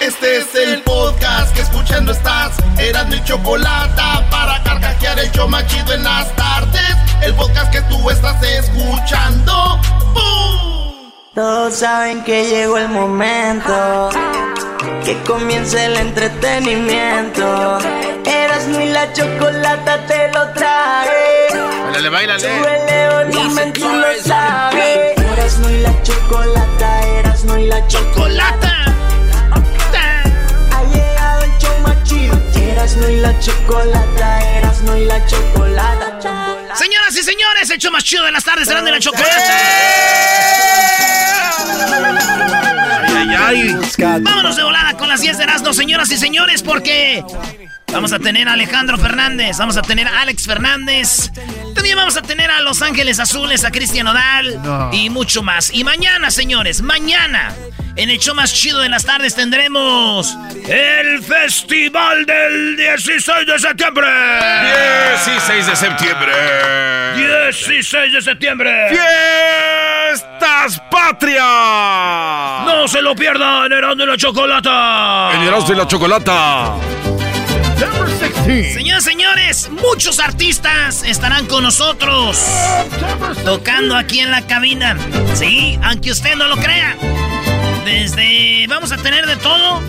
Este es el podcast que escuchando estás. Eran mi chocolate para carcajear el show machido en las tardes. El podcast que tú estás escuchando. ¡Bum! Todos saben que llegó el momento. Que comience el entretenimiento. Eras ni la chocolata te lo trae. Bailale, bailale. Tú, León, tú lo sabes. Eras no y la chocolata, eras no y la chocolata. Eras no y la chocolata, eras no y la chocolata. chocolata. Señoras y señores, el show más chido de las tardes serán de la chocolate. Ay, ay, ay. Vámonos de volada con las 10 de Erasmo, señoras y señores, porque vamos a tener a Alejandro Fernández, vamos a tener a Alex Fernández, también vamos a tener a Los Ángeles Azules, a Cristian Odal y mucho más. Y mañana, señores, mañana, en el show más chido de las tardes tendremos el Festival del 16 de septiembre. 16 de septiembre. 16 de septiembre. ¡Fiestas Patria! No se lo pierdan, Erasmo y la Chocolata. El Erasmo y la Chocolata. Señoras y señores, muchos artistas estarán con nosotros tocando aquí en la cabina. Sí, aunque usted no lo crea. Desde vamos a tener de todo.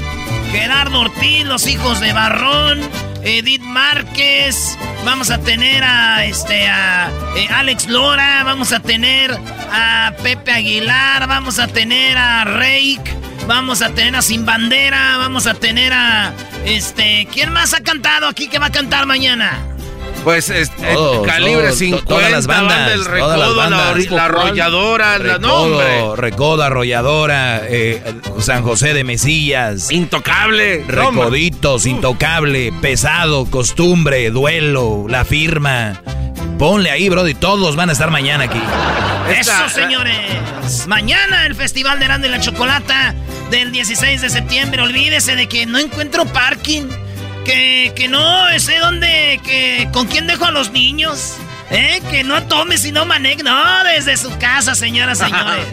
Gerardo Ortiz, los hijos de Barrón, Edith Márquez, vamos a tener a este a eh, Alex Lora, vamos a tener a Pepe Aguilar, vamos a tener a Reik, vamos a tener a Sin Bandera, vamos a tener a este, ¿quién más ha cantado aquí que va a cantar mañana? Pues es, eh, Todos, calibre todos, 50, todas las bandas, banda del todas recodo, las la, bandas. ori- la arrolladora, la nombre. Recodo, Recodo, Arrolladora, eh, San José de Mesillas, Intocable. nombre. Recoditos, Intocable, Pesado, Costumbre, Duelo, La Firma. Ponle ahí, Brody, todos van a estar mañana aquí. Esta- Eso, señores. Mañana el Festival de Grande y la Chocolata del 16 de septiembre. Olvídese de que no encuentro parking. Que, que no sé dónde, que con quién dejo a los niños. ¿Eh? Que no tome si no maneje. No, desde su casa, señoras señores.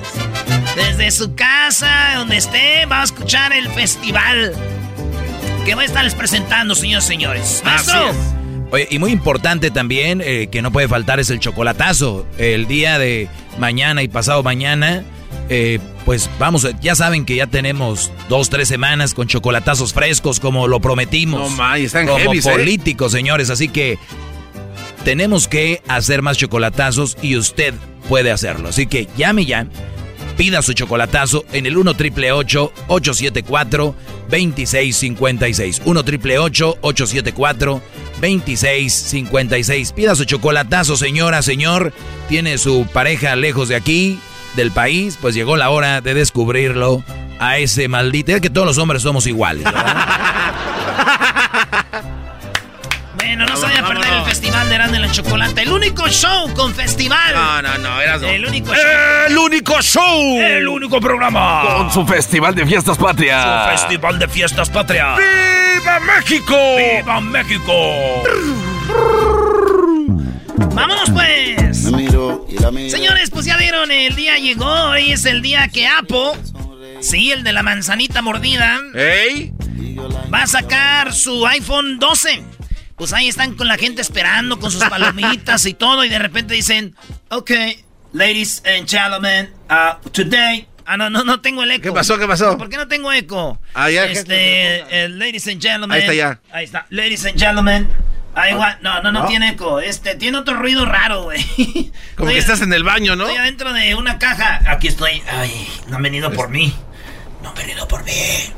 Desde su casa, donde esté, va a escuchar el festival. Que voy a estarles presentando, señores señores. Maestro. Oye, y muy importante también, eh, que no puede faltar, es el chocolatazo. El día de mañana y pasado mañana, eh, pues vamos, ya saben que ya tenemos dos, tres semanas con chocolatazos frescos, como lo prometimos. No, ma, y están como heavies, ¿eh? políticos, señores. Así que tenemos que hacer más chocolatazos y usted puede hacerlo. Así que llame ya. Pida su chocolatazo en el 1 triple 874 2656. 1 triple 874 2656. Pida su chocolatazo, señora, señor. Tiene su pareja lejos de aquí, del país. Pues llegó la hora de descubrirlo a ese maldito. Es que todos los hombres somos iguales, ¿verdad? Bueno, no se vaya a perder el Festival de Grande y la Chocolata. El único show con festival. No, no, no, eras El único show. El único show. El único programa. Con su festival de fiestas patrias. Festival de Fiestas Patria. ¡Viva México! ¡Viva México! ¡Vámonos pues! Señores, pues ya vieron, el día llegó. Hoy es el día que Apo, sí, el de la manzanita mordida, ¿Ey? va a sacar su iPhone 12. Pues ahí están con la gente esperando con sus palomitas y todo. Y de repente dicen, ok, ladies and gentlemen, uh, today... Ah, no, no, no tengo el eco. ¿Qué pasó? ¿Qué pasó? ¿Por qué no tengo eco? Ah, ya, Este, eh, ladies and gentlemen. Ahí está ya. Ahí está. Ladies and gentlemen. Ahí va. No, no, no, ¿No? tiene eco. Este, tiene otro ruido raro, güey. Como Estoy- que estás en el baño, ¿no? Estoy adentro de una caja. Aquí estoy. Ay, no han venido por mí. No han venido por mí.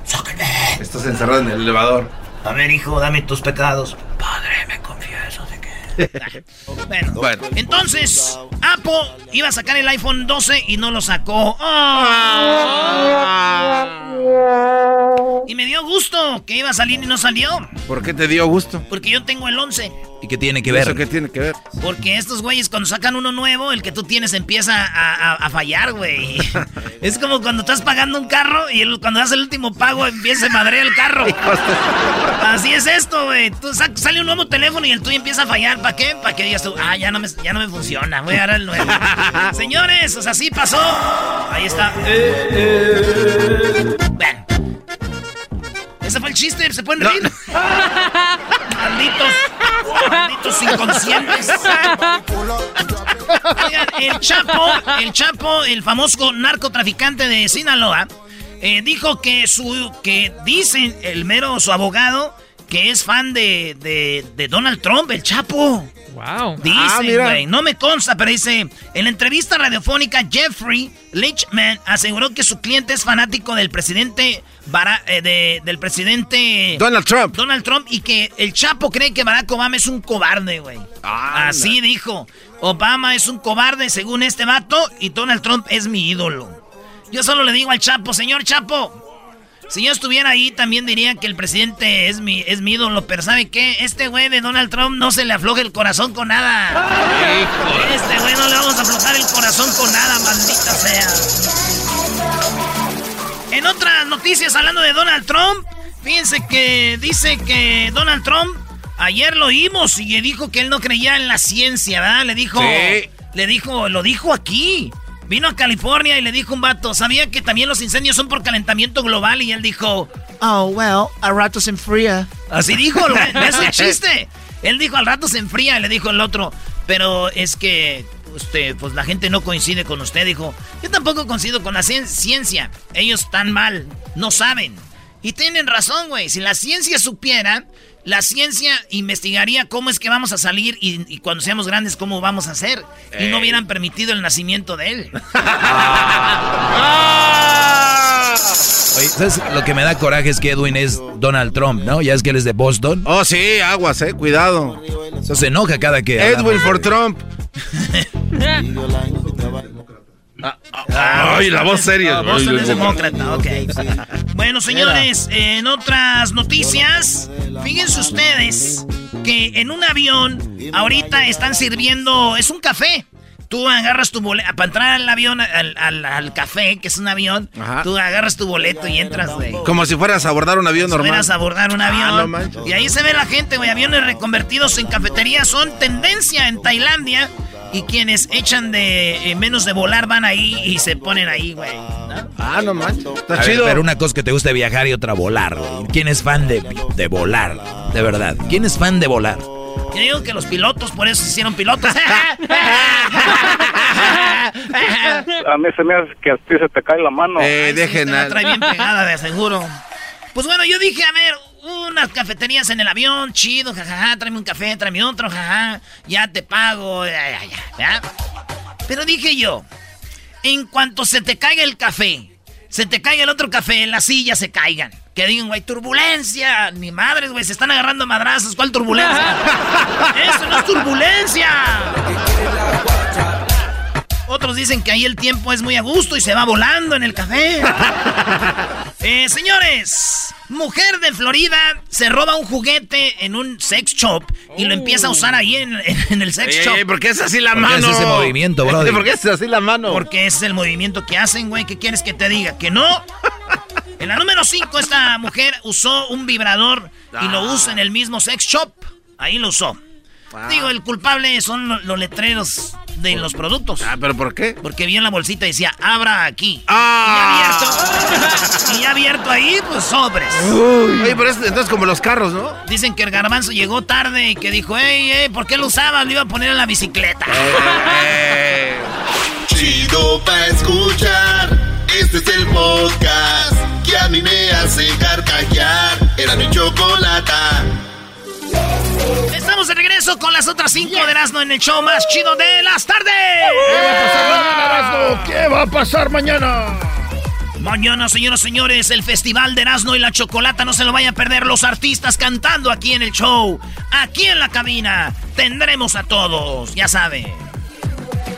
Sáquenme. Estás encerrado en el elevador. A ver, hijo, dame tus pecados. Padre, me confieso de que. bueno, Bueno. entonces, Apo iba a sacar el iPhone 12 y no lo sacó. ¡Oh! Y me dio gusto que iba a salir y no salió. ¿Por qué te dio gusto? Porque yo tengo el 11. ¿Y qué tiene que ¿Eso ver? qué tiene que ver? Porque estos güeyes cuando sacan uno nuevo, el que tú tienes empieza a, a- a fallar, güey. es como cuando estás pagando un carro y el- cuando das el último pago empieza a madrear el carro. Así es esto, güey. Tú sa- sale un nuevo teléfono y el tuyo empieza a fallar. ¿Para qué? Para que digas tú, ah, ya no me, ya no me funciona. Voy a dar el nuevo. Señores, o sea, así pasó. Ahí está. Bueno. Se fue el chiste, se pueden reír. malditos, malditos inconscientes. Oigan, el Chapo, el Chapo, el famoso narcotraficante de Sinaloa, eh, dijo que su, que dicen el mero su abogado que es fan de, de, de Donald Trump, el Chapo. Wow. Dice, Ah, güey, no me consta, pero dice, en la entrevista radiofónica, Jeffrey Lichman aseguró que su cliente es fanático del presidente Eh, de- del presidente Donald Trump. Donald Trump y que el Chapo cree que Barack Obama es un cobarde, güey. Ah, Así dijo. Obama es un cobarde según este vato y Donald Trump es mi ídolo. Yo solo le digo al Chapo, señor Chapo, si yo estuviera ahí también diría que el presidente es mi, es mi ídolo, pero ¿sabe qué? Este güey de Donald Trump no se le afloja el corazón con nada. Este güey no le vamos a aflojar el corazón con nada, maldita sea. En otras noticias, hablando de Donald Trump, fíjense que dice que Donald Trump ayer lo oímos y dijo que él no creía en la ciencia, ¿verdad? Le dijo, Sí. le dijo, lo dijo aquí. Vino a California y le dijo un vato, sabía que también los incendios son por calentamiento global y él dijo, oh, well, al rato se enfría. Así dijo, es un chiste. Él dijo, al rato se enfría, y le dijo el otro, pero es que usted, pues la gente no coincide con usted, dijo, yo tampoco coincido con la cien- ciencia, ellos están mal, no saben. Y tienen razón, güey, si la ciencia supiera, la ciencia investigaría cómo es que vamos a salir y, y cuando seamos grandes cómo vamos a hacer. Y no hubieran permitido el nacimiento de él. Oye, ¿sabes? Lo que me da coraje es que Edwin es Donald Trump, ¿no? Ya es que él es de Boston. Oh, sí, aguas, eh, cuidado. Eso se enoja cada que... Edwin for Trump. Ay, la voz seria. Ah, Boston es demócrata, ok. Bueno, señores, en otras noticias, fíjense ustedes que en un avión ahorita están sirviendo, es un café. Tú agarras tu boleto, para entrar al avión, al, al- al café, que es un avión, Ajá. tú agarras tu boleto y entras, güey. Como si fueras a abordar un avión normal. Fueras a abordar un Ah, avión. no manches. y ahí se ve la gente, güey. Aviones reconvertidos en cafeterías son tendencia en Tailandia. Y quienes echan de eh, menos de volar van ahí y se ponen ahí, güey. ¿no? Ah, no manches. Está A ver, pero una cosa que te gusta viajar y otra volar. güey. ¿Quién es fan de, de volar? De verdad. ¿Quién es fan de volar? Yo digo que los pilotos por eso se hicieron pilotos. A mí se me hace que a ti se te cae la mano. Eh, sí, dejen te la trae bien pegada, de seguro. Pues bueno, yo dije, a ver, unas cafeterías en el avión, chido, jajaja, tráeme un café, tráeme otro, jaja, ya te pago, ya, ya, ya, ¿ya? Pero dije yo, en cuanto se te caiga el café, se te caiga el otro café, las sillas se caigan. Que digan, güey, turbulencia. Ni madres, güey, se están agarrando madrazos. ¿Cuál turbulencia? ¡Eso no es turbulencia! Otros dicen que ahí el tiempo es muy a gusto y se va volando en el café. Eh, señores, mujer de Florida se roba un juguete en un sex shop y lo empieza a usar ahí en, en el sex Ey, shop. ey, ¿Por qué es así la ¿Por qué mano? hace ese movimiento, brody? ¿Por qué es así la mano? Porque ese es el movimiento que hacen, güey. ¿Qué quieres que te diga? ¿Que no? En la número 5, esta mujer usó un vibrador y lo usa en el mismo sex shop. Ahí lo usó. Digo, el culpable son lo- los letreros de los productos. Ah, ¿pero por qué? Porque vi en la bolsita y decía, abra aquí. Ah. Y abierto. y ya abierto ahí, pues sobres. Oye, pero es entonces como los carros, ¿no? Dicen que el garbanzo llegó tarde y que dijo, hey, hey, ¿por qué lo usaba? Lo iba a poner en la bicicleta. Eh, Chido pa' escuchar. Este es el podcast que a mí me hace carcajear. Era mi chocolata. Estamos de regreso con las otras cinco de Erasmo en el show más chido de las tardes. ¿Qué va a pasar mañana? Mañana, señoras y señores, el Festival de Erasmo y la Chocolata. No se lo vaya a perder los artistas cantando aquí en el show. Aquí en la cabina tendremos a todos, ya sabe.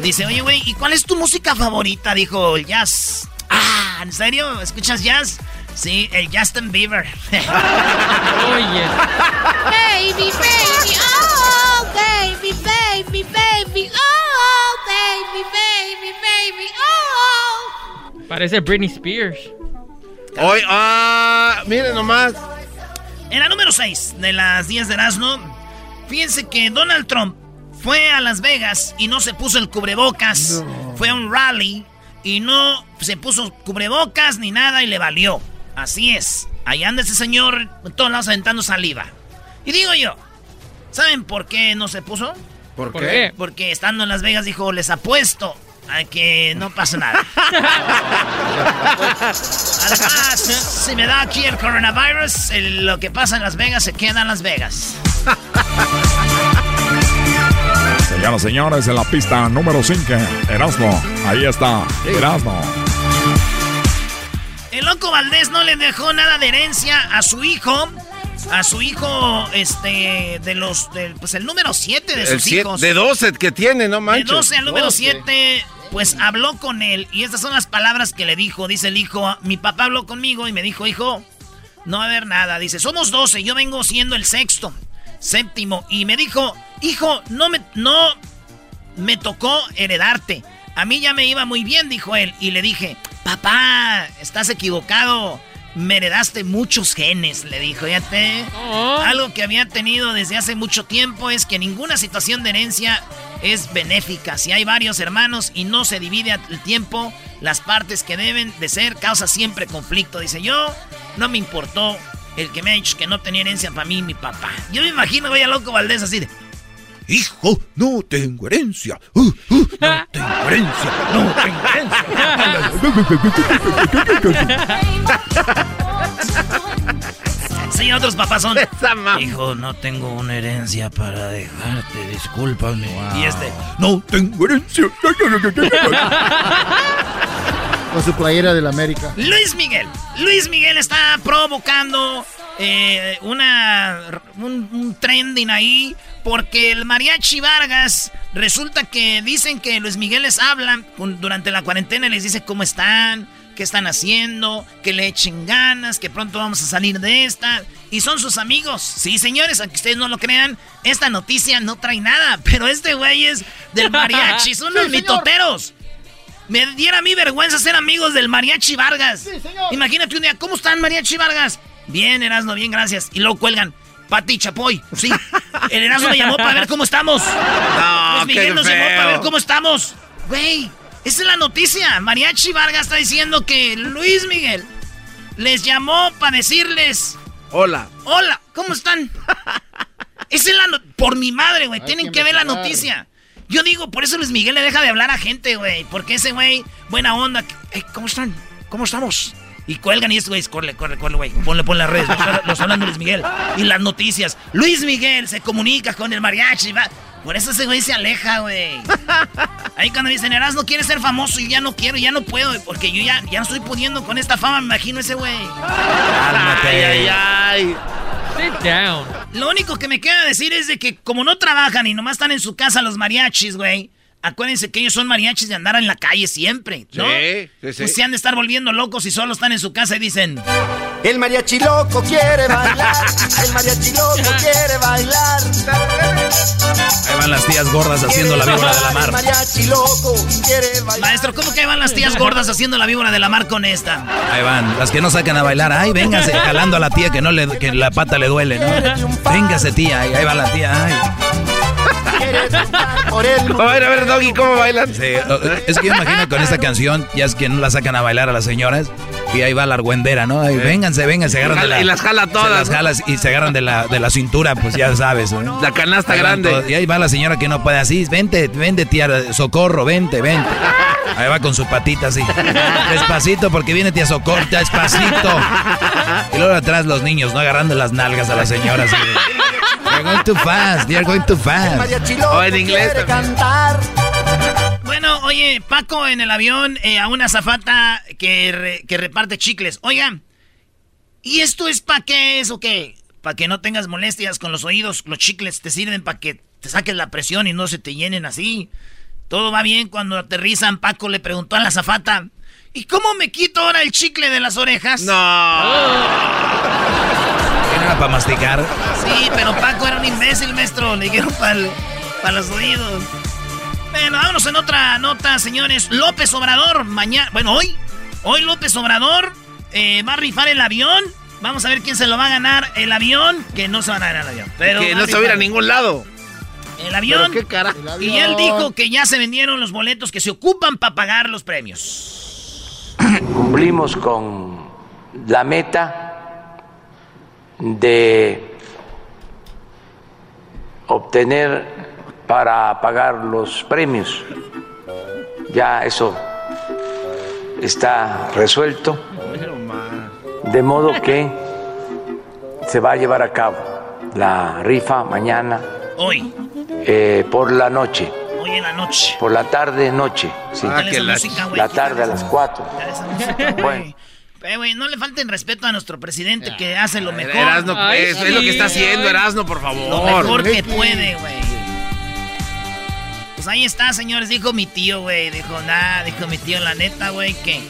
Dice, oye, güey, ¿y cuál es tu música favorita? Dijo el jazz. Ah, ¿en serio? ¿Escuchas jazz? Sí, el Justin Bieber. Oye. Baby, baby, oh, baby, baby, baby, oh, baby, baby, baby, oh. Parece Britney Spears. Hoy, ah, miren nomás. En la número 6 de las 10 de Erasmo, fíjense que Donald Trump fue a Las Vegas y no se puso el cubrebocas. Fue a un rally y no se puso cubrebocas ni nada y le valió. Así es. Ahí anda ese señor en todos lados aventando saliva. Y digo yo, ¿saben por qué no se puso? ¿Por, ¿Por qué? Porque estando en Las Vegas dijo, les apuesto a que no pasa nada. Además, si me da aquí el coronavirus, el- lo que pasa en Las Vegas se queda en Las Vegas. Señoras y señores, en la pista número 5, Erasmo. Ahí está, Erasmo. El loco Valdés no le dejó nada de herencia a su hijo. A su hijo, este, de los, del- pues el número 7 de El sus siete- hijos. de 12 que tiene, no De manches. 12 al número 12. 7, pues habló con él. Y estas son las palabras que le dijo. Dice el hijo, mi papá habló conmigo y me dijo, hijo, no va a haber nada. Dice, somos 12, yo vengo siendo el sexto, séptimo. Y me dijo, hijo, no me, no me tocó heredarte. A mí ya me iba muy bien, dijo él. Y le dije, papá, estás equivocado. Me heredaste muchos genes, le dijo. Ya te... Algo que había tenido desde hace mucho tiempo es que ninguna situación de herencia es benéfica. Si hay varios hermanos y no se divide el tiempo, las partes que deben de ser causa siempre conflicto. Dice yo, no me importó el que me ha dicho que no tenía herencia para mí mi papá. Yo me imagino, voy a loco Valdés así de... Hijo, no tengo herencia. Uh, uh, no tengo herencia. No tengo Sí, otros papás son. Hijo, no tengo una herencia para dejarte, discúlpame. Y este, No tengo herencia. Con su playera del América. Luis Miguel. Luis Miguel está provocando eh, una un, un trending ahí porque el mariachi Vargas resulta que dicen que Luis Miguel les habla con- durante la cuarentena y les dice cómo están, qué están haciendo, que le echen ganas, que pronto vamos a salir de esta. Y son sus amigos. Sí, señores, aunque ustedes no lo crean, esta noticia no trae nada. Pero este güey es del mariachi, son los mitoteros. Me diera a mí vergüenza ser amigos del Mariachi Vargas. Imagínate un día, ¿cómo están Mariachi Vargas? Bien, Erasmo, bien, gracias. Y luego cuelgan, Pati Chapoy. Sí, el Erasmo me llamó para ver cómo estamos. No, Luis Miguel nos llamó para ver cómo estamos. Güey, esa es la noticia. Mariachi Vargas está diciendo que Luis Miguel les llamó para decirles, Hola. hola, ¿cómo están? Esa es la no- Por mi madre, güey, tienen que que ver la noticia. Yo digo, por eso Luis Miguel le deja de hablar a gente, güey. Porque ese güey, buena onda. "Ey, ¿Cómo están? ¿Cómo estamos? Y cuelgan y este güey, corre, corre, corre, güey. Ponle, ponle las redes. Los hablando Luis Miguel. Y las noticias. Luis Miguel se comunica con el mariachi. Va. Por eso ese güey se aleja, güey. Ahí cuando dicen, Eras no quiere ser famoso y ya no quiero, ya no puedo. Porque yo ya, ya no estoy pudiendo con esta fama, me imagino ese güey. Ay, ay, ay. Sit down. Lo único que me queda decir es de que como no trabajan y nomás están en su casa los mariachis, güey. Acuérdense que ellos son mariachis de andar en la calle siempre, ¿no? Sí, sí, sí. Pues se han de estar volviendo locos y solo están en su casa y dicen... El mariachi loco quiere bailar. El mariachi loco quiere bailar. Ahí van las tías gordas haciendo la víbora de la El mar. mariachi loco quiere bailar. Maestro, ¿cómo que van las tías gordas haciendo la víbora de la mar con esta? Ahí van, las que no sacan a bailar. Ay, véngase, jalando a la tía que no le, que la pata le duele, ¿no? Véngase, tía. Ahí, ahí va la tía. Ay. El. A ver, a ver, Doggy, ¿cómo bailan? Sí, es que yo imagino con esta canción, ya es que no la sacan a bailar a las señoras. Y ahí va la argüendera, ¿no? Ay, vénganse, vénganse, se agarran de la, Y las jala se todas, las jalas y se agarran de la, de la cintura, pues ya sabes. ¿no? La canasta Ahí grande. todos. Y ahí va la señora que no puede así. Vente, vente, tía Socorro, vente, vente. Ahí va con su patita así. Despacito, porque viene tía Socorro, despacito. Y luego atrás los niños, ¿no? Agarrando las nalgas a la señora así. de, You're going too fast, you're going too fast. Oh, en inglés cantar. Bueno, oye, Paco en el avión eh, a una zafata que, re- que reparte chicles. Oiga, ¿y esto es para qué es o qué? Para que no tengas molestias con los oídos. Los chicles te sirven para que te saques la presión y no se te llenen así. Todo va bien cuando aterrizan. Paco le preguntó a la zafata. ¿Y cómo me quito ahora el chicle de las orejas? No. ¿Quién era para masticar? Sí, pero Paco era un imbécil, maestro. Le dijeron para los oídos. Bueno, vámonos en otra nota, señores. López Obrador, mañana. Bueno, hoy. Hoy López Obrador eh, va a rifar el avión. Vamos a ver quién se lo va a ganar. El avión, que no se va a ganar el avión. Pero que no se va a ir a rifar ningún lado. El avión. Pero qué cara. El Y él avión. dijo que ya se vendieron los boletos que se ocupan para pagar los premios. Cumplimos con la meta de obtener para pagar los premios. Ya eso está resuelto, de modo que se va a llevar a cabo la rifa mañana Hoy. eh, por la noche, Hoy en la noche. por la tarde noche, sí. Quítale esa música, güey, la tarde a las 4. esa música, güey. Bueno. Eh, güey, no le falten respeto a nuestro presidente que hace lo mejor. Erasno, pues, es lo que está haciendo Erasno, por favor. Lo mejor que puede, güey. Pues ahí está, señores, dijo mi tío, güey. Dijo, nada, dijo mi tío, la neta, güey, que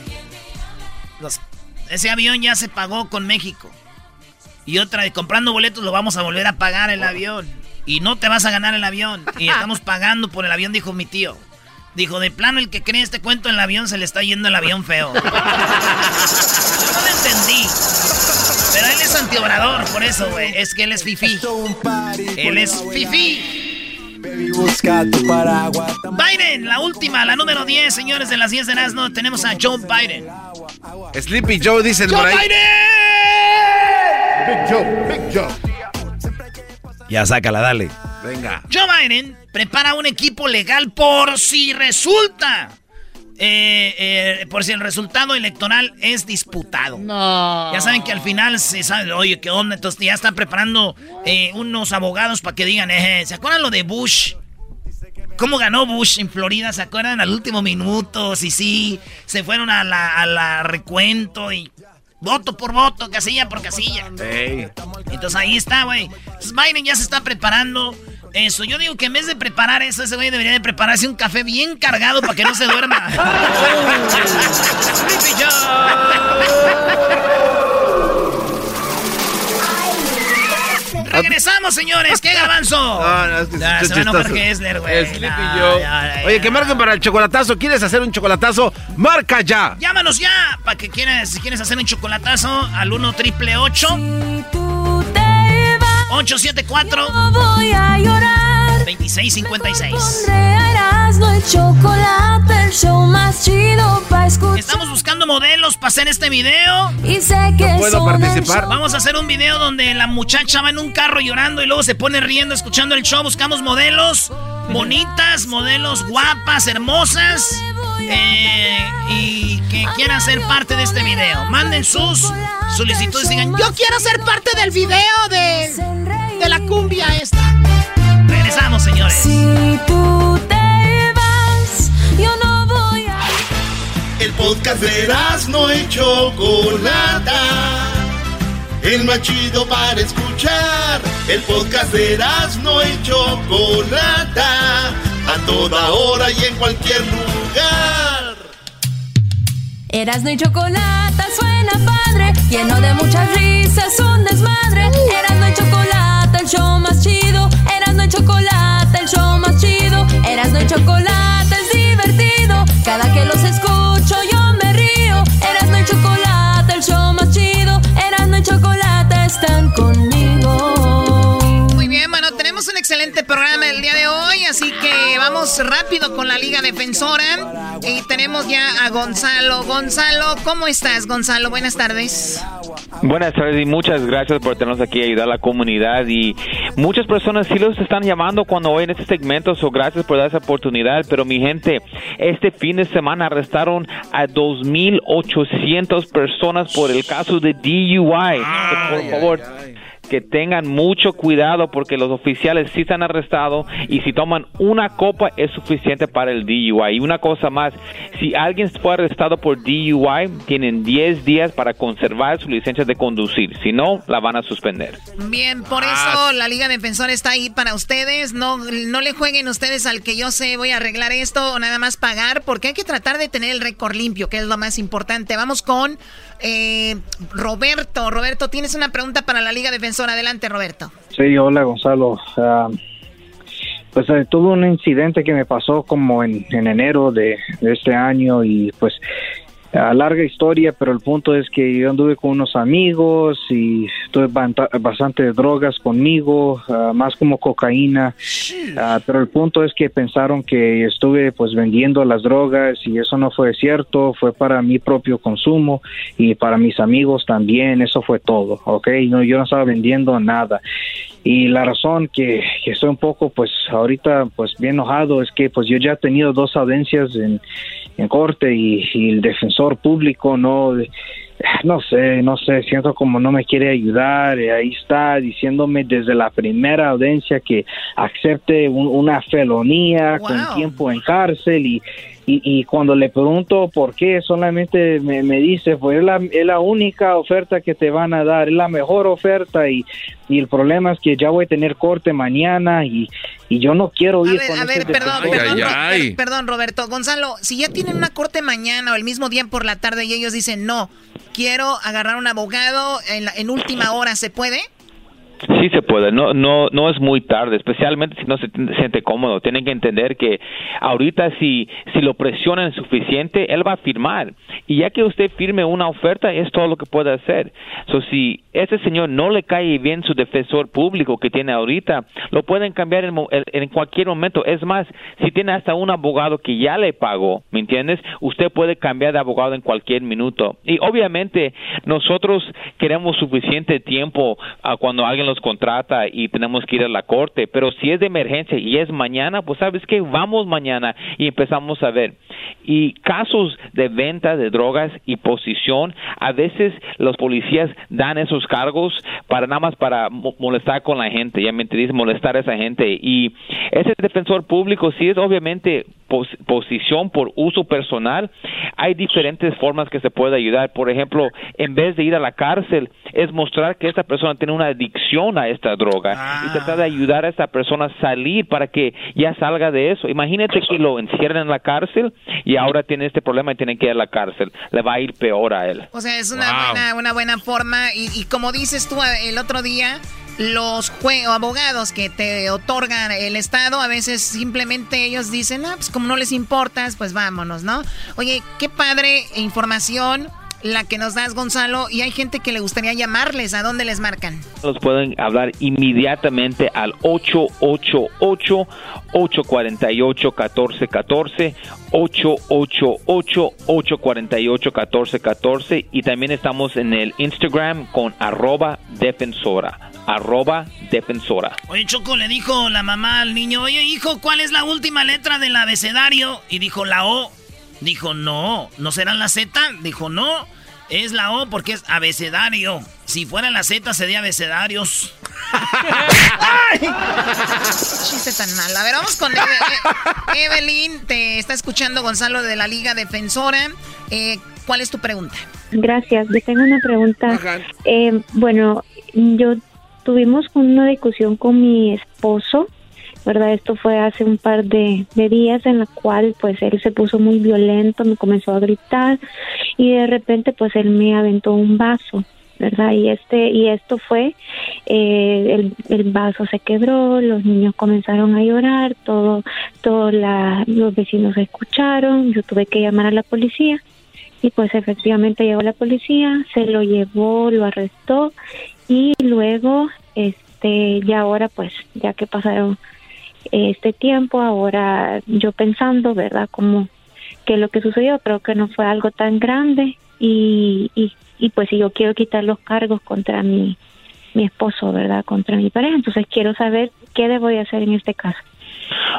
los- ese avión ya se pagó con México. Y otra, de comprando boletos lo vamos a volver a pagar el avión. Y no te vas a ganar el avión. Y estamos pagando por el avión, dijo mi tío. Dijo, de plano, el que cree este cuento en el avión se le está yendo el avión feo. Yo no lo entendí. Pero él es antiobrador, por eso, güey. Es que él es fifi. Él es Biden, la última, la número 10, señores de las 10 de Erasmo. Tenemos a Joe Biden. Sleepy Joe, dicen por ¡Joe ahí. Big Joe, Big Joe. Ya sácala, dale. Venga. Joe Biden prepara un equipo legal por si resulta. Eh, eh, por si el resultado electoral es disputado. No. Ya saben que al final se sabe, oye, ¿qué onda? Entonces ya están preparando eh, unos abogados para que digan, eh, ¿se acuerdan lo de Bush? ¿Cómo ganó Bush en Florida? ¿Se acuerdan al último minuto? Sí, sí, se fueron a la, a la recuento y voto por voto, casilla por casilla. Ey. Entonces ahí está, güey. Biden ya se está preparando eso. Yo digo que en vez de preparar eso, ese güey debería de prepararse un café bien cargado para que no se duerma. Regresamos, señores. ¿Qué garbanzo? No, no, es que Ah, está se va a. Kessler, güey. Ya, Oye, ya. que marquen para el chocolatazo. ¿Quieres hacer un chocolatazo? ¡Marca ya! Llámanos ya para que quieras, si quieres hacer un chocolatazo al 1 triple 874 Voy a llorar. 2656. Erasmo y chocolate, el show más chido para escuchar. Estamos buscando modelos para hacer este video. Y sé que son el show. Vamos a hacer un video donde la muchacha va en un carro llorando y luego se pone riendo escuchando el show. Buscamos modelos bonitas, modelos guapas, hermosas. Eh, y que quieran ser parte de este video. Manden sus solicitudes y digan, yo quiero ser parte del video de, de la cumbia esta. Regresamos, señores. Si tú te vas, yo no voy a. El podcast de Erasmo y Chocolata. El más chido para escuchar. El podcast de Erasmo y Chocolata. A toda hora y en cualquier lugar. Erasmo y chocolate suena padre, lleno de muchas risas, un desmadre. Erasmo y chocolate, el show más chido. Erasmo y chocolate, el show más chido. Erasmo y chocolate es divertido. Cada que los escucho yo me río. Erasmo y chocolate, el show más chido. Erasmo y chocolate están conmigo. Tenemos un excelente programa el día de hoy, así que vamos rápido con la Liga Defensora. Y tenemos ya a Gonzalo. Gonzalo, ¿cómo estás, Gonzalo? Buenas tardes. Buenas tardes y muchas gracias por tenernos aquí a ayudar a la comunidad y muchas personas sí los están llamando cuando oyen este segmento, so gracias por dar esa oportunidad, pero mi gente, este fin de semana arrestaron a 2.800 personas por el caso de DUI. por favor, que tengan mucho cuidado porque los oficiales sí están arrestados y si toman una copa es suficiente para el DUI. Y una cosa más, si alguien fue arrestado por DUI, tienen 10 días para conservar su licencia de conducir. Si no, la van a suspender. Bien, por eso la Liga Defensora está ahí para ustedes. No, no le jueguen ustedes al que yo sé voy a arreglar esto o nada más pagar, porque hay que tratar de tener el récord limpio, que es lo más importante. Vamos con eh, Roberto. Roberto, tienes una pregunta para la Liga Defensora. Adelante, Roberto. Sí, hola Gonzalo. Ah, pues eh, tuve un incidente que me pasó como en, en enero de este año y pues Ah, larga historia, pero el punto es que yo anduve con unos amigos y tuve bastante drogas conmigo, ah, más como cocaína, Ah, pero el punto es que pensaron que estuve pues vendiendo las drogas y eso no fue cierto, fue para mi propio consumo y para mis amigos también, eso fue todo, ¿ok? No, yo no estaba vendiendo nada. Y la razón que, que estoy un poco, pues ahorita, pues bien enojado es que pues yo ya he tenido dos audiencias en, en corte y, y el defensor público no, no sé, no sé, siento como no me quiere ayudar. y ahí está diciéndome desde la primera audiencia que acepte un- una felonía con tiempo en cárcel y, y, y cuando le pregunto por qué, solamente me, me dice, pues es la, es la única oferta que te van a dar, es la mejor oferta y, y el problema es que ya voy a tener corte mañana y, y yo no quiero ir con A ver, perdón, defensor. perdón, per- perdón, Roberto. Gonzalo, si ya tienen una corte mañana o el mismo día por la tarde y ellos dicen, no, quiero agarrar un abogado en, la- en última hora, ¿se puede? Sí se puede, no, no, no es muy tarde, especialmente si no se siente cómodo. Tienen que entender que ahorita si, si lo presionan suficiente, él va a firmar. Y ya que usted firme una oferta, es todo lo que puede hacer. So, si ese señor no le cae bien su defensor público que tiene ahorita, lo pueden cambiar en- en cualquier momento. Es más, si tiene hasta un abogado que ya le pagó, ¿me entiendes? Usted puede cambiar de abogado en cualquier minuto. Y obviamente nosotros queremos suficiente tiempo a cuando alguien los contrata y tenemos que ir a la corte, pero si es de emergencia y es mañana, pues sabes que vamos mañana y empezamos a ver. Y casos de venta de drogas y posición, a veces los policías dan esos cargos para nada más para mo- molestar con la gente, ya me entendés, molestar a esa gente. Y ese defensor público, si es obviamente pos- posición por uso personal, hay diferentes formas que se puede ayudar. Por ejemplo, en vez de ir a la cárcel, es mostrar que esta persona tiene una adicción a esta droga y tratar de ayudar a esta persona a salir para que ya salga de eso. Imagínate que lo encierran en la cárcel y ahora tiene este problema y tiene que ir a la cárcel. Le va a ir peor a él. O sea, es una, buena, una buena forma. Y, y como dices tú el otro día, los jue- o abogados que te otorgan el Estado, a veces simplemente ellos dicen, ah, pues como no les importas, pues vámonos, ¿no? Oye, qué padre información la que nos das, Gonzalo. Y hay gente que le gustaría llamarles. ¿A dónde les marcan? Los pueden hablar inmediatamente al 888-848-1414, 888-848-1414 y también estamos en el Instagram con arroba defensora, arroba defensora. Oye, Choco, le dijo la mamá al niño, oye, hijo, ¿cuál es la última letra del abecedario? Y dijo, la O. Dijo, no, ¿no será la Z? Dijo, no, es la O porque es abecedario. Si fuera la Z sería abecedarios. Chiste tan mal. A ver, vamos con Eve- E- Evelyn. Te está escuchando Gonzalo de la Liga Defensora. Eh, ¿Cuál es tu pregunta? Gracias. Yo tengo una pregunta. Eh, bueno, yo tuvimos una discusión con mi esposo, ¿verdad? Esto fue hace un par de, de días en la cual pues él se puso muy violento, me comenzó a gritar y de repente pues él me aventó un vaso. ¿verdad? Y este y esto fue eh, el, el vaso se quebró, los niños comenzaron a llorar, todo todo la, los vecinos escucharon, yo tuve que llamar a la policía y pues efectivamente llegó la policía, se lo llevó, lo arrestó y luego este ya ahora pues ya que pasaron este tiempo, ahora yo pensando, ¿verdad? Como que lo que sucedió creo que no fue algo tan grande y, y, y pues si yo quiero quitar los cargos contra mi, mi esposo, ¿verdad? Contra mi pareja, entonces quiero saber qué debo de hacer en este caso.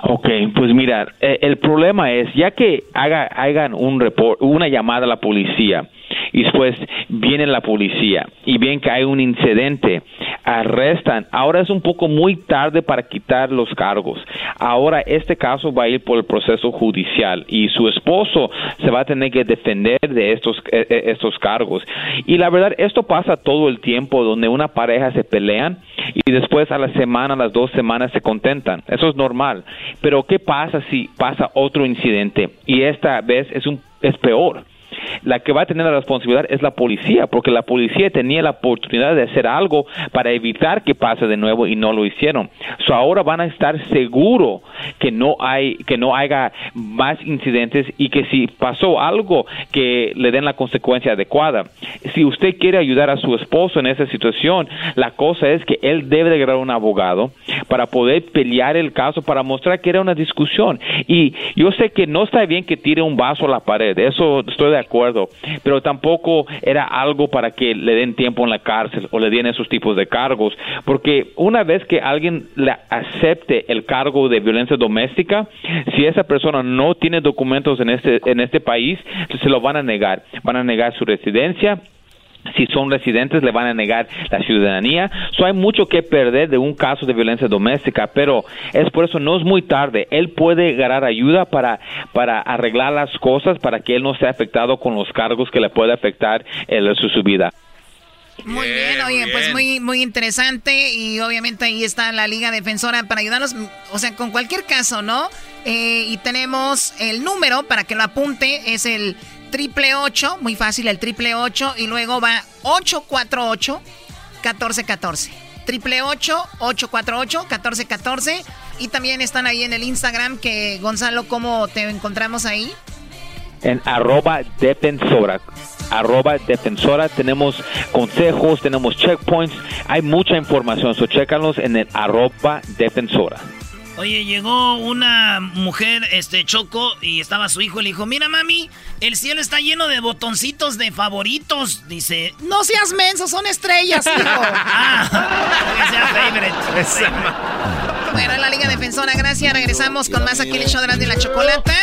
Ok, pues mira, eh, el problema es, ya que haga, hagan un report, una llamada a la policía y después viene la policía y ven que hay un incidente, arrestan, ahora es un poco muy tarde para quitar los cargos. Ahora este caso va a ir por el proceso judicial y su esposo se va a tener que defender de estos, eh, eh, estos cargos. Y la verdad, esto pasa todo el tiempo donde una pareja se pelean y después a la semana, a las dos semanas se contentan. Eso es normal. Pero ¿qué pasa si pasa otro incidente y esta vez es un es peor? La que va a tener la responsabilidad es la policía, porque la policía tenía la oportunidad de hacer algo para evitar que pase de nuevo y no lo hicieron. So ahora van a estar seguros que no hay que no haya más incidentes y que si pasó algo que le den la consecuencia adecuada. Si usted quiere ayudar a su esposo en esa situación, la cosa es que él debe de agarrar un abogado para poder pelear el caso para mostrar que era una discusión. Y yo sé que no está bien que tire un vaso a la pared, eso estoy de acuerdo, pero tampoco era algo para que le den tiempo en la cárcel o le den esos tipos de cargos, porque una vez que alguien le acepte el cargo de violencia doméstica, si esa persona no tiene documentos en este en este país, se lo van a negar, van a negar su residencia si son residentes le van a negar la ciudadanía. So, hay mucho que perder de un caso de violencia doméstica, pero es por eso no es muy tarde. Él puede ganar ayuda para, para arreglar las cosas para que él no sea afectado con los cargos que le puede afectar en su, su vida. Muy bien, oye, pues muy, muy interesante y obviamente ahí está la Liga Defensora para ayudarnos, o sea, con cualquier caso, ¿no? Eh, y tenemos el número para que lo apunte, es el triple 8, muy fácil, el triple 8 y luego va 848 1414. Triple 8 848 1414 y también están ahí en el Instagram que Gonzalo, ¿cómo te encontramos ahí? En arroba defensora arroba defensora. Tenemos consejos, tenemos checkpoints, hay mucha información, so chécanos en el arroba defensora. Oye, llegó una mujer, este, Choco, y estaba su hijo y le dijo, mira mami, el cielo está lleno de botoncitos de favoritos. Dice, no seas menso, son estrellas, hijo. ah, sea favorite. Bueno, la Liga Defensora, gracias. Regresamos con más aquí en el show de la chocolata.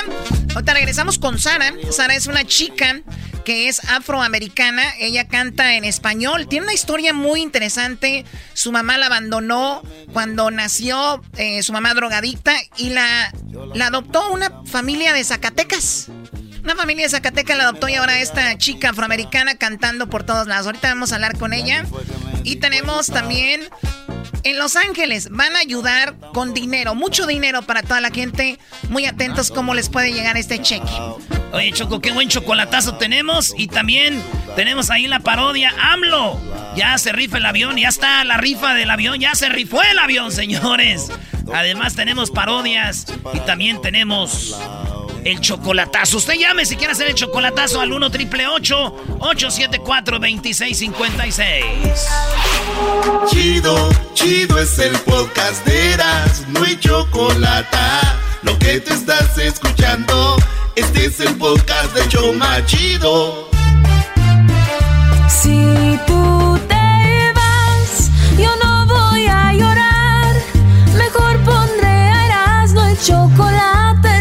Ahorita regresamos con Sara. Sara es una chica que es afroamericana. Ella canta en español. Tiene una historia muy interesante. Su mamá la abandonó cuando nació, eh, su mamá drogadicta, y la, la adoptó una familia de Zacatecas. Una familia de Zacatecas la adoptó y ahora esta chica afroamericana cantando por todos lados. Ahorita vamos a hablar con ella. Y tenemos también en Los Ángeles van a ayudar con dinero, mucho dinero para toda la gente. Muy atentos cómo les puede llegar este cheque. Oye, Choco, qué buen chocolatazo tenemos. Y también tenemos ahí la parodia AMLO. Ya se rifa el avión, ya está la rifa del avión, ya se rifó el avión, señores. Además tenemos parodias y también tenemos el chocolatazo. Usted llame si quiere hacer el chocolatazo al 1 triple 874 2656. Chido, chido es el podcast de Eras, no hay chocolate. Lo que te estás escuchando, este es el podcast de Choma Chido. Si tú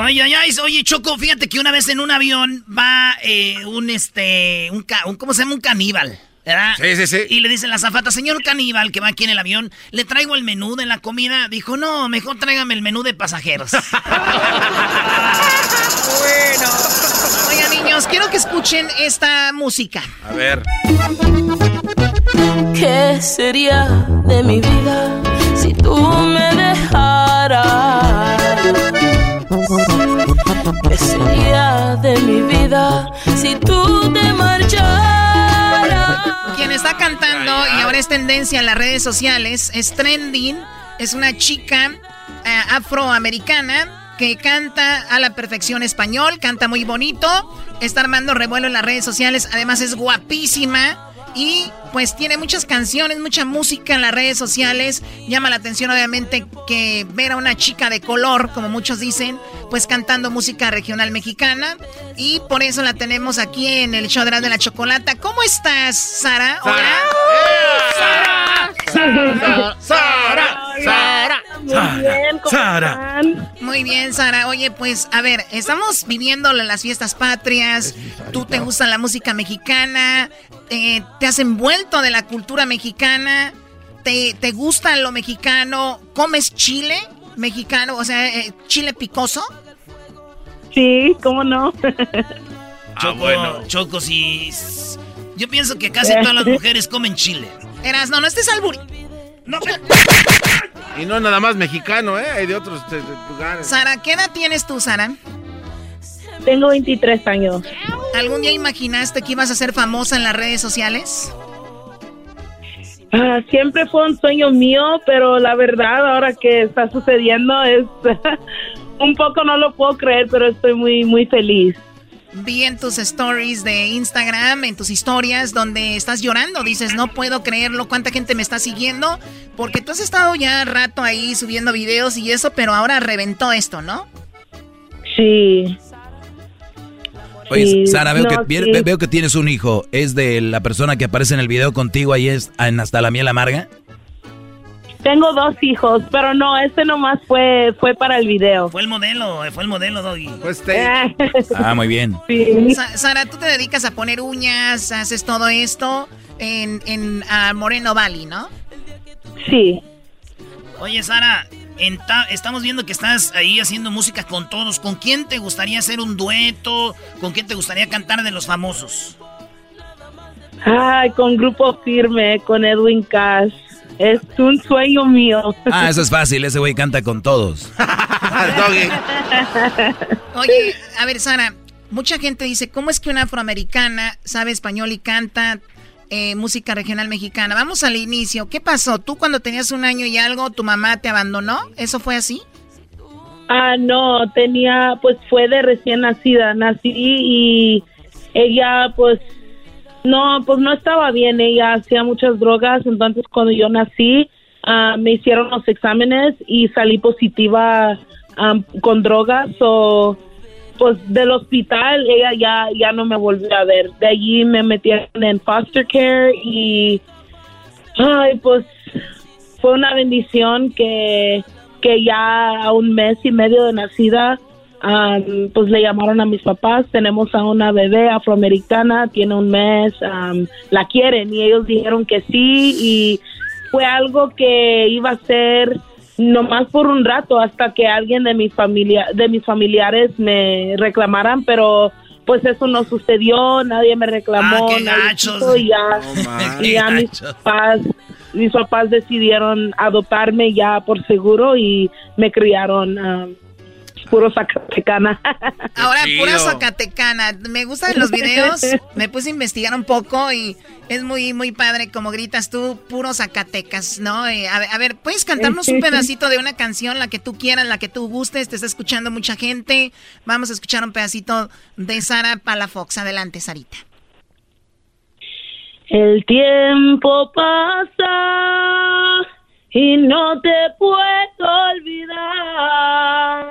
Ay, ay, oye, Choco, fíjate que una vez en un avión va eh, un, este, un, un, ¿cómo se llama? Un caníbal. ¿verdad? Sí, sí, sí. Y le dice la zafata, señor caníbal que va aquí en el avión, ¿le traigo el menú de la comida? Dijo, no, mejor tráigame el menú de pasajeros. bueno. Oigan, niños, quiero que escuchen esta música. A ver. ¿Qué sería de mi vida si tú me dejaras? ¿Qué sería de mi vida si tú te marcharas? Quien está cantando y ahora es tendencia en las redes sociales es Trending. Es una chica eh, afroamericana que canta a la perfección español, canta muy bonito, está armando revuelo en las redes sociales, además es guapísima. Y pues tiene muchas canciones, mucha música en las redes sociales. Llama la atención obviamente que ver a una chica de color, como muchos dicen, pues cantando música regional mexicana. Y por eso la tenemos aquí en el show de la, de la chocolata. ¿Cómo estás, Sara? Hola. Sara. Sara. Sara. Sara. Muy bien, están? ¿Cómo Sara. están? Muy bien, Sara. Oye, pues, a ver, estamos viviendo las fiestas patrias. Tú te gusta la música mexicana. eh, te has envuelto de la cultura mexicana. Te, te gusta lo mexicano. ¿Comes chile mexicano? O sea, eh, chile picoso. Sí, ¿cómo no? Choco, Choco, sí. Yo pienso que casi todas las mujeres comen chile. Eras, no, no estés alburi. No. Y no nada más mexicano, ¿eh? Hay de otros eh, lugares. Sara, ¿qué edad tienes tú, Sara? Tengo 23 años. ¿Algún día imaginaste que ibas a ser famosa en las redes sociales? Ah, siempre fue un sueño mío, pero la verdad ahora que está sucediendo es un poco no lo puedo creer, pero estoy muy muy feliz. Vi en tus stories de Instagram, en tus historias, donde estás llorando. Dices, no puedo creerlo, cuánta gente me está siguiendo. Porque tú has estado ya rato ahí subiendo videos y eso, pero ahora reventó esto, ¿no? Sí. Oye, Sí, Sara, veo, no, que, sí. veo que tienes un hijo. ¿Es de la persona que aparece en el video contigo ahí es en Hasta la miel amarga? Tengo dos hijos, pero no, este nomás fue fue para el video. Fue el modelo, fue el modelo, Doggy. Pues Ah, muy bien. Sa- Sara, tú te dedicas a poner uñas, haces todo esto en, en Moreno Valley, ¿no? Sí. Oye, Sara, en ta- estamos viendo que estás ahí haciendo música con todos. ¿Con quién te gustaría hacer un dueto? ¿Con quién te gustaría cantar de los famosos? Ay, con grupo firme, con Edwin Cash. Es un sueño mío. Ah, eso es fácil. Ese güey canta con todos. Oye, a ver, Sara, mucha gente dice, ¿cómo es que una afroamericana sabe español y canta eh, música regional mexicana? Vamos al inicio. ¿Qué pasó? ¿Tú cuando tenías un año y algo, tu mamá te abandonó? ¿Eso fue así? Ah, no, tenía, pues fue de recién nacida. Nací y ella, pues, no, pues no estaba bien. Ella hacía muchas drogas. Entonces, cuando yo nací, ah, me hicieron los exámenes y salí positiva am, con drogas. O, pues, del hospital, ella ya, ya no me volvió a ver. De allí me metieron en foster care y, ay, pues, fue una bendición que que ya a un mes y medio de nacida, am, pues le llamaron a mis papás. Tenemos a una bebé afroamericana, tiene un mes, am, la quieren y ellos dijeron que sí y fue algo que iba a ser nomás por un rato hasta que alguien de mi familia, de mis familiares me reclamaran, pero pues eso no sucedió, nadie me reclamó, Ah, qué gachos. y ya, y ya Qué mis papás mis papás decidieron adoptarme ya por seguro y me criaron um, puro Zacatecana. Ahora, Chido. pura Zacatecana. Me gustan los videos. Me puse a investigar un poco y es muy, muy padre como gritas tú, puro Zacatecas, ¿no? Eh, a, ver, a ver, ¿puedes cantarnos un pedacito de una canción, la que tú quieras, la que tú gustes? Te está escuchando mucha gente. Vamos a escuchar un pedacito de Sara Palafox. Adelante, Sarita. El tiempo pasa y no te puedo olvidar.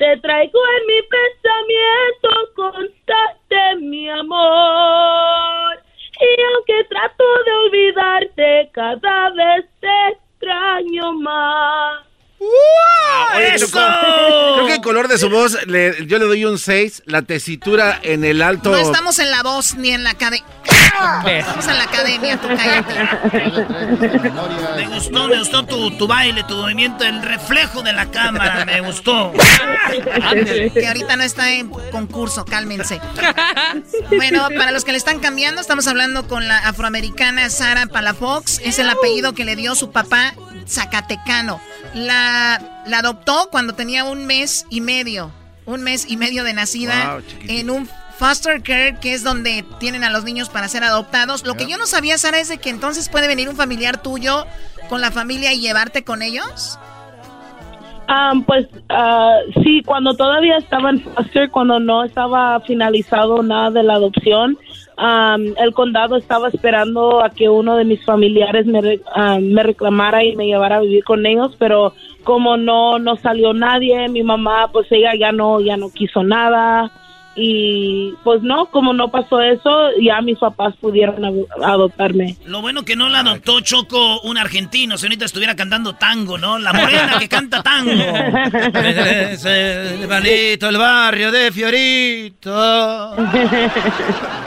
Te traigo en mi pensamiento constante, mi amor. Y aunque trato de olvidarte, cada vez te extraño más. Oye, Choco, creo que el color de su voz, le- yo le doy un 6. La tesitura en el alto. No estamos en la voz ni en la academia. Estamos en la academia, tú cállate. Me gustó, me gustó tu, tu baile, tu movimiento, el reflejo de la cámara, me gustó. Que ahorita no está en concurso, cálmense. Bueno, para los que le están cambiando, estamos hablando con la afroamericana Sara Palafox. Es el apellido que le dio su papá Zacatecano. La, la adoptó cuando tenía un mes y medio. Un mes y medio de nacida Wow, en un foster care, que es donde tienen a los niños para ser adoptados. Lo que yo no sabía, Sara, es de que entonces puede venir un familiar tuyo con la familia y llevarte con ellos. Ah, pues ah, sí, cuando todavía estaba en foster, cuando no estaba finalizado nada de la adopción, am, el condado estaba esperando a que uno de mis familiares me, ah, me reclamara y me llevara a vivir con ellos, pero como no no salió nadie, mi mamá pues ella ya no ya no quiso nada y pues no, como no pasó eso, ya mis papás pudieron adoptarme. Lo bueno que no la adoptó Choco un argentino, si ahorita estuviera cantando tango, ¿no? La morena que canta tango. es el balito, el barrio de Fiorito.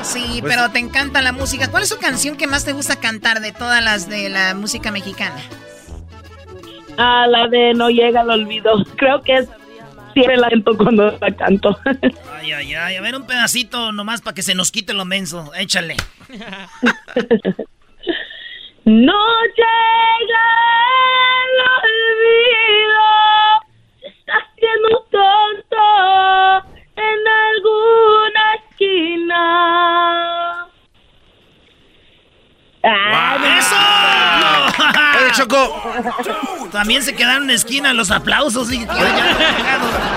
Sí, pues pero te encanta la música. ¿Cuál es su canción que más te gusta cantar de todas las de la música mexicana? Ah, la de No llega al olvido. Creo que es siempre la canto cuando la canto. Ay, ay, ay. A ver, un pedacito nomás para que se nos quite lo menso. Échale. no llega el olvido. Se está haciendo tonto en alguna esquina. ¡Eso! Choco. También se quedaron en esquina los aplausos. Y...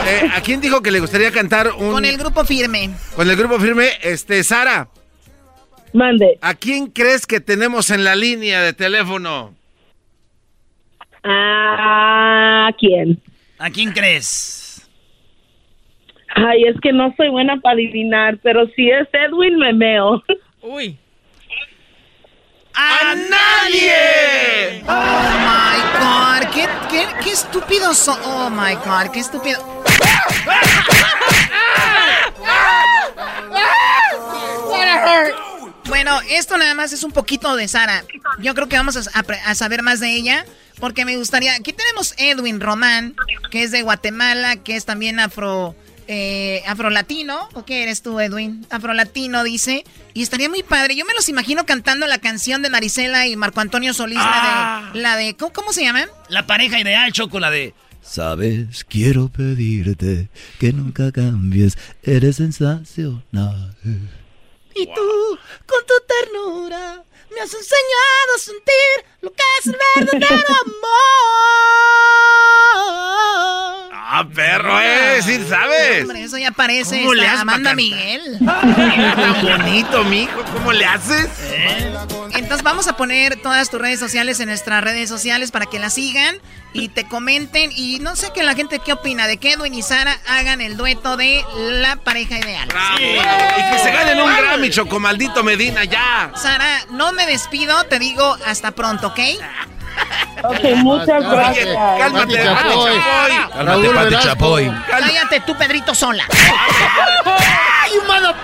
Eh, ¿A quién dijo que le gustaría cantar un... Con el grupo firme. Con el grupo firme, este, Sara. Mande. ¿A quién crees que tenemos en la línea de teléfono? ¿A quién? ¿A quién crees? Ay, es que no soy buena para adivinar, pero si es Edwin, me meo. Uy. ¡A nadie! Oh my god, qué, qué, qué estúpido son. Oh my god, qué estúpido. Bueno, esto nada más es un poquito de Sara. Yo creo que vamos a, a, saber más de ella. Porque me gustaría. Aquí tenemos Edwin Román, que es de Guatemala, que es también afro eh, afrolatino, ¿o qué eres tú, Edwin? Afrolatino, dice. Y estaría muy padre. Yo me los imagino cantando la canción de Marisela y Marco Antonio Solís, la de... La de ¿cómo, se llama? La pareja ideal, Choco, la de... Sabes, quiero pedirte que nunca cambies, eres sensacional. Y tú, con tu ternura, me has enseñado a sentir lo que es el verdadero amor. Ah, perro, eh, sí sabes. Hombre, eso ya parece ¿Cómo le Amanda Miguel. Tan bonito, mijo, ¿cómo le haces? ¿Eh? Entonces vamos a poner todas tus redes sociales en nuestras redes sociales para que las sigan y te comenten y no sé que la gente qué opina de que Edwin y Sara hagan el dueto de la pareja ideal. Sí. Y que se ganen un Grammy, Choco Maldito Medina, ya. Sara, no me despido, te digo hasta pronto, ¿ok? Ok, muchas gracias. Cálmate, Chapoy. Cálmate, Pati Chapoy. Cállate tú, Pedrito Sola. ¡Ay, humano!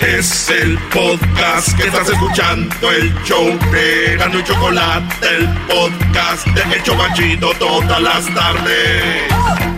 Es el podcast que estás escuchando, el show de Gano y Chocolate, el podcast de El Chobachito todas las tardes.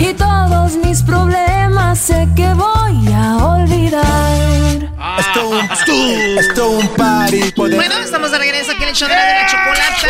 Y todos mis problemas sé que voy a olvidar. Esto un, esto un party. Bueno, estamos de regreso aquí en el show de la, de la chocolata.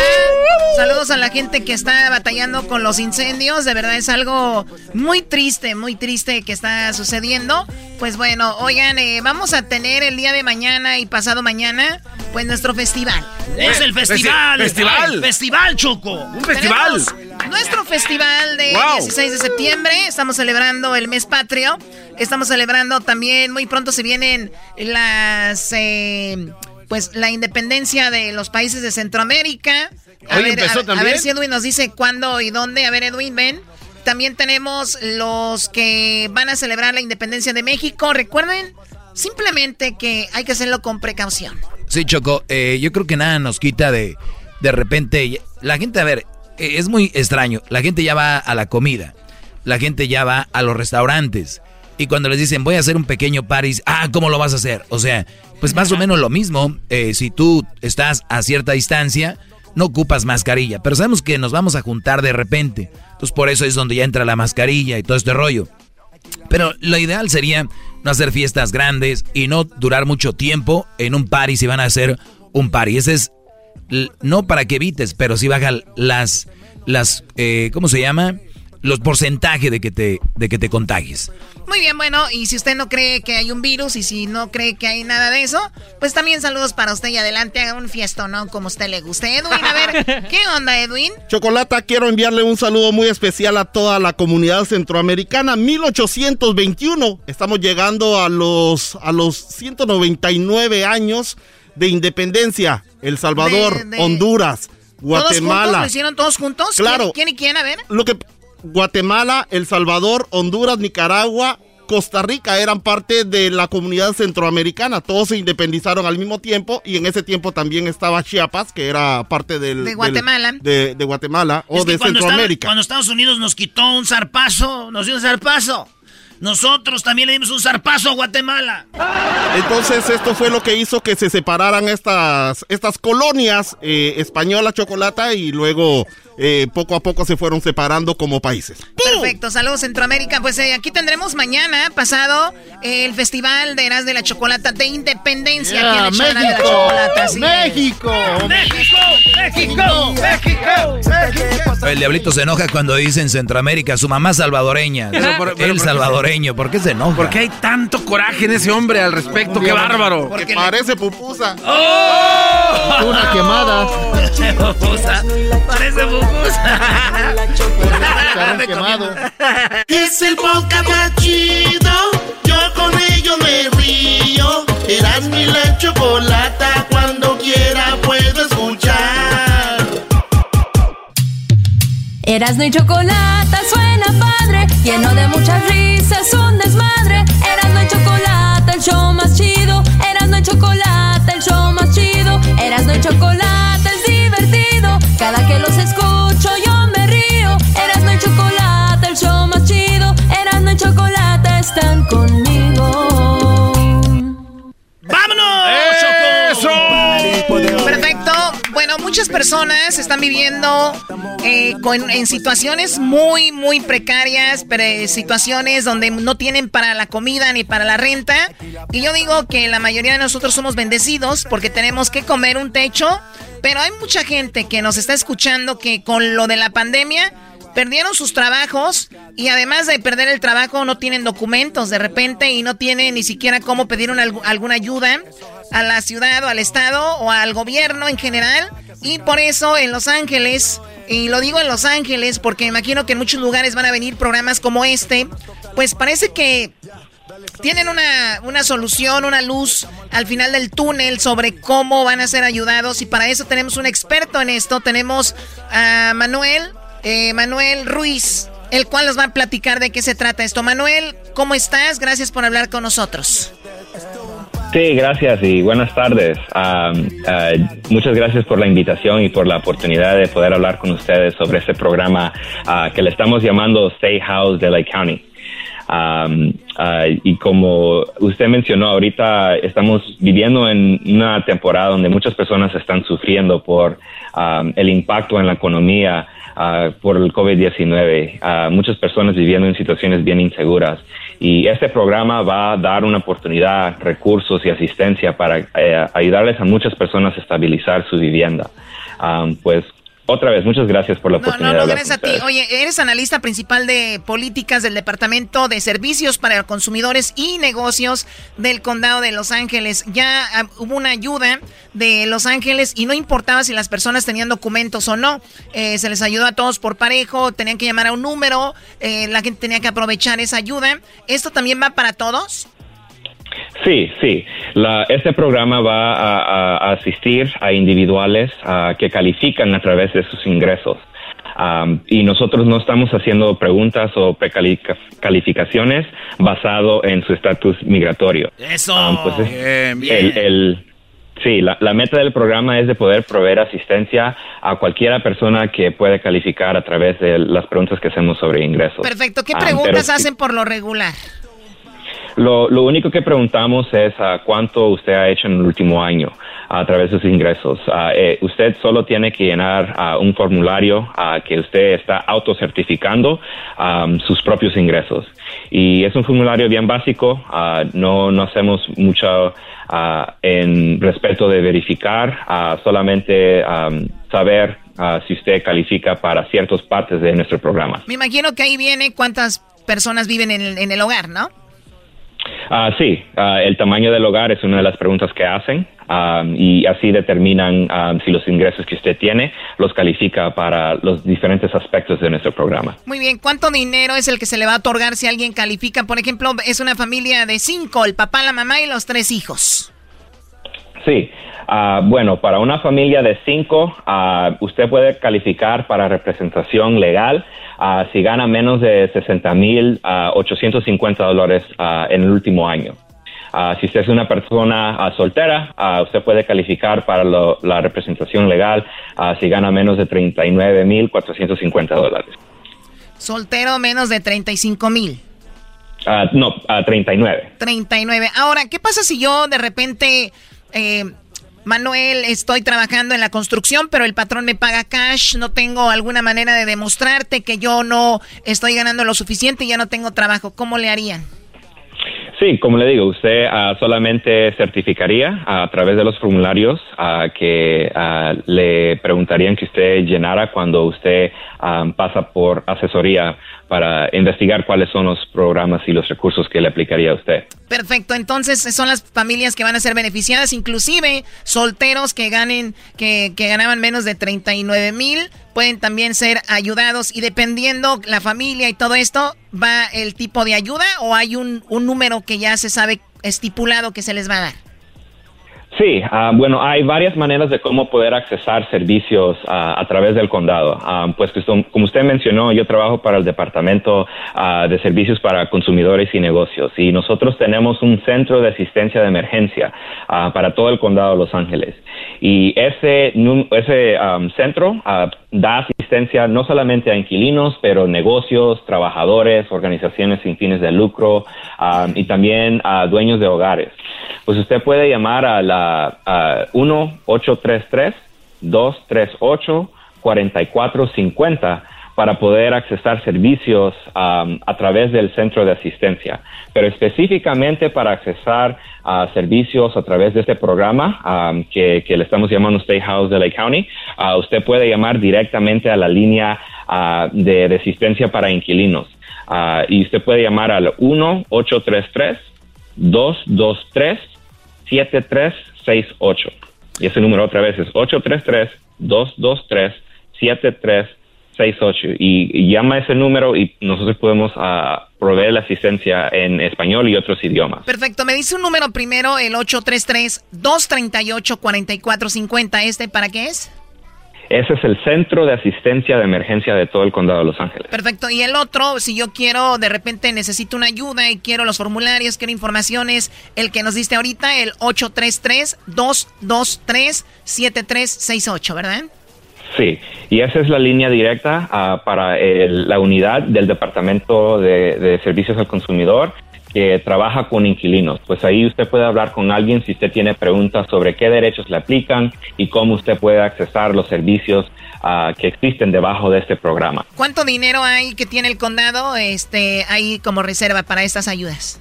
Saludos a la gente que está batallando con los incendios. De verdad es algo muy triste, muy triste que está sucediendo. Pues bueno, oigan, eh, vamos a tener el día de mañana y pasado mañana, pues nuestro festival. Es el festival. Festival. Festival, Choco. Un festival. Tenemos nuestro festival de Wow. 16 de septiembre. Estamos celebrando el mes patrio. Estamos celebrando también, muy pronto se vienen las... eh, pues la independencia de los países de Centroamérica. A Hoy ver, empezó a- a, también. ver si Edwin nos dice cuándo y dónde. A ver, Edwin, ven. También tenemos los que van a celebrar la independencia de México. Recuerden simplemente que hay que hacerlo con precaución. Sí, Choco, eh, yo creo que nada nos quita de de repente. La gente, a ver, eh, es muy extraño. La gente ya va a la comida. La gente ya va a los restaurantes. Y cuando les dicen, voy a hacer un pequeño party, ah, ¿cómo lo vas a hacer? O sea, pues más o menos lo mismo. eh, si tú estás a cierta distancia, no ocupas mascarilla. Pero sabemos que nos vamos a juntar de repente. Entonces por eso es donde ya entra la mascarilla y todo este rollo. Pero lo ideal sería no hacer fiestas grandes y no durar mucho tiempo en un party si van a hacer un party. Ese es no para que evites, pero si baja las, las eh, ¿cómo se llama? Los porcentajes de que te, de que te contagies. Muy bien, bueno, y si usted no cree que hay un virus y si no cree que hay nada de eso, pues también saludos para usted y adelante haga un fiesto, ¿no? Como usted le guste. Edwin, a ver, ¿qué onda, Edwin? Chocolata, quiero enviarle un saludo muy especial a toda la comunidad centroamericana. 1821, estamos llegando a los, a los 199 años de independencia. El Salvador, Honduras, Guatemala. ¿Todos ¿Lo hicieron todos juntos? Claro. ¿Quién, y quién? A ver. Lo que Guatemala, El Salvador, Honduras, Nicaragua, Costa Rica eran parte de la comunidad centroamericana. Todos se independizaron al mismo tiempo y en ese tiempo también estaba Chiapas, que era parte del... De Guatemala. de, Guatemala o de Centroamérica. cuando Estados Unidos nos quitó un zarpazo, nos dio un zarpazo. Nosotros también le dimos un zarpazo a Guatemala. Entonces esto fue lo que hizo que se separaran estas, estas colonias eh, española, chocolata y luego eh, poco a poco se fueron separando como países. Perfecto, saludos Centroamérica. Pues eh, aquí tendremos mañana pasado el Festival de Eras de la Chocolata de Independencia aquí en México, México, México, México, México, México, El diablito se enoja cuando dicen Centroamérica, su mamá salvadoreña. el salvadoreño, ¿por qué se enoja? Porque hay tanto coraje en ese hombre al respecto, qué bárbaro. Porque parece pupusa. ¡Oh! Una quemada. pupusa. Parece pupusa. Es el podcast más chido. Yo con ello me río. Eras mi la chocolata. Cuando quiera puedo escuchar. Erasmo y chocolate suena padre, lleno de muchas risas, un desmadre. Erasmo y chocolate, el show más chido. Erasmo y chocolate, el show más chido. Erasmo y chocolate es divertido. Cada que los escucha están conmigo. ¡Vámonos! ¡Eso! Perfecto. Bueno, muchas personas están viviendo eh, en situaciones muy, muy precarias, pero eh, situaciones donde no tienen para la comida ni para la renta. Y yo digo que la mayoría de nosotros somos bendecidos porque tenemos que comer un techo, pero hay mucha gente que nos está escuchando que con lo de la pandemia perdieron sus trabajos y además de perder el trabajo no tienen documentos de repente y no tienen ni siquiera cómo pedir alguna ayuda a la ciudad o al estado o al gobierno en general. Y por eso en Los Ángeles, y lo digo en Los Ángeles porque imagino que en muchos lugares van a venir programas como este, pues parece que tienen una, una, solución, una luz al final del túnel sobre cómo van a ser ayudados y para eso tenemos un experto en esto. Tenemos a Manuel eh, Manuel Ruiz, el cual nos va a platicar de qué se trata esto. Manuel, ¿cómo estás? Gracias por hablar con nosotros. Sí, gracias y buenas tardes. Ah, muchas gracias por la invitación y por la oportunidad de poder hablar con ustedes sobre este programa ah, que le estamos llamando Stay House de Lake County. Ah, y como usted mencionó, ahorita estamos viviendo en una temporada donde muchas personas están sufriendo por el impacto en la economía Ah, por el COVID-19, uh, muchas personas viviendo en situaciones bien inseguras. Y este programa va a dar una oportunidad, recursos y asistencia para eh, ayudarles a muchas personas a estabilizar su vivienda. Um, pues otra vez, muchas gracias por la oportunidad. No, no, gracias a ti. Oye, eres analista principal de políticas del Departamento de Servicios para Consumidores y Negocios del Condado de Los Ángeles. Ya ah, hubo una ayuda de Los Ángeles y no importaba si las personas tenían documentos o no. Eh, se les ayudó a todos por parejo, tenían que llamar a un número, eh, la gente tenía que aprovechar esa ayuda. ¿Esto también va para todos? Sí, sí. este programa va a, asistir a individuales que califican a través de sus ingresos. y nosotros no estamos haciendo preguntas o precalificaciones basado en su estatus migratorio. Eso. pues El, sí, la, meta del programa es de poder proveer asistencia a cualquiera persona que puede calificar a través de las preguntas que hacemos sobre ingresos. Perfecto. ¿Qué preguntas hacen por lo regular? Lo, lo único que preguntamos es a cuánto usted ha hecho en el último año a través de sus ingresos. Ah, eh, usted solo tiene que llenar ah, un formulario que usted está autocertificando sus propios ingresos. Y es un formulario bien básico, no, no hacemos mucho en respecto de verificar, solamente saber si usted califica para ciertas partes de nuestro programa. Me imagino que ahí viene cuántas personas viven en en el hogar, ¿no? Ah, sí, el tamaño del hogar es una de las preguntas que hacen y así determinan si los ingresos que usted tiene los califica para los diferentes aspectos de nuestro programa. Muy bien, ¿cuánto dinero es el que se le va a otorgar si alguien califica? Por ejemplo, es una familia de cinco, el papá, la mamá y los tres hijos. Sí, ah, bueno, para una familia de cinco, ah, usted puede calificar para representación legal ah, si gana menos de 60 mil 850 dólares en el último año. Ah, si usted es una persona soltera, uh, usted puede calificar para la representación legal si gana menos de 39.450 dólares. Soltero menos de 35 mil. no, a 39. 39. Ahora, ¿qué pasa si yo de repente, eh, Manuel, estoy trabajando en la construcción, pero el patrón me paga cash, no tengo alguna manera de demostrarte que yo no estoy ganando lo suficiente y ya no tengo trabajo? ¿Cómo le harían? Sí, como le digo, usted ah, solamente certificaría a través de los formularios ah, que ah, le preguntarían que usted llenara cuando usted pasa por asesoría para investigar cuáles son los programas y los recursos que le aplicaría a usted. Perfecto, entonces son las familias que van a ser beneficiadas, inclusive solteros que ganen, que, que ganaban menos de 39 mil, pueden también ser ayudados y dependiendo la familia y todo esto, ¿va el tipo de ayuda o hay un, número que ya se sabe estipulado que se les va a dar? Sí, ah, bueno, hay varias maneras de cómo poder accesar servicios ah, a través del condado. Ah, pues como usted mencionó, yo trabajo para el Departamento de Servicios para Consumidores y Negocios y nosotros tenemos un centro de asistencia de emergencia para todo el condado de Los Ángeles. Y ese, ese centro da asistencia no solamente a inquilinos, pero negocios, trabajadores, organizaciones sin fines de lucro y también a dueños de hogares. Pues usted puede llamar a la 1-833-238-4450 para poder accesar servicios um, a través del centro de asistencia. Pero específicamente para accesar a servicios a través de este programa um, que, le estamos llamando State House de Lake County, uh, usted puede llamar directamente a la línea uh, de, de, asistencia para inquilinos. Uh, y usted puede llamar al 1-833-223 7368. Y ese número otra vez es 833-223-7368. Y, llama ese número y nosotros podemos uh, proveer la asistencia en español y otros idiomas. Perfecto. Me dice un número primero, el 833-238-4450. ¿Este para qué es? Ese es el centro de asistencia de emergencia de todo el condado de Los Ángeles. Perfecto. Y el otro, si yo quiero, de repente necesito una ayuda y quiero los formularios, quiero informaciones, el que nos diste ahorita, el 833-223-7368, ¿verdad? Sí, y esa es la línea directa ah, para la unidad del Departamento de Servicios al Consumidor que trabaja con inquilinos. Pues ahí usted puede hablar con alguien si usted tiene preguntas sobre qué derechos le aplican y cómo usted puede accesar los servicios ah, que existen debajo de este programa. ¿Cuánto dinero hay que tiene el condado este, ahí como reserva para estas ayudas?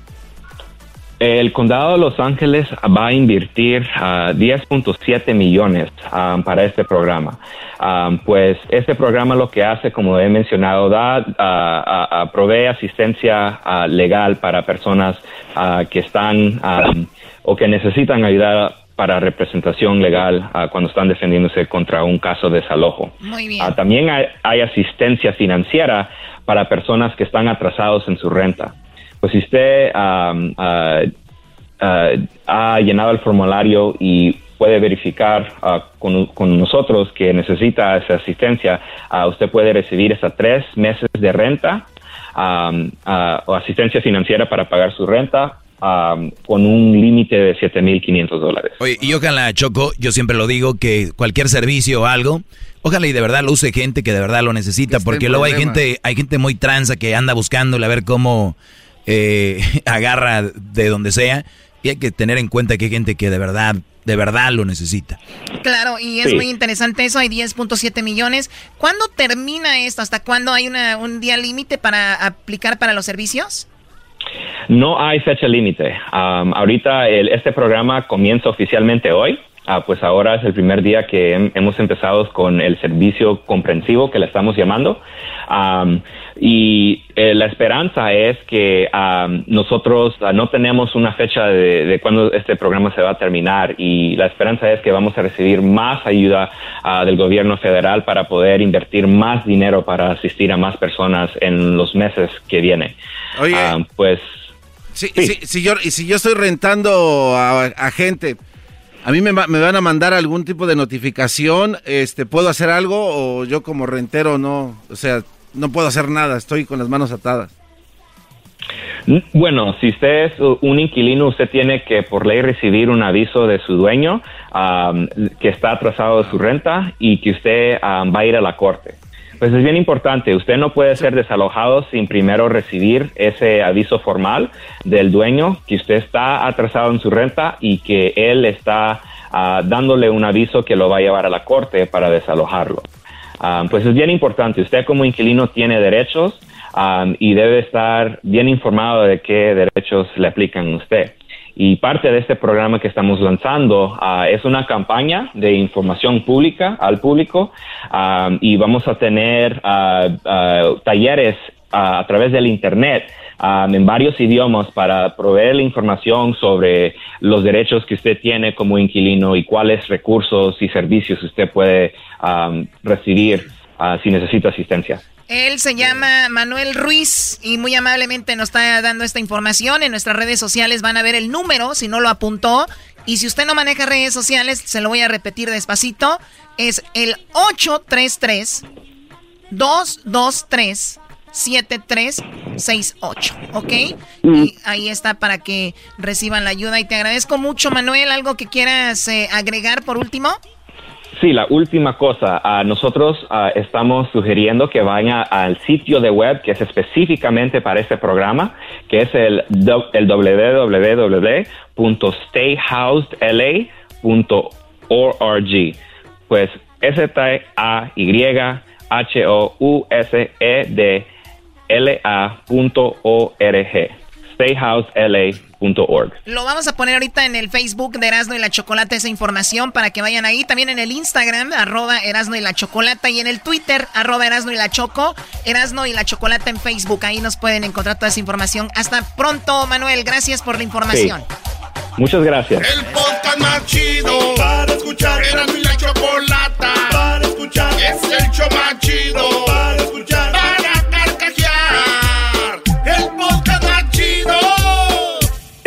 El condado de Los Ángeles va a invertir 10.7 ah, millones ah, para este programa. Ah, pues este programa lo que hace, como he mencionado, da, provee asistencia legal para personas que están o que necesitan ayuda para representación legal cuando están defendiéndose contra un caso de desalojo. Muy bien. también hay asistencia financiera para personas que están atrasados en su renta pues si usted ha llenado el formulario y puede verificar ah, con, nosotros que necesita esa asistencia, uh, usted puede recibir hasta tres meses de renta o asistencia financiera para pagar su renta con un límite de 7.500 dólares. Oye, y ojalá, Choco, yo siempre lo digo, que cualquier servicio o algo, ojalá y de verdad lo use gente que de verdad lo necesita, porque luego hay gente, hay gente muy transa que anda buscándole a ver cómo eh, agarra de donde sea y hay que tener en cuenta que hay gente que de verdad, de verdad lo necesita. Claro, y es muy interesante eso, hay 10.7 millones. ¿Cuándo termina esto? ¿Hasta cuándo hay una, un día límite para aplicar para los servicios? No hay fecha límite. ahorita este programa comienza oficialmente hoy. Ah, pues ahora es el primer día que hemos empezado con el servicio comprensivo que le estamos llamando. y eh, la esperanza es que nosotros ah, no tenemos una fecha de, de cuándo este programa se va a terminar y la esperanza es que vamos a recibir más ayuda ah, del gobierno federal para poder invertir más dinero para asistir a más personas en los meses que vienen. Oye, pues... Si, si, yo, y si yo estoy rentando a gente a mí me, van a mandar algún tipo de notificación, este, ¿puedo hacer algo o yo como rentero no? O sea, no puedo hacer nada, estoy con las manos atadas. Bueno, si usted es un inquilino, usted tiene que por ley recibir un aviso de su dueño que está atrasado de su renta y que usted va a ir a la corte. Pues es bien importante, usted no puede ser desalojado sin primero recibir ese aviso formal del dueño que usted está atrasado en su renta y que él está ah, dándole un aviso que lo va a llevar a la corte para desalojarlo. Ah, pues es bien importante, usted como inquilino tiene derechos ah, y debe estar bien informado de qué derechos le aplican a usted. Y parte de este programa que estamos lanzando ah, es una campaña de información pública al público ah, y vamos a tener ah, talleres a través del Internet en varios idiomas para proveer la información sobre los derechos que usted tiene como inquilino y cuáles recursos y servicios usted puede recibir si necesita asistencia. Él se llama Manuel Ruiz y muy amablemente nos está dando esta información. En nuestras redes sociales van a ver el número, si no lo apuntó. Y si usted no maneja redes sociales, se lo voy a repetir despacito. Es el 833 223 7368, ¿ok? Y ahí está para que reciban la ayuda. Y te agradezco mucho, Manuel. ¿Algo que quieras eh, agregar por último? Sí, la última cosa. Uh, nosotros uh, estamos sugiriendo que vayan al sitio de web que es específicamente para este programa, que es el, el www.stayhousedla.org. Pues S-T-A-Y-H-O-U-S-E-D-L-A.org. stayhousela.org. Lo vamos a poner ahorita en el Facebook de Erasmo y la Chocolate esa información para que vayan ahí. También en el Instagram, arroba Erasno y la Chocolata. Y en el Twitter, arroba Erasno y la Choco. Erasno y la Chocolata en Facebook. Ahí nos pueden encontrar toda esa información. Hasta pronto, Manuel. Gracias por la información. Muchas gracias. El podcast más chido para escuchar. Erasmo y la Chocolata para escuchar. Es el show más chido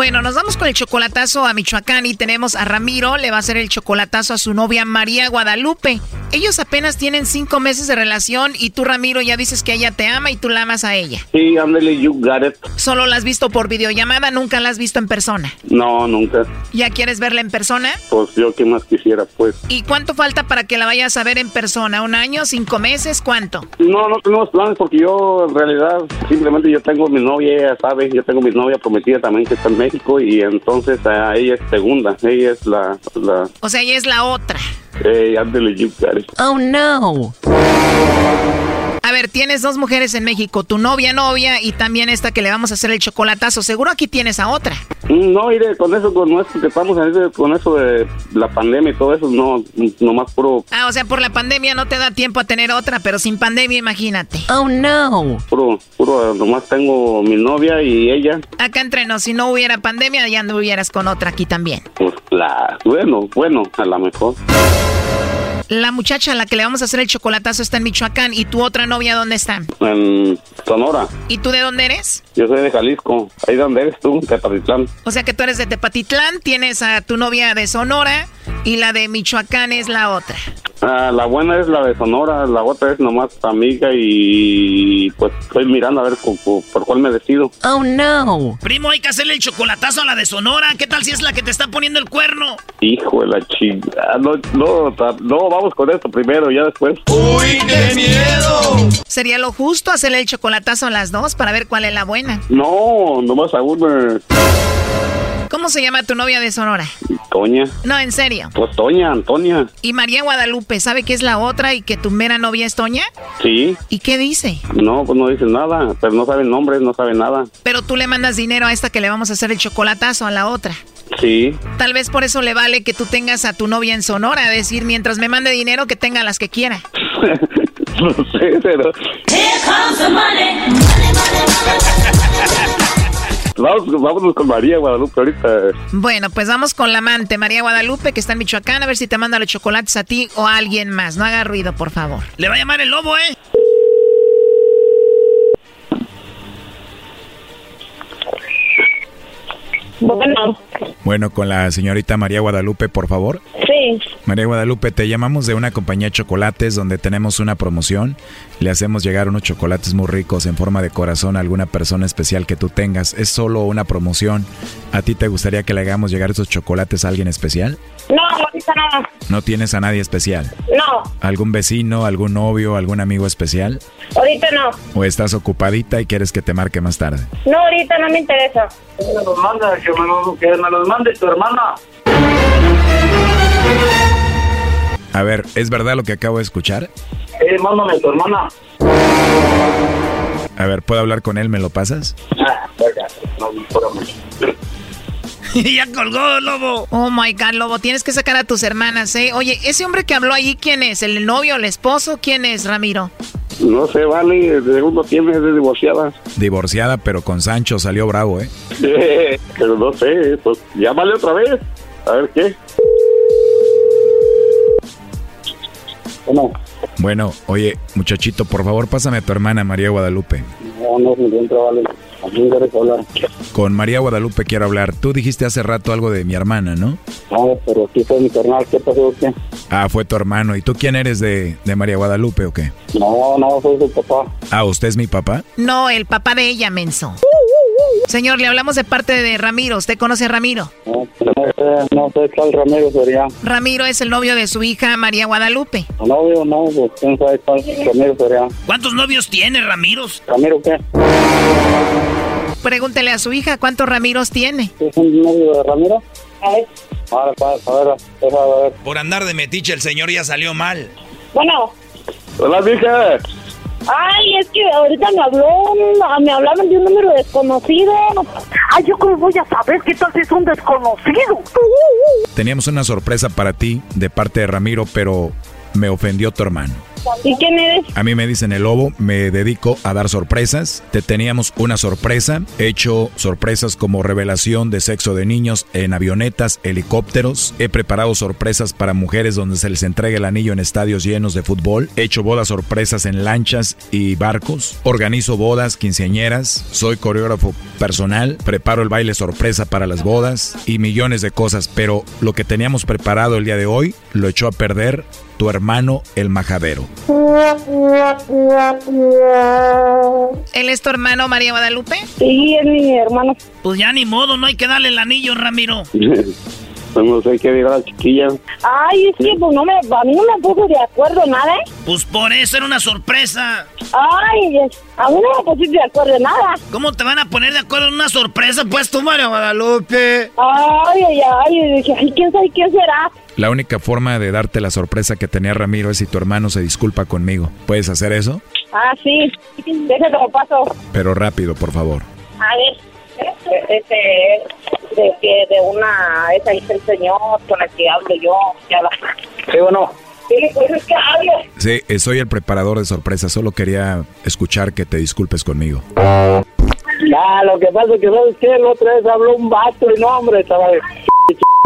Bueno, nos vamos con el chocolatazo a Michoacán y tenemos a Ramiro, le va a hacer el chocolatazo a su novia María Guadalupe. Ellos apenas tienen cinco meses de relación y tú, Ramiro, ya dices que ella te ama y tú la amas a ella. Sí, ándale, you got it. ¿Solo la has visto por videollamada? ¿Nunca la has visto en persona? No, nunca. ¿Ya quieres verla en persona? Pues yo qué más quisiera, pues. ¿Y cuánto falta para que la vayas a ver en persona? ¿Un año? ¿Cinco meses? ¿Cuánto? No, no tenemos planes porque yo, en realidad, simplemente yo tengo mi novia, ella sabe, yo tengo mi novia prometida también que está en México y entonces a ella es segunda, ella es la... la... O sea, ella es la otra. Hey, ándale, you got it. Oh, no. A ver, tienes dos mujeres en México, tu novia, novia y también esta que le vamos a hacer el chocolatazo. Seguro aquí tienes a otra. No, iré con eso, con esto que estamos con eso de la pandemia y todo eso, no, nomás puro. Ah, o sea, por la pandemia no te da tiempo a tener otra, pero sin pandemia, imagínate. Oh, no. Puro, puro, nomás tengo mi novia y ella. Acá entre nos, si no hubiera pandemia, ya no hubieras con otra aquí también. Pues, la, bueno, bueno, a lo mejor. La muchacha a la que le vamos a hacer el chocolatazo está en Michoacán. ¿Y tu otra novia dónde está? En Sonora. ¿Y tú de dónde eres? Yo soy de Jalisco. Ahí donde eres tú, Tepatitlán. O sea que tú eres de Tepatitlán, tienes a tu novia de Sonora y la de Michoacán es la otra. Ah, la buena es la de Sonora, la otra es nomás amiga y pues estoy mirando a ver por, cuál me decido. Oh no. Primo, hay que hacerle el chocolatazo a la de Sonora. ¿Qué tal si es la que te está poniendo el cuerno? Hijo de la chingada. No, no, no, vamos con esto primero, ya después. ¡Uy, qué miedo! ¿Sería lo justo hacerle el chocolatazo a las dos para ver cuál es la buena? No, nomás a una. ¿Cómo se llama tu novia de Sonora? Toña. No, en serio. Pues Toña, Antonia. ¿Y María Guadalupe sabe que es la otra y que tu mera novia es Toña? Sí. ¿Y qué dice? No, pues no dice nada, pero no sabe el nombre, no sabe nada. Pero tú le mandas dinero a esta que le vamos a hacer el chocolatazo a la otra. Sí. Tal vez por eso le vale que tú tengas a tu novia en Sonora, decir, mientras me mande dinero, que tenga las que quiera. no sé, pero... Here comes the money. Vamos, vámonos con María Guadalupe ahorita. Bueno, pues vamos con la amante, María Guadalupe, que está en Michoacán, a ver si te manda los chocolates a ti o a alguien más. No haga ruido, por favor. Le va a llamar el lobo, ¿eh? Bueno. Bueno, con la señorita María Guadalupe, por favor. Sí. María Guadalupe, te llamamos de una compañía de chocolates donde tenemos una promoción. Le hacemos llegar unos chocolates muy ricos en forma de corazón a alguna persona especial que tú tengas. Es solo una promoción. ¿A ti te gustaría que le hagamos llegar esos chocolates a alguien especial? No, ahorita nada. ¿No tienes a nadie especial? No. ¿Algún vecino, algún novio, algún amigo especial? Ahorita no. ¿O estás ocupadita y quieres que te marque más tarde? No, ahorita no me interesa. Me los manda, que me, me los mande tu hermana. A ver, ¿es verdad lo que acabo de escuchar? Eh, mándame a tu hermana. A ver, ¿puedo hablar con él? ¿Me lo pasas? Ah, no, ya colgó, Lobo. Oh my God, Lobo, tienes que sacar a tus hermanas, ¿eh? Oye, ese hombre que habló ahí, ¿quién es? ¿El novio, el esposo? ¿Quién es, Ramiro? No sé, vale, de segundo tiene, es de divorciada. Divorciada, pero con Sancho salió bravo, ¿eh? pero no sé, pues llámale otra vez. A ver qué. Bueno. Bueno, oye, muchachito, por favor, pásame a tu hermana María Guadalupe. No, no se encuentra, vale. ¿A quién quieres hablar? Con María Guadalupe quiero hablar. Tú dijiste hace rato algo de mi hermana, ¿no? No, pero aquí fue mi carnal. ¿Qué pasó? ¿Qué? Ah, fue tu hermano. ¿Y tú quién eres de, de María Guadalupe o qué? No, no, soy su papá. Ah, ¿usted es mi papá? No, el papá de ella, menso. Señor, le hablamos de parte de Ramiro. ¿Usted conoce a Ramiro? No, no sé cuál Ramiro sería. Ramiro es el novio de su hija María Guadalupe. Novio, no, pues quién sabe cuál Ramiro sería. ¿Cuántos novios tiene Ramiro? ¿Ramiro qué? Pregúntele a su hija cuántos Ramiros tiene. ¿Es un novio de Ramiro? A ver. A ver, a ver, a ver. Por andar de metiche el señor ya salió mal. Bueno. Hola, mija. Ay, es que ahorita me habló, me hablaban de un número desconocido. Ay, ¿yo cómo voy a saber qué tal si es un desconocido? Teníamos una sorpresa para ti de parte de Ramiro, pero me ofendió tu hermano. A mí me dicen el lobo, me dedico a dar sorpresas. Te teníamos una sorpresa, he hecho sorpresas como revelación de sexo de niños en avionetas, helicópteros. He preparado sorpresas para mujeres donde se les entrega el anillo en estadios llenos de fútbol. He hecho bodas sorpresas en lanchas y barcos. Organizo bodas quinceañeras. Soy coreógrafo personal. Preparo el baile sorpresa para las bodas y millones de cosas. Pero lo que teníamos preparado el día de hoy lo echó a perder tu hermano el majadero. ¿Él es tu hermano María Guadalupe? Sí, es mi hermano. Pues ya ni modo, no hay que darle el anillo, Ramiro. Pues no sé qué dirá la chiquilla. Ay, es que pues no me, a mí no me puso de acuerdo nada, ¿eh? Pues por eso era una sorpresa. Ay, a mí no me pusiste de acuerdo en nada. ¿Cómo te van a poner de acuerdo en una sorpresa, pues tú, María Guadalupe? Ay, ay, ay, dije, ay, quién sabe qué será. La única forma de darte la sorpresa que tenía Ramiro es si tu hermano se disculpa conmigo. ¿Puedes hacer eso? Ah, sí. Déjame lo paso. Pero rápido, por favor. A ver. Este, de que de una, esa dice el señor con el que hablo yo, que habla. Sí, bueno. Sí, pues es que hablo. Sí, soy el preparador de sorpresas. Solo quería escuchar que te disculpes conmigo. Ah, lo que pasa es que, ¿sabes qué? La otra vez habló un vato y no, hombre, estaba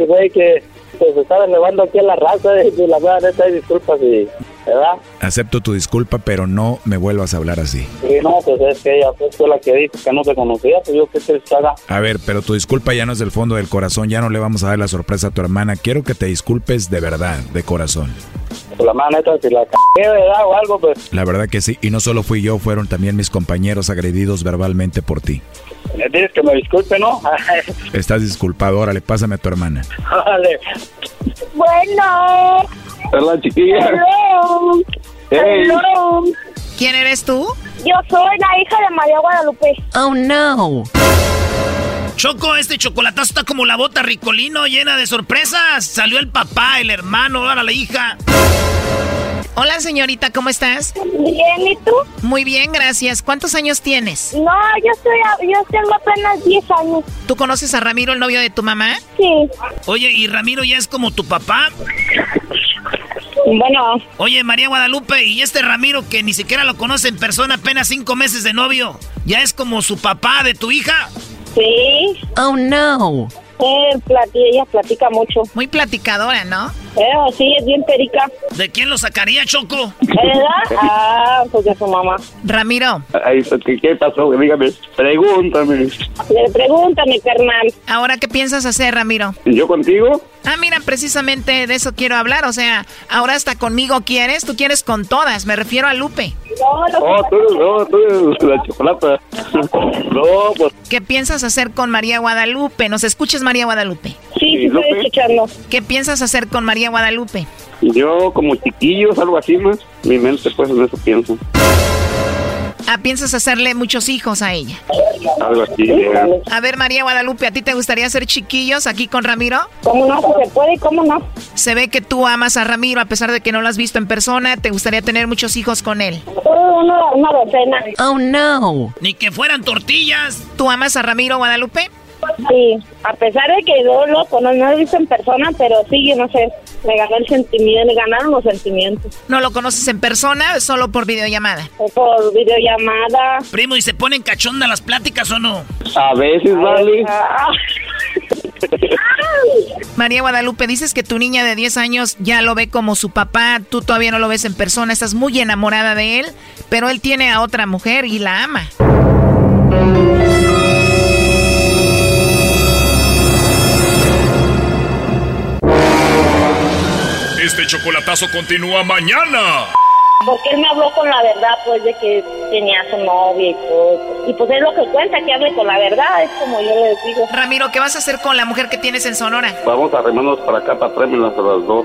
güey que pues estaba elevando aquí a la raza y la verdad neta disculpas y ¿verdad? Acepto tu disculpa, pero no me vuelvas a hablar así. Sí, no, pues es que ella fue la que dijo que no se conocía, pues yo qué se haga. A ver, pero tu disculpa ya no es del fondo del corazón, ya no le vamos a dar la sorpresa a tu hermana. Quiero que te disculpes de verdad, de corazón. Pues la mano neta, si la cagué, ¿verdad? O algo, pues. La verdad que sí, y no solo fui yo, fueron también mis compañeros agredidos verbalmente por ti. Me dices que me disculpe, ¿no? Estás disculpado, órale, pásame a tu hermana. Vale. Bueno. Hola, chiquilla. Hello. Hey. Hello. ¿Quién eres tú? Yo soy la hija de María Guadalupe. Oh, no. Choco, este chocolatazo está como la bota ricolino llena de sorpresas. Salió el papá, el hermano, ahora la hija. Hola, señorita, ¿cómo estás? Bien, ¿y tú? Muy bien, gracias. ¿Cuántos años tienes? No, yo soy, yo tengo apenas 10 años. ¿Tú conoces a Ramiro, el novio de tu mamá? Sí. Oye, ¿y Ramiro ya es como tu papá? Bueno. Oye, María Guadalupe, ¿y este Ramiro que ni siquiera lo conoce en persona, apenas cinco meses de novio, ya es como su papá de tu hija? Sí. Oh, no. Eh, plati- ella platica mucho. Muy platicadora, ¿no? Pero sí, es bien perica. ¿De quién lo sacaría, Choco? ¿Verdad? Ah, pues de su mamá. Ramiro. Ahí, ¿qué, ¿Qué pasó? Dígame, pregúntame. Le pregúntame, carnal. ¿Ahora qué piensas hacer, Ramiro? ¿Yo contigo? Ah, mira, precisamente de eso quiero hablar. O sea, ahora hasta conmigo quieres, tú quieres con todas. Me refiero a Lupe. Oh, tú, no, tú eres la chocolata. no, pues. ¿Qué piensas hacer con María Guadalupe? ¿Nos escuches, María Guadalupe? Sí, sí, estoy escuchando. ¿Qué piensas hacer con María Guadalupe? Yo como chiquillos, algo así más. Mi mente pues en eso pienso. Ah, piensas hacerle muchos hijos a ella. Algo así. eh. A ver, María Guadalupe, ¿a ti te gustaría ser chiquillos aquí con Ramiro? ¿Cómo no? Se puede, ¿cómo no? Se ve que tú amas a Ramiro a pesar de que no lo has visto en persona. ¿Te gustaría tener muchos hijos con él? Una, una docena. Oh, no. Ni que fueran tortillas. ¿Tú amas a Ramiro Guadalupe? Sí, a pesar de que yo lo conozco, no lo he visto en persona, pero sí, yo no sé, me ganó el sentimiento, me ganaron los sentimientos. ¿No lo conoces en persona solo por videollamada? O por videollamada. Primo, ¿y se ponen cachonda las pláticas o no? A veces, vale. María Guadalupe, dices que tu niña de 10 años ya lo ve como su papá, tú todavía no lo ves en persona, estás muy enamorada de él, pero él tiene a otra mujer y la ama. Este chocolatazo continúa mañana. Porque él me habló con la verdad, pues, de que tenía a su novia y todo. Y pues es lo que cuenta, que hable con la verdad, es como yo les digo. Ramiro, ¿qué vas a hacer con la mujer que tienes en Sonora? Vamos a remarnos para acá, para tráemelas a las dos.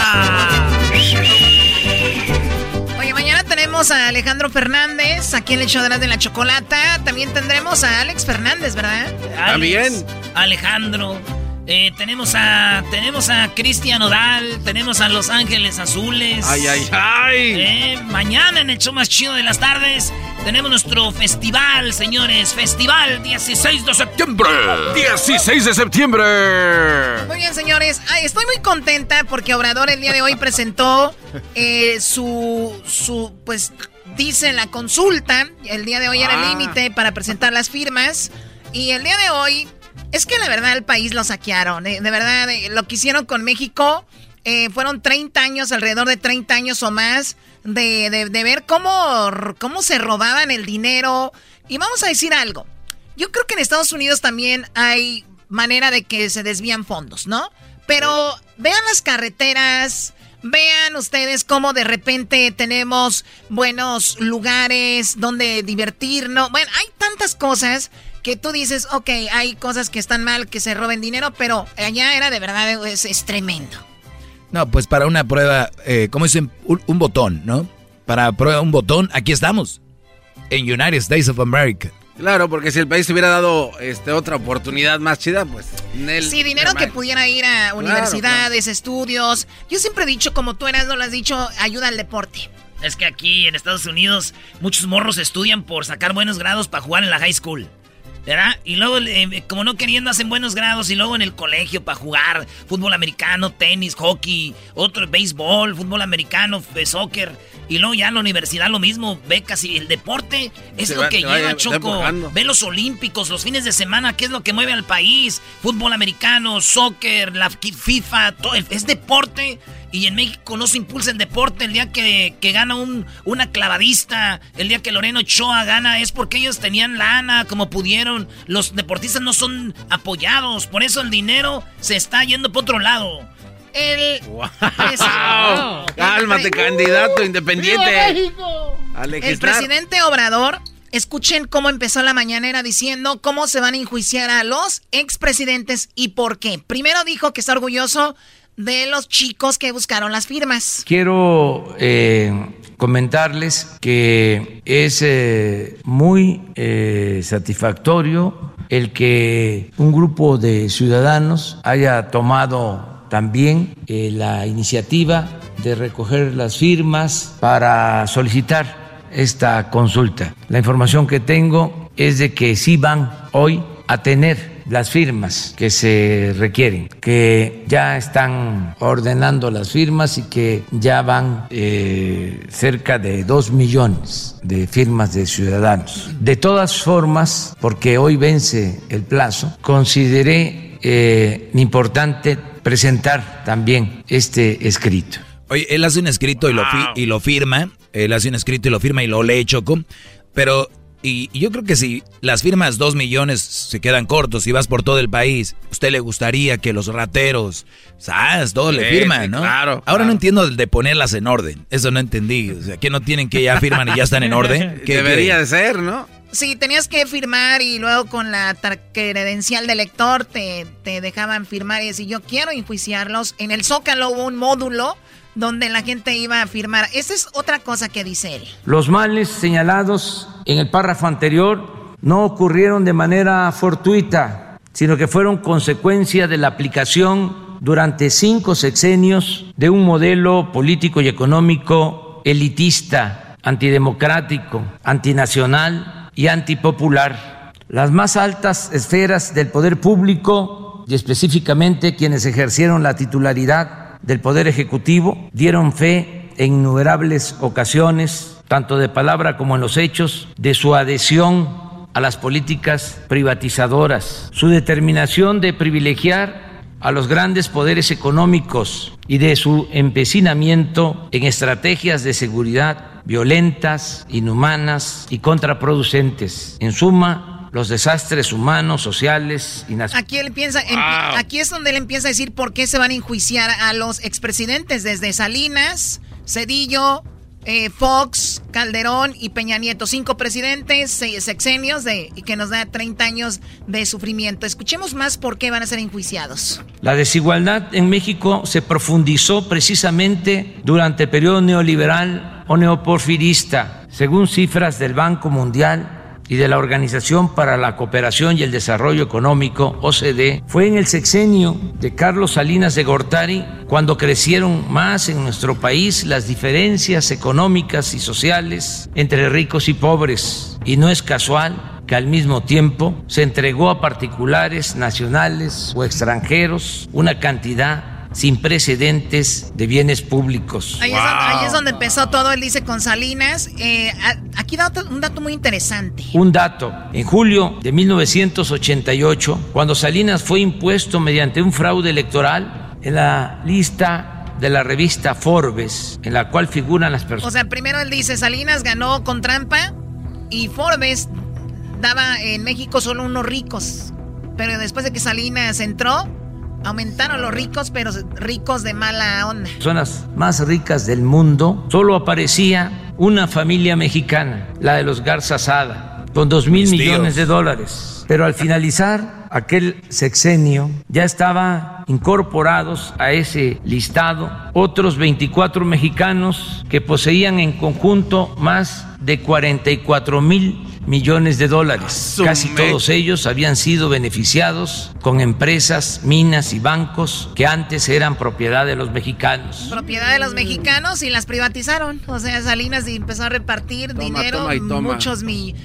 A Alejandro Fernández aquí en el show de de la chocolata. También tendremos a Alex Fernández, ¿verdad? También. Alex, Alejandro. Eh, tenemos a tenemos a Cristian Odal, tenemos a Los Ángeles Azules. Ay, ay, ay. Eh, mañana en el show más chido de las tardes tenemos nuestro festival, señores. Festival 16 de septiembre. 16 de septiembre. Muy bien, señores. Ay, estoy muy contenta porque Obrador el día de hoy presentó eh, su, su, pues, dice la consulta. El día de hoy era el Ah. límite para presentar las firmas. Y el día de hoy, es que la verdad el país lo saquearon. eh, de verdad, eh, lo que hicieron con México eh, fueron 30 años, alrededor de 30 años o más, de, de- ver cómo, cómo se robaban el dinero. Y vamos a decir algo. Yo creo que en Estados Unidos también hay manera de que se desvían fondos, ¿no? Pero vean las carreteras, vean ustedes cómo de repente tenemos buenos lugares donde divertirnos. Bueno, hay tantas cosas que tú dices, ok, hay cosas que están mal, que se roben dinero, pero allá era de verdad, es, tremendo. No, pues para una prueba, eh, ¿cómo dicen? Un, botón, ¿no? Para prueba un botón, aquí estamos, en United States of America. Claro, porque si el país hubiera dado este, otra oportunidad más chida, pues... sí, dinero que pudiera ir a universidades, estudios. Yo siempre he dicho, como tú eras, no lo has dicho, ayuda al deporte. Es que aquí en Estados Unidos muchos morros estudian por sacar buenos grados para jugar en la high school. ¿Verdad? Y luego, eh, como no queriendo, hacen buenos grados. Y luego en el colegio para jugar fútbol americano, tenis, hockey, otro béisbol, fútbol americano, soccer. Y luego ya en la universidad lo mismo, becas y el deporte es lo que lleva Choco. Ve los olímpicos, los fines de semana, ¿qué es lo que mueve al país? Fútbol americano, soccer, la FIFA, todo, es deporte. Y en México no se impulsa el deporte. El día que, gana un, una clavadista, el día que Loreno Ochoa gana, es porque ellos tenían lana, como pudieron. Los deportistas no son apoyados. Por eso el dinero se está yendo por otro lado. El. Cálmate, candidato independiente. El presidente Obrador. Escuchen cómo empezó la mañanera diciendo cómo se van a enjuiciar a los expresidentes y por qué. Primero dijo que está orgulloso de los chicos que buscaron las firmas. Quiero eh, comentarles que es eh, muy eh, satisfactorio el que un grupo de ciudadanos haya tomado también la iniciativa de recoger las firmas para solicitar esta consulta. La información que tengo es de que sí van hoy a tener las firmas que se requieren, que ya están ordenando las firmas y que ya van eh, cerca de dos millones de firmas de ciudadanos. De todas formas, porque hoy vence el plazo, consideré eh, importante presentar también este escrito. Oye, él hace un escrito y, lo, y lo firma, él hace un escrito y lo firma y lo lee Choco, pero y, yo creo que si las firmas dos millones se quedan cortos y vas por todo el país, usted le gustaría que los rateros, ¿sabes? Todo le firman, ¿no? Claro. Ahora no entiendo el de ponerlas en orden. Eso no entendí. O sea, que no tienen que ya firman y ya están en orden. Debería de ser, ¿no? Sí, tenías que firmar y luego con la credencial de lector te, te dejaban firmar y decir, yo quiero enjuiciarlos. En el Zócalo hubo un módulo donde la gente iba a firmar. Esa es otra cosa que dice él. Los males señalados en el párrafo anterior no ocurrieron de manera fortuita, sino que fueron consecuencia de la aplicación durante cinco sexenios de un modelo político y económico elitista, antidemocrático, antinacional y antipopular. Las más altas esferas del poder público y específicamente quienes ejercieron la titularidad del Poder Ejecutivo dieron fe en innumerables ocasiones, tanto de palabra como en los hechos, de su adhesión a las políticas privatizadoras, su determinación de privilegiar a los grandes poderes económicos y de su empecinamiento en estrategias de seguridad violentas, inhumanas y contraproducentes. En suma, los desastres humanos, sociales y nacionales. Aquí, él piensa, aquí es donde él empieza a decir por qué se van a enjuiciar a los expresidentes, desde Salinas, Cedillo, eh, Fox, Calderón y Peña Nieto. Cinco presidentes, seis sexenios de, y que nos da 30 años de sufrimiento. Escuchemos más por qué van a ser enjuiciados. La desigualdad en México se profundizó precisamente durante el periodo neoliberal o neoporfirista. Según cifras del Banco Mundial, y de la Organización para la Cooperación y el Desarrollo Económico, OCDE, fue en el sexenio de Carlos Salinas de Gortari cuando crecieron más en nuestro país las diferencias económicas y sociales entre ricos y pobres. Y no es casual que al mismo tiempo se entregó a particulares, nacionales o extranjeros una cantidad sin precedentes de bienes públicos. Ahí, es, donde, empezó todo, él dice con Salinas. Eh, aquí da un dato muy interesante. Un dato. En julio de 1988, cuando Salinas fue impuesto mediante un fraude electoral en la lista de la revista Forbes, en la cual figuran las personas. O sea, primero él dice, Salinas ganó con trampa y Forbes daba en México solo unos ricos. Pero después de que Salinas entró, aumentaron los ricos, pero ricos de mala onda. Zonas más ricas del mundo, solo aparecía una familia mexicana, la de los Garza Sada, con dos mil millones de dólares. Pero al finalizar aquel sexenio ya estaban incorporados a ese listado otros 24 mexicanos que poseían en conjunto más de 44 mil millones de dólares. Casi todos ellos habían sido beneficiados con empresas, minas y bancos que antes eran propiedad de los mexicanos. Propiedad de los mexicanos y las privatizaron. O sea, Salinas empezó a repartir dinero, muchos mi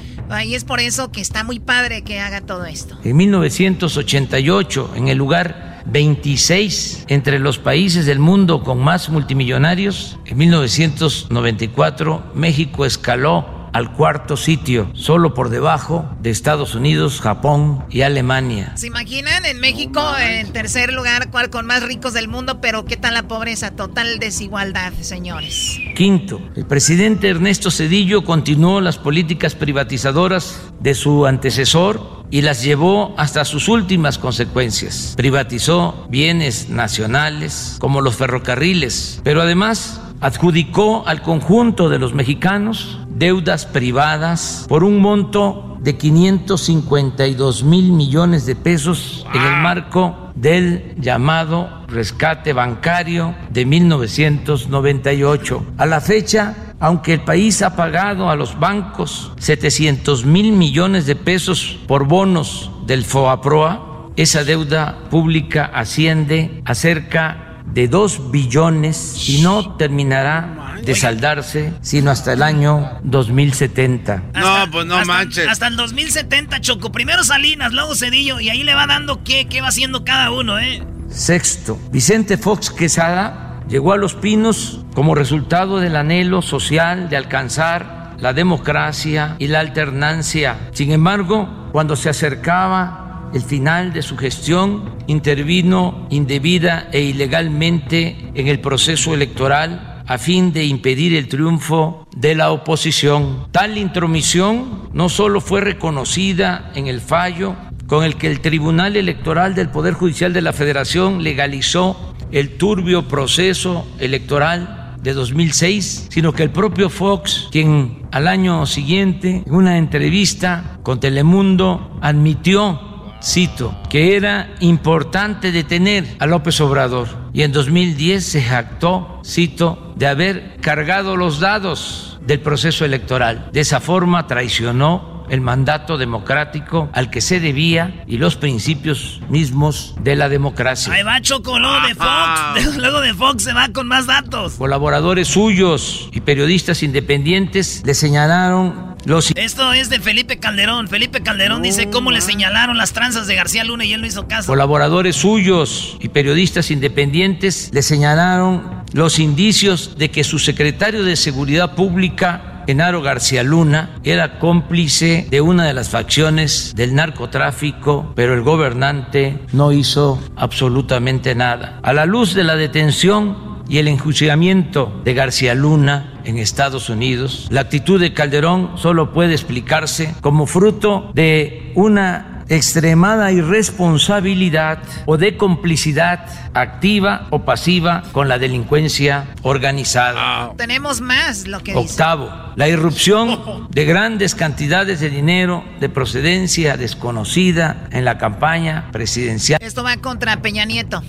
y es por eso que está muy padre que haga todo esto. En 1988, en el lugar 26 entre los países del mundo con más multimillonarios, en 1994 México escaló al cuarto sitio, solo por debajo de Estados Unidos, Japón y Alemania. ¿Se imaginan en México en tercer lugar cual con más ricos del mundo, pero qué tal la pobreza? Total desigualdad, señores. Quinto, el presidente Ernesto Cedillo continuó las políticas privatizadoras de su antecesor y las llevó hasta sus últimas consecuencias. Privatizó bienes nacionales como los ferrocarriles, pero además adjudicó al conjunto de los mexicanos deudas privadas por un monto de 552 mil millones de pesos en el marco del llamado rescate bancario de 1998. A la fecha, aunque el país ha pagado a los bancos 700 mil millones de pesos por bonos del FOAPROA, esa deuda pública asciende a cerca de 2 billones y no terminará de saldarse sino hasta el año 2070. no, pues no manches. Hasta el 2070, Choco. Primero Salinas, luego Cedillo y ahí le va dando qué, qué va haciendo cada uno, ¿eh? Sexto, Vicente Fox Quesada llegó a Los Pinos como resultado del anhelo social de alcanzar la democracia y la alternancia. Sin embargo, cuando se acercaba el final de su gestión, intervino indebida e ilegalmente en el proceso electoral a fin de impedir el triunfo de la oposición. Tal intromisión no solo fue reconocida en el fallo con el que el Tribunal Electoral del Poder Judicial de la Federación legalizó el turbio proceso electoral de 2006, sino que el propio Fox, quien al año siguiente, en una entrevista con Telemundo, admitió cito, que era importante detener a López Obrador y en 2010 se jactó, cito, de haber cargado los dados del proceso electoral. De esa forma traicionó el mandato democrático al que se debía y los principios mismos de la democracia. Ahí va Chocoló de Fox. Luego de Fox se va con más datos. Colaboradores suyos y periodistas independientes le señalaron esto es de Felipe Calderón. Felipe Calderón dice cómo le señalaron las tranzas de García Luna y él no hizo caso. Colaboradores suyos y periodistas independientes le señalaron los indicios de que su secretario de Seguridad Pública Genaro García Luna era cómplice de una de las facciones del narcotráfico, pero el gobernante no hizo absolutamente nada. A la luz de la detención y el enjuiciamiento de García Luna en Estados Unidos, la actitud de Calderón solo puede explicarse como fruto de una extremada irresponsabilidad o de complicidad activa o pasiva con la delincuencia organizada. Tenemos más lo que Octavo, la irrupción de grandes cantidades de dinero de procedencia desconocida en la campaña presidencial. Esto va contra Peña Nieto.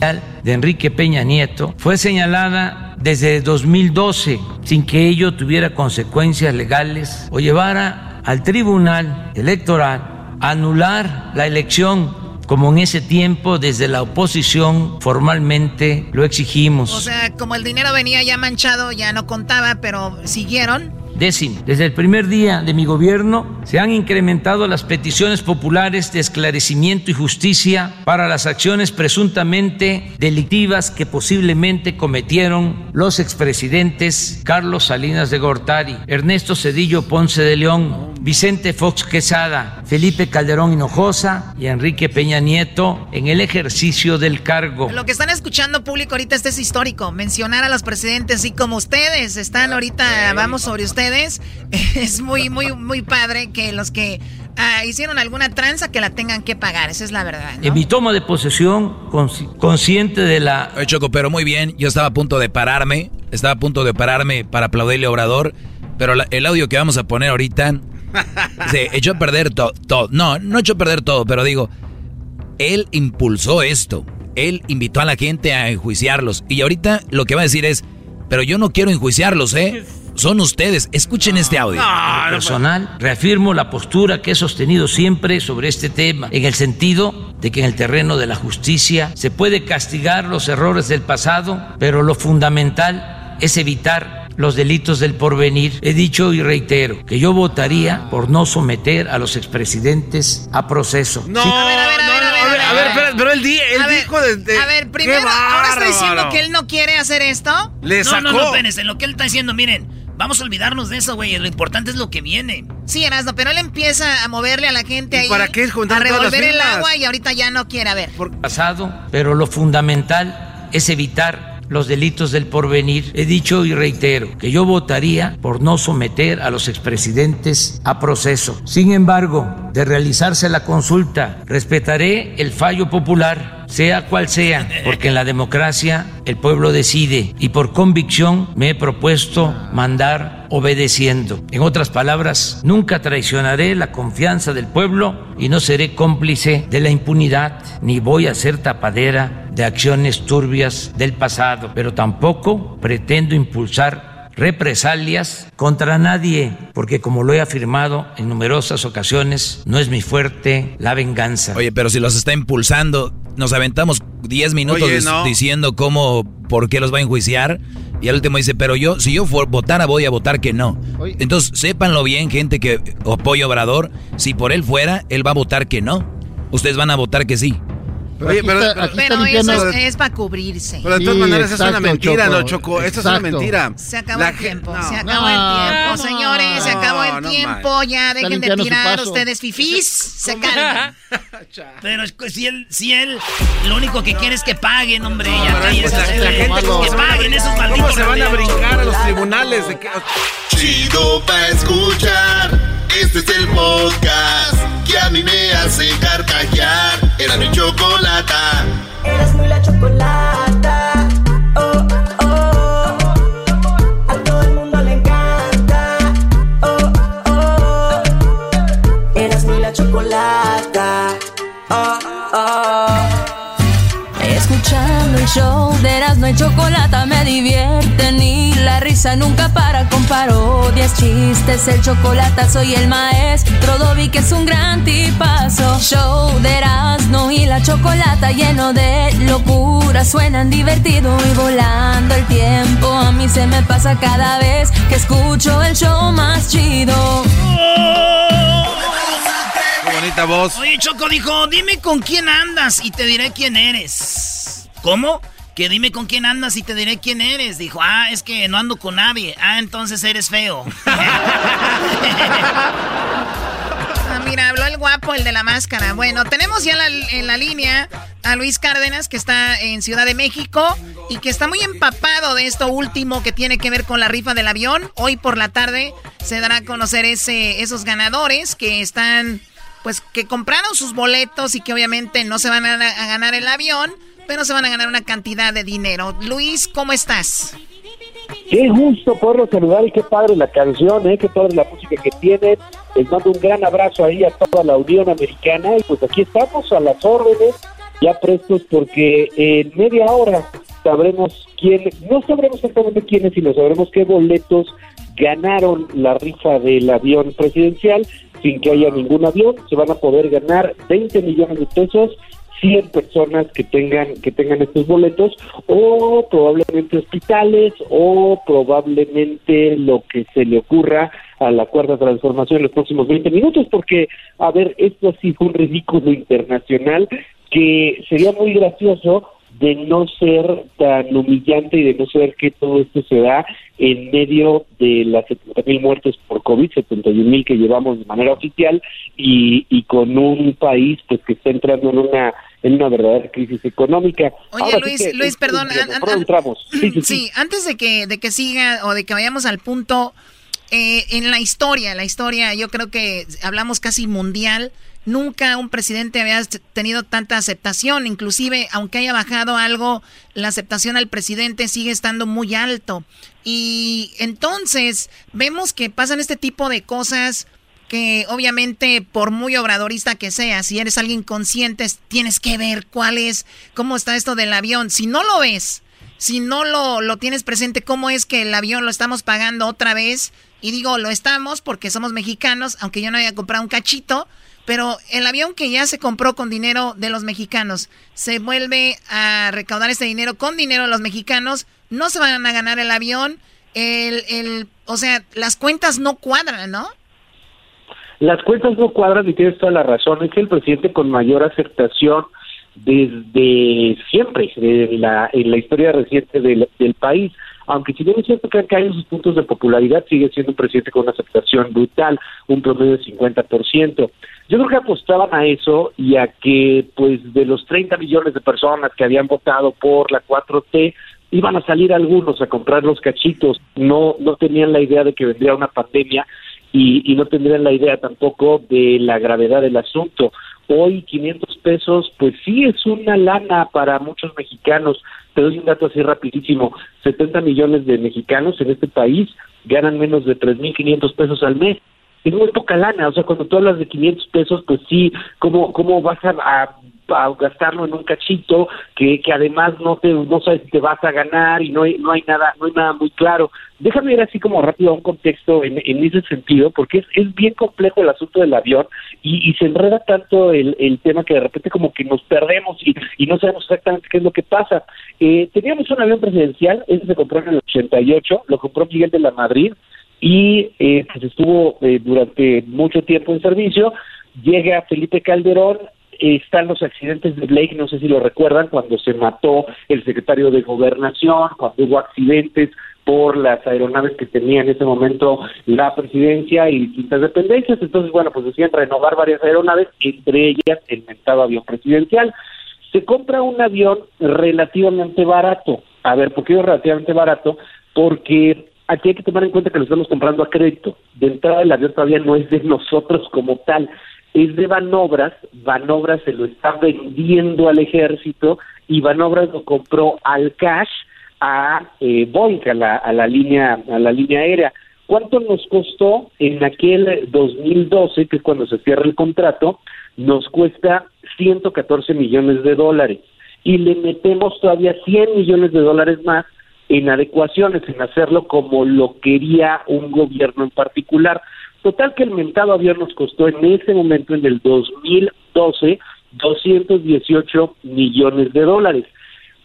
De Enrique Peña Nieto fue señalada desde 2012 sin que ello tuviera consecuencias legales o llevara al Tribunal Electoral anular la elección como en ese tiempo desde la oposición formalmente lo exigimos. O sea, como el dinero venía ya manchado, ya no contaba, pero siguieron. Décimo, desde el primer día de mi gobierno se han incrementado las peticiones populares de esclarecimiento y justicia para las acciones presuntamente delictivas que posiblemente cometieron los expresidentes Carlos Salinas de Gortari, Ernesto Cedillo Ponce de León, Vicente Fox Quesada, Felipe Calderón Hinojosa y Enrique Peña Nieto en el ejercicio del cargo. Lo que están escuchando público ahorita este es histórico, mencionar a los presidentes y como ustedes están ahorita, vamos sobre ustedes, es muy, muy, muy padre que los que ah, hicieron alguna tranza que la tengan que pagar, esa es la verdad. En mi toma de posesión, consciente de la... Choco, pero muy bien, yo estaba a punto de pararme, estaba a punto de pararme para aplaudirle a Obrador, pero el audio que vamos a poner ahorita se echó a perder todo. no, no echó a perder todo, pero digo, él impulsó esto. Él invitó a la gente a enjuiciarlos. Y ahorita lo que va a decir es, pero yo no quiero enjuiciarlos, ¿eh? Son ustedes. Escuchen este audio. Personal, reafirmo la postura que he sostenido siempre sobre este tema, en el sentido de que en el terreno de la justicia se puede castigar los errores del pasado, pero lo fundamental es evitar los delitos del porvenir. He dicho y reitero que yo votaría por no someter a los expresidentes a proceso. No, a ver, a ver, a ver, a ver, a ver, pero, él, dijo A ver, primero, ahora está diciendo que él no quiere hacer esto. Le sacó. No, no, no, espérense, lo que él está diciendo, miren, Vamos a olvidarnos de eso, güey. Lo importante es lo que viene. Sí, Erasmo, pero él empieza a moverle a la gente ahí. ¿Para qué A revolver el agua y ahorita ya no quiere. A ver. Por pasado, pero lo fundamental es evitar los delitos del porvenir, he dicho y reitero que yo votaría por no someter a los expresidentes a proceso. Sin embargo, de realizarse la consulta, respetaré el fallo popular, sea cual sea, porque en la democracia el pueblo decide y por convicción me he propuesto mandar obedeciendo. En otras palabras, nunca traicionaré la confianza del pueblo y no seré cómplice de la impunidad, ni voy a ser tapadera de acciones turbias del pasado, pero tampoco pretendo impulsar represalias contra nadie, porque como lo he afirmado en numerosas ocasiones, no es mi fuerte la venganza. Oye, pero si los está impulsando, nos aventamos 10 minutos diciendo cómo, por qué los va a enjuiciar. Y al último dice, pero yo, si yo votara, voy a votar que no. Entonces, sépanlo bien, gente que apoya Obrador, si por él fuera, él va a votar que no. Ustedes van a votar que sí. Pero, Oye, pero, pero, eso es, para cubrirse. Pero de todas maneras, es una mentira, no, Choco. Esto es una mentira. Se acabó el tiempo. se acabó el tiempo, señores. se acabó el tiempo. Ya dejen de tirar ustedes fifís. Se calman. pero si él, si él, lo único que quiere es que paguen, hombre. ya pues la, gente que paguen esos malditos. ¿Cómo se van a brincar a los tribunales? De que... Chido pa' escuchar. Este es el podcast a mí me hace carcajear. Era mi chocolata. Eras muy la chocolata. Oh, oh. A todo el mundo le encanta. Oh, oh. Eras muy la chocolata. Oh, oh. Escuchando el show de Erasmo y Chocolata me divierte ni la risa nunca para con parodias, chistes, el chocolate soy el maestro Dobby que es un gran tipazo. Show de Erasmo y la Chocolata lleno de locura, suenan divertido y volando el tiempo. A mí se me pasa cada vez que escucho el show más chido. Qué bonita voz. Oye, Choco dijo, dime con quién andas y te diré quién eres. ¿Cómo? Que dime con quién andas y te diré quién eres. Dijo, ah, es que no ando con nadie. Ah, entonces eres feo. mira, habló el guapo, el de la máscara. Bueno, tenemos ya en la línea a Luis Cárdenas, que está en Ciudad de México y que está muy empapado de esto último que tiene que ver con la rifa del avión. Hoy por la tarde se dará a conocer ese, esos ganadores que están, pues, que compraron sus boletos y que obviamente no se van a ganar el avión pero se van a ganar una cantidad de dinero. Luis, ¿cómo estás? Qué gusto poderlo saludar y qué padre la canción, ¿eh? qué padre la música que tienen. Les mando un gran abrazo ahí a toda la Unión Americana y pues aquí estamos a las órdenes, ya prestos porque en media hora sabremos quién, no sabremos exactamente quiénes, sino sabremos qué boletos ganaron la rifa del avión presidencial sin que haya ningún avión. Se van a poder ganar 20 millones de pesos 100 personas que tengan que tengan estos boletos o probablemente hospitales o probablemente lo que se le ocurra a la cuarta transformación en los próximos 20 minutos porque a ver esto sí fue un ridículo internacional que sería muy gracioso de no ser tan humillante y de no ser que todo esto se da en medio de las 70 mil muertes por COVID, 71 mil que llevamos de manera oficial y, y con un país pues que está entrando en una en una verdadera crisis económica. Oye, Luis, Luis, perdón, sí, sí, sí, antes de que, de que siga o de que vayamos al punto, eh, en la historia, la historia, yo creo que hablamos casi mundial, nunca un presidente había tenido tanta aceptación, inclusive aunque haya bajado algo, la aceptación al presidente sigue estando muy alto. Y entonces vemos que pasan este tipo de cosas que obviamente por muy obradorista que sea, si eres alguien consciente, tienes que ver cuál es, cómo está esto del avión. Si no lo ves, si no lo, lo tienes presente, cómo es que el avión lo estamos pagando otra vez, y digo, lo estamos porque somos mexicanos, aunque yo no haya comprado un cachito, pero el avión que ya se compró con dinero de los mexicanos, se vuelve a recaudar ese dinero con dinero de los mexicanos, no se van a ganar el avión, el, el, o sea, las cuentas no cuadran, ¿no? Las cuentas no cuadran y tienes toda la razón, es el presidente con mayor aceptación desde siempre en la, en la historia reciente del, país aunque si bien es cierto que hay sus puntos de popularidad, sigue siendo un presidente con una aceptación brutal, un promedio de 50%. Yo creo que apostaban a eso y a que, pues, de los 30 millones de personas que habían votado por la 4T, iban a salir algunos a comprar los cachitos. No, no tenían la idea de que vendría una pandemia y, y no tendrían la idea tampoco de la gravedad del asunto. Hoy 500 pesos, pues sí es una lana para muchos mexicanos. Te doy un dato así rapidísimo. 70 millones de mexicanos en este país ganan menos de 3.500 pesos al mes. Es muy poca lana, o sea, cuando tú hablas de 500 pesos, pues sí, ¿cómo, cómo vas a a gastarlo en un cachito que, que además no te no sabes si te vas a ganar y no hay, no hay nada no hay nada muy claro. Déjame ir así como rápido a un contexto en, en ese sentido porque es, es bien complejo el asunto del avión y, y se enreda tanto el, el tema que de repente como que nos perdemos y, y no sabemos exactamente qué es lo que pasa. Eh, teníamos un avión presidencial ese se compró en el 88 lo compró Miguel de la Madrid y eh, pues estuvo eh, durante mucho tiempo en servicio. Llega Felipe Calderón están los accidentes de Blake, no sé si lo recuerdan, cuando se mató el secretario de Gobernación, cuando hubo accidentes por las aeronaves que tenía en ese momento la presidencia y distintas dependencias. Entonces, bueno, pues decían renovar varias aeronaves, entre ellas el mentado avión presidencial. Se compra un avión relativamente barato. A ver, ¿por qué es relativamente barato? Porque aquí hay que tomar en cuenta que lo estamos comprando a crédito. De entrada, el avión todavía no es de nosotros como tal es de Banobras, Banobras se lo está vendiendo al ejército y Banobras lo compró al cash a eh, Boeing, a la, a la línea a la línea aérea. ¿Cuánto nos costó en aquel 2012, que es cuando se cierra el contrato? Nos cuesta 114 millones de dólares y le metemos todavía 100 millones de dólares más en adecuaciones, en hacerlo como lo quería un gobierno en particular. Total que el mentado avión nos costó en ese momento, en el 2012, 218 millones de dólares.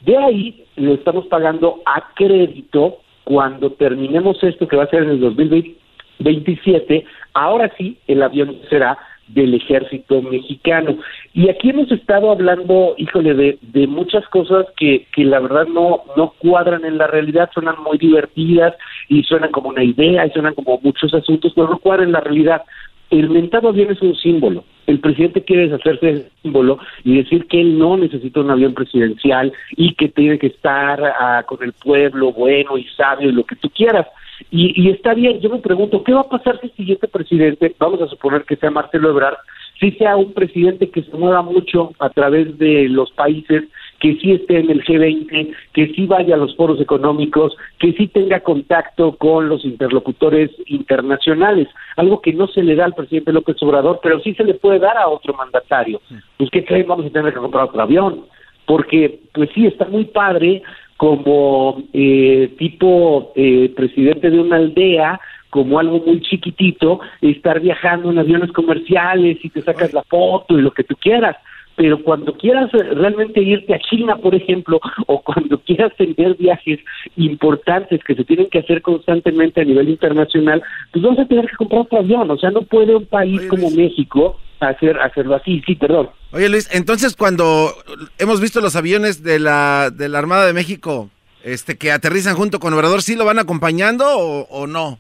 De ahí lo estamos pagando a crédito cuando terminemos esto que va a ser en el 2027. Ahora sí, el avión será del ejército mexicano. Y aquí hemos estado hablando, híjole, de, de muchas cosas que, que la verdad no, no cuadran en la realidad, suenan muy divertidas y suenan como una idea y suenan como muchos asuntos, pero no cuadran en la realidad. El mentado avión es un símbolo. El presidente quiere deshacerse de ese símbolo y decir que él no necesita un avión presidencial y que tiene que estar ah, con el pueblo bueno y sabio y lo que tú quieras. Y, y está bien, yo me pregunto, ¿qué va a pasar si el siguiente presidente, vamos a suponer que sea Marcelo Ebrard, si sea un presidente que se mueva mucho a través de los países, que sí esté en el G20, que sí vaya a los foros económicos, que sí tenga contacto con los interlocutores internacionales, algo que no se le da al presidente López Obrador, pero sí se le puede dar a otro mandatario. Pues ¿qué creen? Vamos a tener que comprar otro avión, porque pues sí, está muy padre como eh, tipo eh, presidente de una aldea, como algo muy chiquitito, estar viajando en aviones comerciales y te sacas la foto y lo que tú quieras. Pero cuando quieras realmente irte a China, por ejemplo, o cuando quieras tener viajes importantes que se tienen que hacer constantemente a nivel internacional, pues vas a tener que comprar otro avión. O sea, no puede un país como México hacer hacerlo así. Sí, perdón. Oye Luis, entonces cuando hemos visto los aviones de la, de la Armada de México este, que aterrizan junto con Obrador, ¿sí lo van acompañando o, no?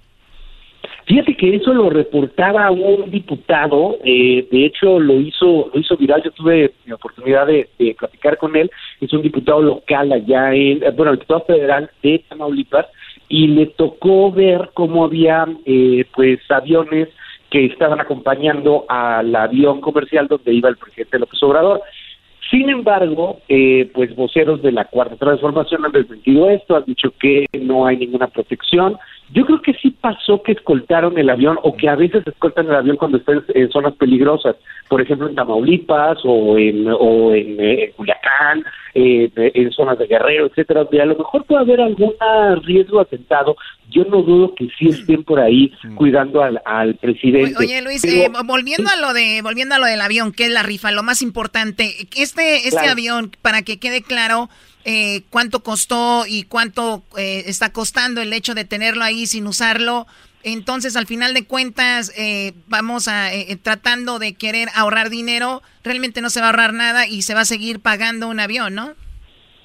Fíjate que eso lo reportaba un diputado, eh, de hecho lo hizo lo hizo viral, yo tuve la oportunidad de, platicar con él, es un diputado local allá en, bueno, el diputado federal de Tamaulipas, y le tocó ver cómo había eh, pues aviones que estaban acompañando al avión comercial donde iba el presidente López Obrador. Sin embargo, eh, pues voceros de la Cuarta Transformación han desmentido esto, han dicho que no hay ninguna protección. Yo creo que sí pasó que escoltaron el avión o que a veces escoltan el avión cuando están en zonas peligrosas, por ejemplo en Tamaulipas o en, o en, eh, Culiacán, eh, en zonas de Guerrero, etcétera, donde a lo mejor puede haber algún riesgo atentado. Yo no dudo que sí estén por ahí cuidando al, al presidente. Oye Luis, eh, volviendo a lo de volviendo a lo del avión, que es la rifa, lo más importante, este este avión para que quede claro eh, cuánto costó y cuánto eh, está costando el hecho de tenerlo ahí sin usarlo. Entonces, al final de cuentas, eh, vamos a tratando de querer ahorrar dinero. Realmente no se va a ahorrar nada y se va a seguir pagando un avión, ¿no?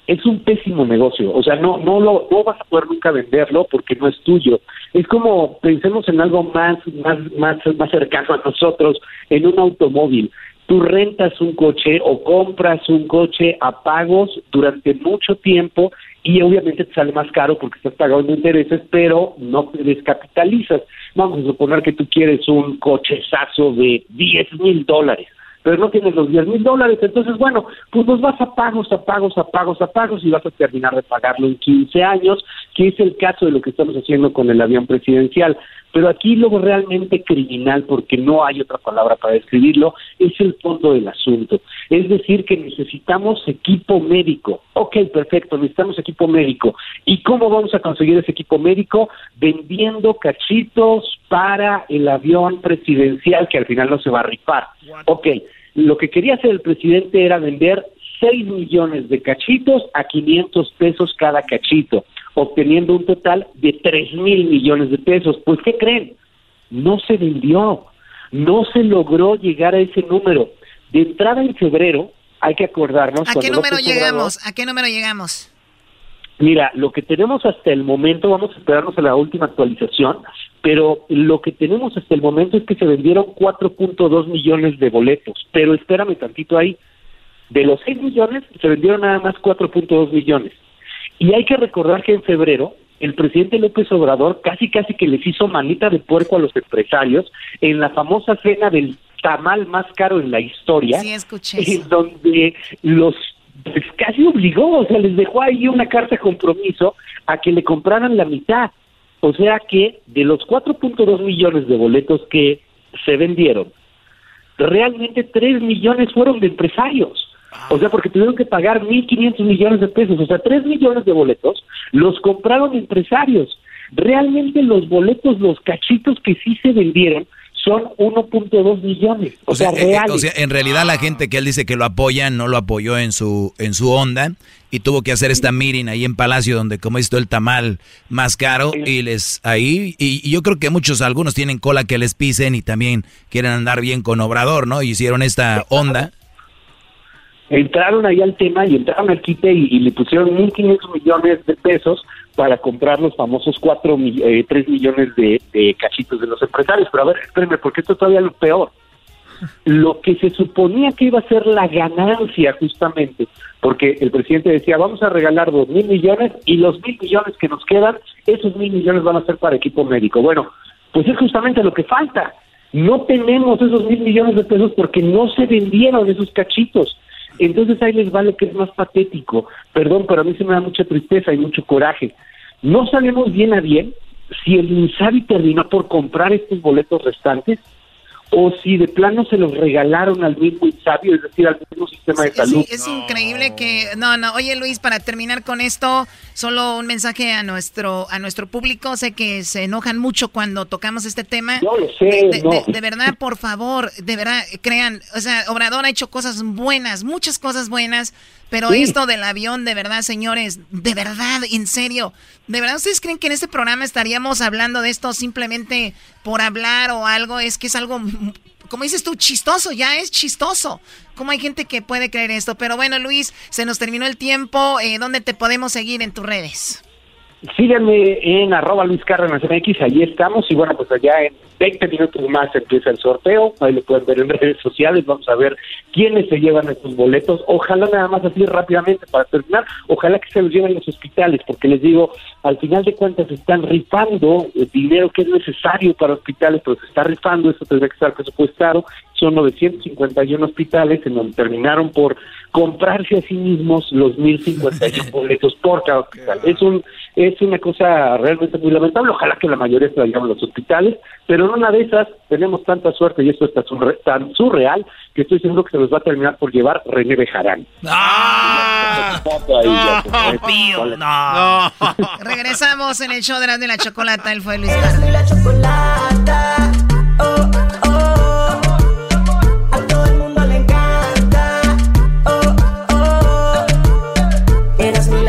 Es un pésimo negocio. O sea, no, no lo, no vas a poder nunca venderlo porque no es tuyo. Es como pensemos en algo más, más, más, más cercano a nosotros, en un automóvil tú rentas un coche o compras un coche a pagos durante mucho tiempo y obviamente te sale más caro porque estás pagando intereses, pero no te descapitalizas. Vamos a suponer que tú quieres un cochezazo de 10 mil dólares pero no tienes los 10 mil dólares, entonces bueno, pues los vas a pagos, a pagos, a pagos, a pagos y vas a terminar de pagarlo en 15 años, que es el caso de lo que estamos haciendo con el avión presidencial. Pero aquí lo realmente criminal, porque no hay otra palabra para describirlo, es el fondo del asunto. Es decir, que necesitamos equipo médico. Ok, perfecto, necesitamos equipo médico. ¿Y cómo vamos a conseguir ese equipo médico? Vendiendo cachitos para el avión presidencial que al final no se va a rifar. Ok, lo que quería hacer el presidente era vender 6 millones de cachitos a 500 pesos cada cachito, obteniendo un total de 3 mil millones de pesos. Pues, ¿qué creen? No se vendió, no se logró llegar a ese número. De entrada en febrero, hay que acordarnos. ¿A qué número llegamos? ¿A qué número llegamos? Mira, lo que tenemos hasta el momento, vamos a esperarnos a la última actualización, pero lo que tenemos hasta el momento es que se vendieron 4.2 millones de boletos. Pero espérame tantito ahí. De los 6 millones, se vendieron nada más 4.2 millones. Y hay que recordar que en febrero, el presidente López Obrador casi casi que les hizo manita de puerco a los empresarios en la famosa cena del tamal más caro en la historia. Sí, escuché. En donde los pues casi obligó, o sea, les dejó ahí una carta de compromiso a que le compraran la mitad. O sea que de los 4.2 millones de boletos que se vendieron, realmente 3 millones fueron de empresarios. O sea, porque tuvieron que pagar 1.500 millones de pesos. O sea, 3 millones de boletos los compraron empresarios. Realmente los boletos, los cachitos que sí se vendieron, son 1.2 millones. O, sea, eh, eh, o sea, en realidad la gente que él dice que lo apoya no lo apoyó en su en su onda y tuvo que hacer esta meeting ahí en Palacio donde como visto el tamal más caro y les ahí y, yo creo que muchos algunos tienen cola que les pisen y también quieren andar bien con Obrador, ¿no? hicieron esta onda. Entraron ahí al tema y entraron al quite y, le pusieron 1.500 millones de pesos para comprar los famosos cuatro, eh, 3 millones de, cachitos de los empresarios. Pero a ver, espérenme, porque esto es todavía lo peor. Lo que se suponía que iba a ser la ganancia justamente, porque el presidente decía, vamos a regalar dos mil millones y los mil millones que nos quedan, esos mil millones van a ser para equipo médico. Bueno, pues es justamente lo que falta. No tenemos esos mil millones de pesos porque no se vendieron esos cachitos. Entonces ahí les va lo que es más patético. Perdón, pero a mí se me da mucha tristeza y mucho coraje. No sabemos bien a bien si el Insabi terminó por comprar estos boletos restantes o si de plano se los regalaron al mismo Insabio, es decir, al mismo sistema de salud. es increíble que no, no. Oye, Luis, para terminar con esto, solo un mensaje a nuestro a nuestro público. Sé que se enojan mucho cuando tocamos este tema. Yo lo sé. De, verdad, por favor, de verdad, crean, o sea, Obrador ha hecho cosas buenas, muchas cosas buenas, pero esto del avión, de verdad, señores, de verdad, en serio, ¿de verdad ustedes creen que en este programa estaríamos hablando de esto simplemente por hablar o algo? Es que es algo, como dices tú, chistoso, ya es chistoso. ¿Cómo hay gente que puede creer esto? Pero bueno, Luis, se nos terminó el tiempo. Eh, ¿Dónde te podemos seguir en tus redes? Síganme en arroba Luis Cárdenas MX, allí estamos. Y bueno, pues allá en 20 minutos más empieza el sorteo, ahí lo pueden ver en redes sociales, vamos a ver quiénes se llevan estos boletos. Ojalá nada más así rápidamente para terminar, ojalá que se los lleven los hospitales, porque les digo, al final de cuentas están rifando el dinero que es necesario para hospitales, pero se está rifando, eso tendría que estar presupuestado, son 951 hospitales en donde terminaron por comprarse a sí mismos los 1051 boletos por cada hospital. Es un es una cosa realmente muy lamentable, ojalá que la mayoría se la lleven los hospitales, pero en una de esas tenemos tanta suerte y esto está surre- tan surreal que estoy seguro que se los va a terminar por llevar René Bejarán. ¡Ah! No. Regresamos en el show de la, de la chocolata. Él fue Luis Carlos.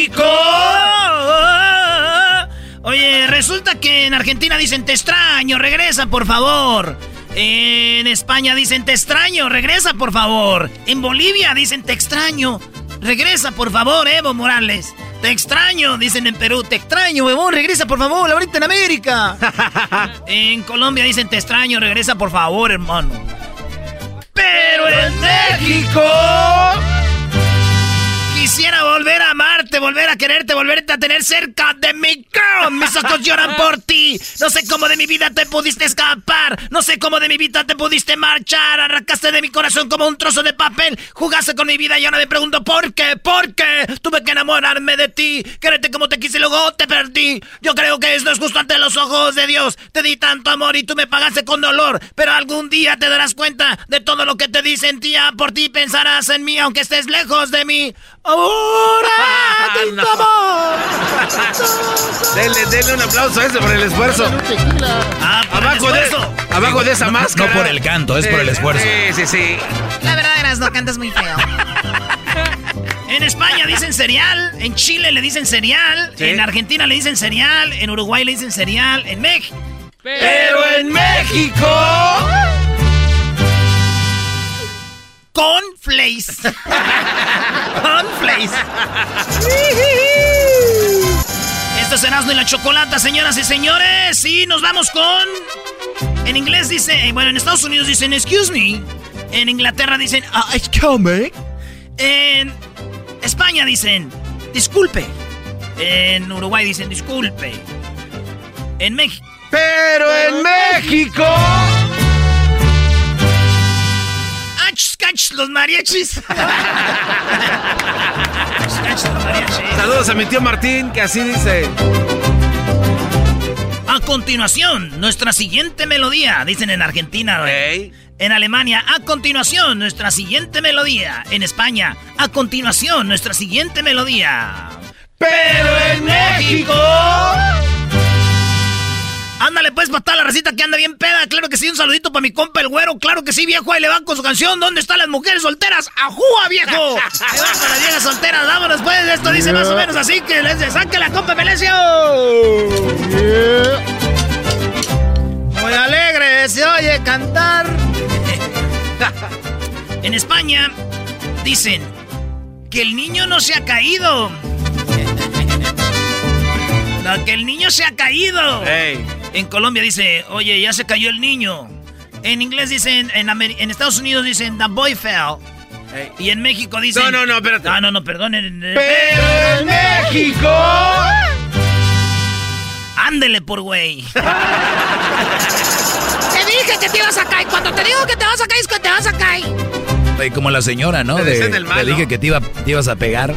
México. Oye, resulta que en Argentina dicen te extraño, regresa por favor. En España dicen te extraño, regresa por favor. En Bolivia dicen te extraño, regresa por favor, Evo Morales. Te extraño, dicen en Perú, te extraño, huevón, regresa por favor, ahorita en América. en Colombia dicen te extraño, regresa por favor, hermano. Pero en México quisiera volver a amarte, volver a quererte, volverte a tener cerca de mí. girl. Mis ojos lloran por ti. No sé cómo de mi vida te pudiste escapar. No sé cómo de mi vida te pudiste marchar. Arrancaste de mi corazón como un trozo de papel. Jugaste con mi vida y ahora me pregunto por qué, por qué. Tuve que enamorarme de ti. Quererte como te quise y luego te perdí. Yo creo que esto es justo ante los ojos de Dios. Te di tanto amor y tú me pagaste con dolor. Pero algún día te darás cuenta de todo lo que te di. Sentía por ti. Pensarás en mí aunque estés lejos de mí. Ahora tanto amor. Denle, denle un aplauso a ese por el esfuerzo. Ah, por el abajo, de, esfuerzo. abajo de esa No- máscara. No por el canto, es por el Sí, esfuerzo. Sí, sí, sí. La verdad, eras no cantas muy feo. En España dicen cereal, en Chile le dicen cereal, Sí. en Argentina le dicen cereal, en Uruguay le dicen cereal, en México. Pero en México. Cornflakes. Cornflakes. Esto es Erasmo y la Chocolata, señoras y señores. Y nos vamos con... En inglés dice... Bueno, en Estados Unidos dicen excuse me. En Inglaterra dicen "Ah, excuse me. En España dicen disculpe. En Uruguay dicen disculpe. En México... Pero en México. ¡Ach, cach, los mariachis! ¡Ach, cach, los mariachis! Saludos a mi tío Martín, que así dice. A continuación, nuestra siguiente melodía, dicen en Argentina. En Alemania, a continuación, nuestra siguiente melodía. En España, a continuación, nuestra siguiente melodía. Pero en México. Ándale pues para la recita que anda bien peda. Claro que sí, un saludito para mi compa el güero. Claro que sí, viejo. Ahí le van con su canción. ¿Dónde están las mujeres solteras? ¡Ajúa, viejo! Ahí van con las viejas solteras. Vámonos pues. Esto dice más o menos así que les saque la compa Melesio. Muy alegre se oye cantar. en España dicen que el niño no se ha caído. No, que el niño se ha caído. En Colombia dice, oye, ya se cayó el niño. En inglés dicen, en, Amer- en Estados Unidos dicen, the boy fell. Y en México dicen... No, no, no, espérate. No, no, no, perdonen. Pero en México... Ándele por güey. Te dije que te ibas a caer. Cuando te digo que te vas a caer, es que te vas a caer. Como la señora, ¿no? Te De- decían el mal, te dije que te, iba, te ibas a pegar.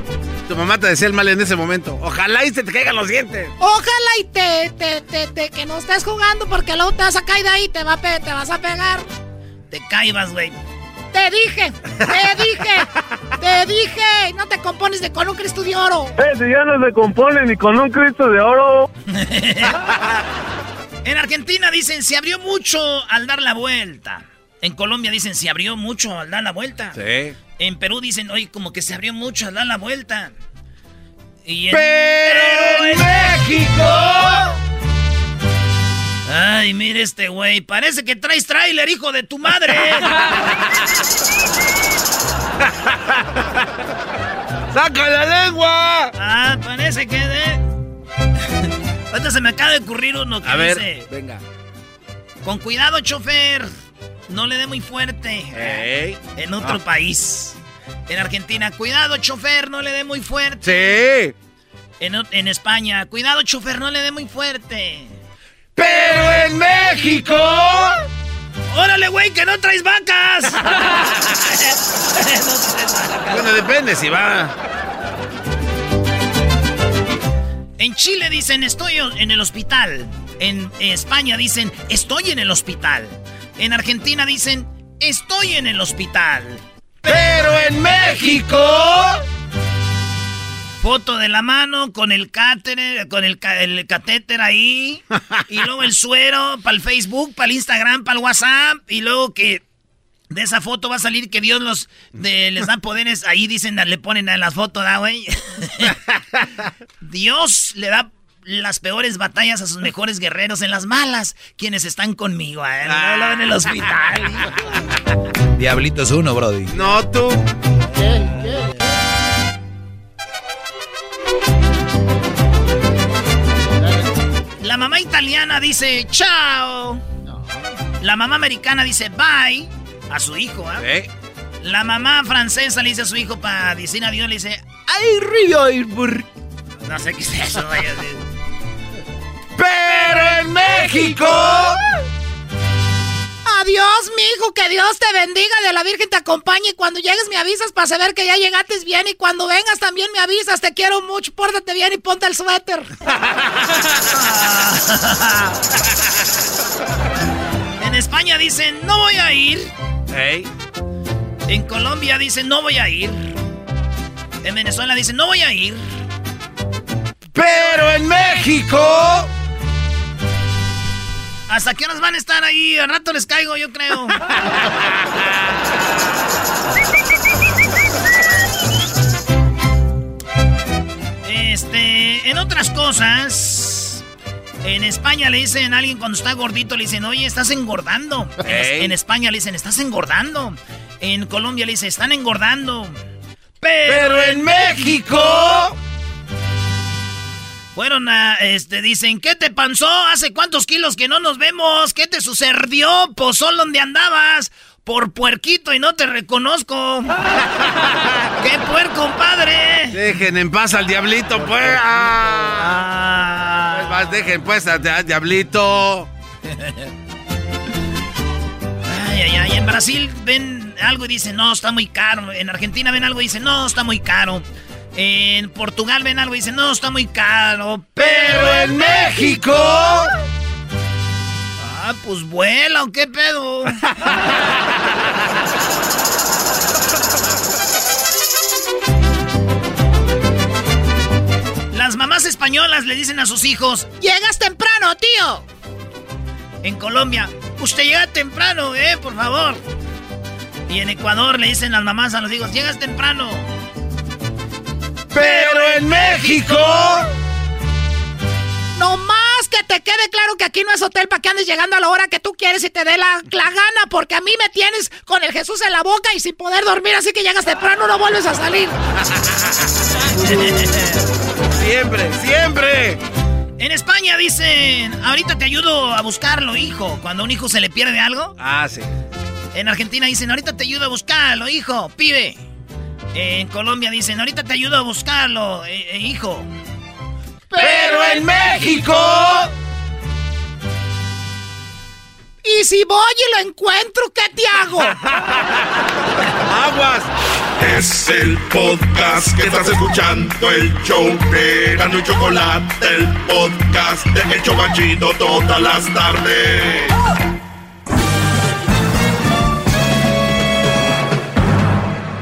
Tu mamá te decía el mal en ese momento. Ojalá y se te caigan los dientes. Ojalá y te, te, te, te- que no estés jugando porque luego te vas a caer de ahí y te, va a pe- te vas a pegar. Te caibas, güey. Te dije, te dije, te dije. No te compones de con un Cristo de oro. Eh, si ya no se compone ni con un Cristo de oro. En Argentina dicen se abrió mucho al dar la vuelta. En Colombia dicen se abrió mucho al dar la vuelta. Sí. En Perú dicen, oye, como que se abrió mucho dar la vuelta. Y Pero en México... Ay, mire este güey, parece que traes tráiler, hijo de tu madre. ¡Saca la lengua! Ah, parece que de... Ahorita se me acaba de ocurrir uno que A ver, venga. Con cuidado, chofer. No le dé muy fuerte. En otro Ah. país. En Argentina, cuidado, chofer, no le dé muy fuerte. Sí. En, en España, cuidado, chofer, no le dé muy fuerte. Pero en México... ¡Órale, güey, que no traes vacas! Bueno, depende si va... En Chile dicen estoy en el hospital. En España dicen estoy en el hospital. En Argentina dicen estoy en el hospital. Pero en México... Foto de la mano con el cáter, con el, ca- el catéter ahí. y luego el suero para el Facebook, para el Instagram, para el WhatsApp. Y luego que de esa foto va a salir que Dios los de- les da poderes. Ahí dicen, le ponen en las fotos, ¿da, güey? Dios le da las peores batallas a sus mejores guerreros en las malas, quienes están conmigo, ¿eh? No, no, en el hospital. Diablito es uno, Brody. No, tú. La mamá italiana dice chao. La mamá americana dice bye a su hijo. ¿ah? La mamá francesa le dice a su hijo para decir adiós, le dice ay río No sé qué es eso. vaya a decir. Pero en México... Adiós, mijo, que Dios te bendiga, de la Virgen te acompañe y cuando llegues me avisas para saber que ya llegaste bien y cuando vengas también me avisas, te quiero mucho, pórtate bien y ponte el suéter. En España dicen no voy a ir. En Colombia dicen no voy a ir. En Venezuela dicen no voy a ir. Pero en México... ¿Hasta qué horas van a estar ahí? Al rato les caigo, yo creo. Este, en otras cosas, en España le dicen a alguien cuando está gordito, le dicen, oye, estás engordando. En, España le dicen, estás engordando. En Colombia le dicen, están engordando. Pero, Pero en México... Fueron a, este, dicen, ¿qué te pasó? ¿Hace cuántos kilos que no nos vemos? ¿Qué te sucedió? Pozol, ¿dónde andabas? Por puerquito y no te reconozco. ¡Qué puerco, padre! Dejen en paz al diablito, pues. Ah. Pues más, dejen pues al al diablito. Ay, ay, ay. En Brasil ven algo y dicen, no, está muy caro. En Argentina ven algo y dicen, no, está muy caro. En Portugal ven algo y dicen, no, está muy caro. Pero en México... Ah, pues vuela, ¿o qué pedo? Las mamás españolas le dicen a sus hijos, Llegas temprano, tío. en Colombia, usted llega temprano, eh, por favor. Y en Ecuador le dicen las mamás a los hijos, llegas temprano. Pero en México... No más que te quede claro que aquí no es hotel para que andes llegando a la hora que tú quieres y te dé la, la gana, porque a mí me tienes con el Jesús en la boca y sin poder dormir, así que llegas temprano, no vuelves a salir. Siempre, siempre. En España dicen, ahorita te ayudo a buscarlo, hijo. Cuando a un hijo se le pierde algo. Ah, sí. En Argentina dicen, ahorita te ayudo a buscarlo, hijo, pibe. En Colombia dicen, ahorita te ayudo a buscarlo, eh, eh, hijo. Pero en México... Y si voy y lo encuentro, ¿qué te hago? Aguas. Es el podcast que estás escuchando, el show de Gano y Chocolate, el podcast de Hecho Machito todas las tardes.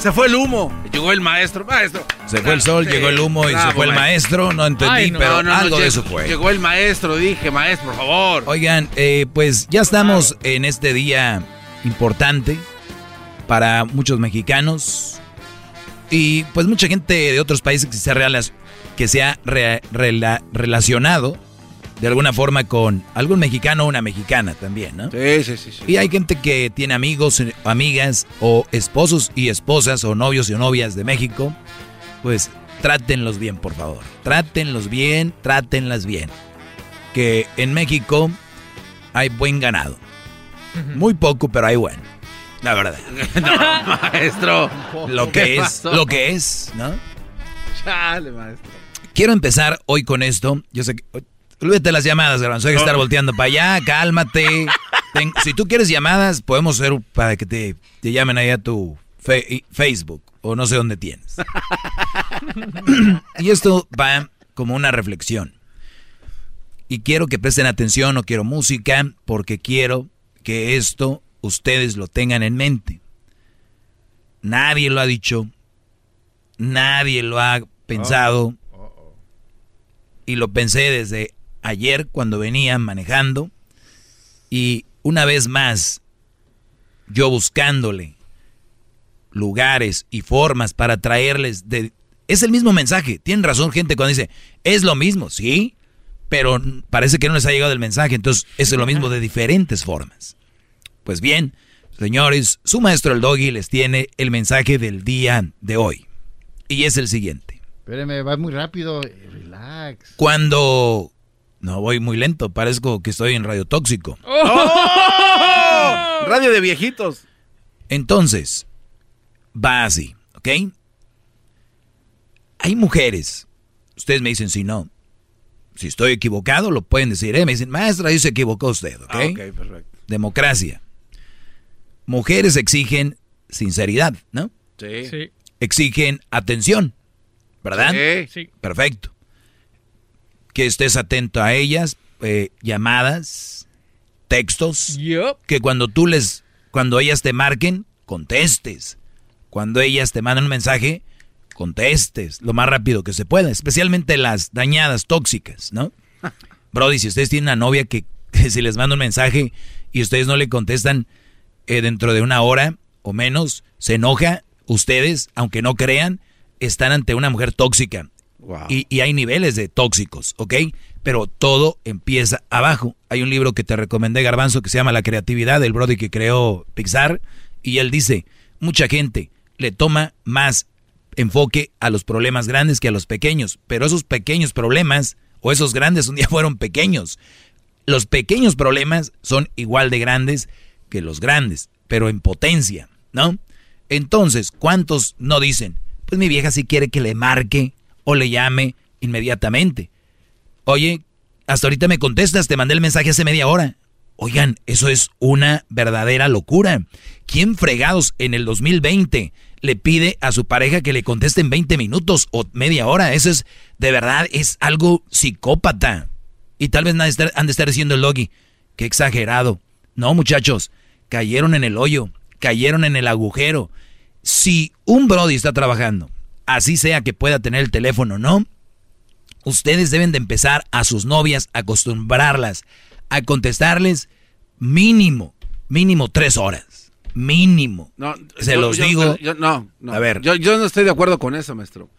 Se fue el humo. Llegó el maestro. Maestro. Se fue el sol, llegó el humo y se fue el maestro. No entendí, pero algo de eso fue. Llegó el maestro, dije, maestro, por favor. Oigan, eh, pues ya estamos en este día importante para muchos mexicanos y pues mucha gente de otros países que se, que se ha relacionado de alguna forma con algún mexicano o una mexicana también, ¿no? Sí, sí, sí, Y hay gente que tiene amigos, amigas o esposos y esposas o novios y novias de México. Pues trátenlos bien, por favor. Trátenlos bien, trátenlas bien. Que en México hay buen ganado. Muy poco, pero hay bueno. La verdad. no, maestro. Lo que es, lo que es, ¿no? Chale, maestro. Quiero empezar hoy con esto. Yo sé que. Olvídate las llamadas, Garbanzo. Hay que estar volteando para allá, cálmate. si tú quieres llamadas, podemos hacer para que te, te llamen ahí a tu Facebook o no sé dónde tienes. y esto va como una reflexión. Y quiero que presten atención, no quiero música, porque quiero que esto ustedes lo tengan en mente. Nadie lo ha dicho, nadie lo ha pensado. Y lo pensé desde ayer cuando venía manejando. Y una vez más, yo buscándole lugares y formas para traerles de... Es el mismo mensaje. Tienen razón gente cuando dice, es lo mismo, sí, pero parece que no les ha llegado el mensaje. Entonces es lo mismo de diferentes formas. Pues bien, señores, su maestro el doggy les tiene el mensaje del día de hoy. Y es el siguiente. Espéreme, va muy rápido. Relax. Cuando... No, voy muy lento. Parezco que estoy en radio tóxico. ¡Oh! Radio de viejitos. Entonces, va así, ¿ok? Hay mujeres. Ustedes me dicen si no. Si estoy equivocado, lo pueden decir. ¿eh? Me dicen, maestra, ahí se equivocó usted, ¿ok? Ah, ok, perfecto. Democracia mujeres exigen sinceridad, ¿no? Sí. Exigen atención, ¿verdad? Sí. Perfecto. Que estés atento a ellas, eh, llamadas, textos. Que cuando tú les, cuando ellas te marquen, contestes. Cuando ellas te mandan un mensaje, contestes lo más rápido que se pueda. Especialmente las dañadas, tóxicas, ¿no? Brody, si ustedes tienen una novia que, que si les manda un mensaje y ustedes no le contestan, eh, dentro de una hora o menos se enoja, ustedes, aunque no crean, están ante una mujer tóxica. Y, hay niveles de tóxicos, ¿ok? Pero todo empieza abajo. Hay un libro que te recomendé, Garbanzo, que se llama La creatividad, del Brody que creó Pixar. Y él dice, mucha gente le toma más enfoque a los problemas grandes que a los pequeños. Pero esos pequeños problemas, o esos grandes, un día fueron pequeños. Los pequeños problemas son igual de grandes que los grandes, pero en potencia, ¿no? Entonces, ¿cuántos no dicen? Pues mi vieja si quiere que le marque o le llame inmediatamente. Oye, hasta ahorita me contestas, te mandé el mensaje hace media hora. Oigan, eso es una verdadera locura. ¿Quién fregados en el 2020 le pide a su pareja que le conteste en 20 minutos o media hora? Eso es, de verdad, es algo psicópata. Y tal vez han de estar diciendo el logi, qué exagerado. No, muchachos, cayeron en el hoyo, cayeron en el agujero. Si un Brody está trabajando, así sea que pueda tener el teléfono, ¿no? Ustedes deben de empezar a sus novias, a acostumbrarlas, a contestarles mínimo, mínimo tres horas. Mínimo. No, Se los digo. no, A ver. Yo, yo no estoy de acuerdo con eso, maestro.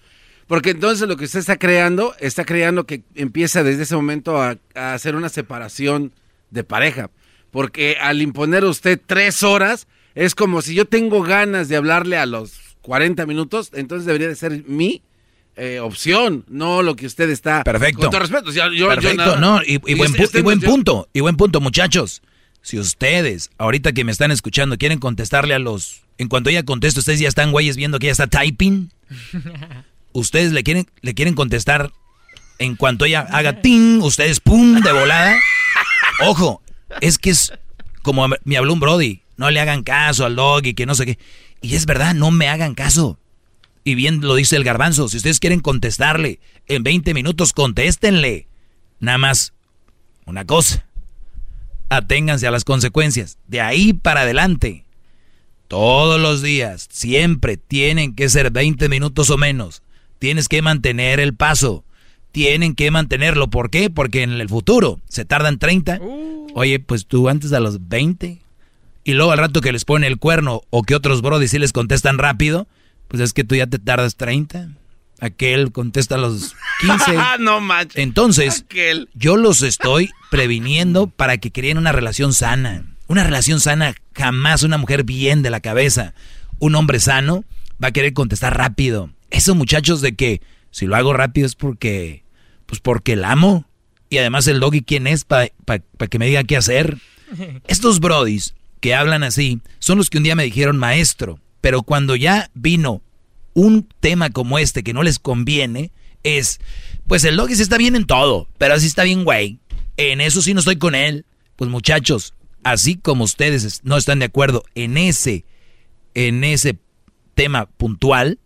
Porque entonces lo que usted está creando, está creando que empieza desde ese momento a, a hacer una separación de pareja. Porque al imponer usted tres horas, es como si yo tengo ganas de hablarle a los 40 minutos, entonces debería de ser mi eh, opción, no lo que usted está. Perfecto. Con todo respeto. yo- yo Perfecto, nada- no, y, y buen, y buen punto, y buen punto, muchachos. Si ustedes, ahorita que me están escuchando, quieren contestarle a los... En cuanto ella conteste, ustedes ya están güeyes viendo que ella está typing. Ustedes le quieren, le quieren contestar en cuanto ella haga ting, ustedes pum, de volada. Ojo, es que es como me- me habló un Brody, no le hagan caso al dog y que no sé qué. Y es verdad, no me hagan caso. Y bien lo dice el garbanzo, si ustedes quieren contestarle en 20 minutos, contéstenle. Nada más una cosa, aténganse a las consecuencias. De ahí para adelante, todos los días, siempre tienen que ser 20 minutos o menos. Tienes que mantener el paso. Tienen que mantenerlo. ¿Por qué? Porque en el futuro se tardan 30. Oye, pues tú antes a los 20. Y luego al rato que les pone el cuerno o que otros brodis sí les contestan rápido, pues es que tú ya te tardas 30. Aquel contesta a los 15. no manches. Entonces, Aquel. yo los estoy previniendo para que creen una relación sana. Una relación sana, jamás una mujer bien de la cabeza. Un hombre sano va a querer contestar rápido. Eso, muchachos, de que si lo hago rápido es porque, pues porque el amo. Y además el doggy, ¿quién es para que me diga qué hacer? Estos brodis que hablan así son los que un día me dijeron maestro, pero cuando ya vino un tema como este que no les conviene, es, pues el doggy está bien en todo, pero así está bien güey. En eso sí no estoy con él. Pues muchachos, así como ustedes es- no están de acuerdo en ese, en ese tema puntual,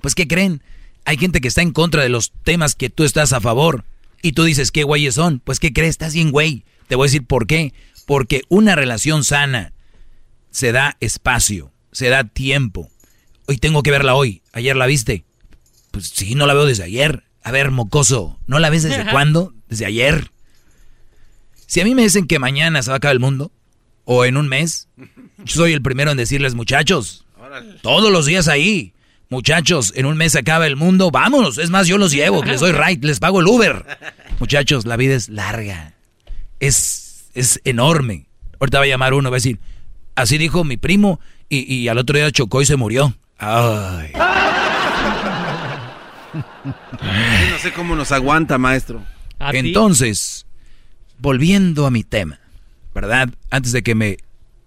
pues ¿qué creen? Hay gente que está en contra de los temas que tú estás a favor. Y tú dices, ¿qué güeyes son? Pues ¿qué crees? Estás bien güey. Te voy a decir por qué. Porque una relación sana se da espacio, se da tiempo. Hoy tengo que verla hoy. ¿Ayer la viste? Pues sí, no la veo desde ayer. A ver, mocoso, ¿no la ves desde cuándo? Desde ayer. Si a mí me dicen que mañana se va a acabar el mundo, o en un mes, yo soy el primero en decirles, muchachos, todos los días ahí, muchachos, en un mes se acaba el mundo, vámonos. Es más, yo los llevo, les doy right, les pago el Uber. Muchachos, la vida es larga, es, es enorme. Ahorita va a llamar uno, va a decir, así dijo mi primo, y, y al otro día chocó y se murió. Ay. No sé cómo nos aguanta, maestro. Entonces, volviendo a mi tema, ¿verdad? Antes de que me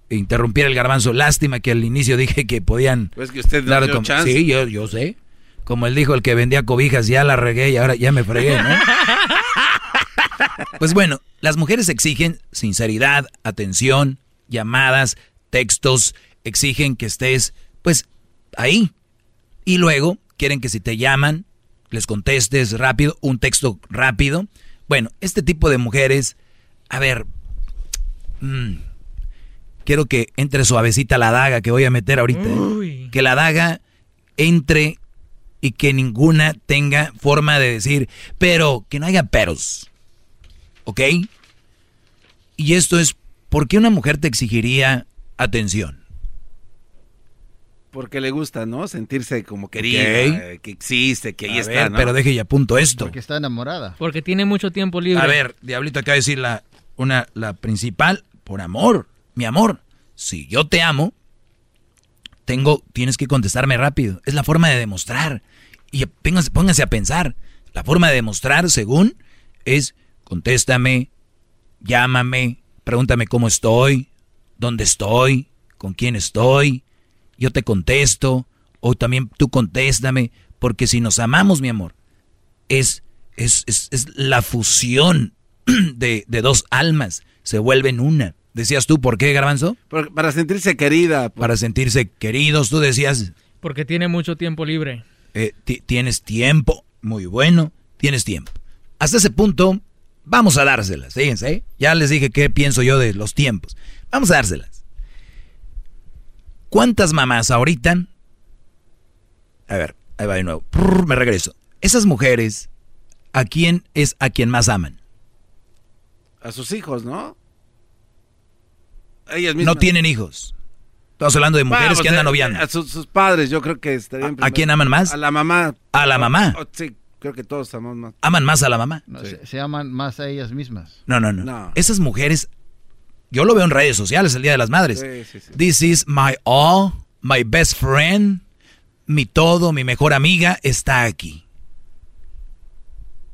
interrumpiera el garbanzo, lástima que al inicio dije que podían Pues que usted dio como- chance. Sí, yo, yo sé. Como él dijo, el que vendía cobijas, ya la regué y ahora ya me fregué, ¿no? Pues bueno, las mujeres exigen sinceridad, atención, llamadas, textos, exigen que estés, pues, ahí. Y luego quieren que si te llaman, les contestes rápido, un texto rápido. Bueno, este tipo de mujeres, a ver, mm, quiero que entre suavecita la daga que voy a meter ahorita. ¿eh? Que la daga entre y que ninguna tenga forma de decir, pero que no haya peros. ¿Ok? Y esto es, ¿por qué una mujer te exigiría atención? Porque le gusta, ¿no? Sentirse como querida, eh, que existe, que ahí A está, ver, ¿no? pero deje y apunto esto. Porque está enamorada. Porque tiene mucho tiempo libre. A ver, Diablito, acaba de decir la, una, la principal, por amor, mi amor. Si yo te amo, tengo, tienes que contestarme rápido. Es la forma de demostrar. Y pónganse, pónganse a pensar. La forma de demostrar, según, es contéstame, llámame, pregúntame cómo estoy, dónde estoy, con quién estoy. Yo te contesto, o también tú contéstame, porque si nos amamos, mi amor, es, es, es, es la fusión de, de dos almas, se vuelven una. Decías tú, ¿por qué, Garbanzo? Por- para sentirse querida. pues. Para sentirse queridos, tú decías, Porque tiene mucho tiempo libre. eh, ti- tienes tiempo, muy bueno, tienes tiempo. Hasta ese punto, vamos a dárselas, fíjense, ¿eh? ya les dije qué pienso yo de los tiempos. Vamos a dárselas. ¿Cuántas mamás ahorita? A ver, ahí va de nuevo. Me regreso. Esas mujeres, ¿a quién es a quien más aman? A sus hijos, ¿no? Ellas mismas. No tienen hijos. Estamos hablando de mujeres que andan eh, noviando. A sus, sus padres, yo creo que estarían. ¿A quién aman más? A la mamá. ¿A la mamá? Oh, sí, creo que todos amamos más. ¿Aman más a la mamá? No, se, se aman más a ellas mismas. No, no, no, No. Esas mujeres, yo lo veo en redes sociales el Día de las Madres. Sí, sí, sí. This is my all, my best friend, mi todo, mi mejor amiga está aquí.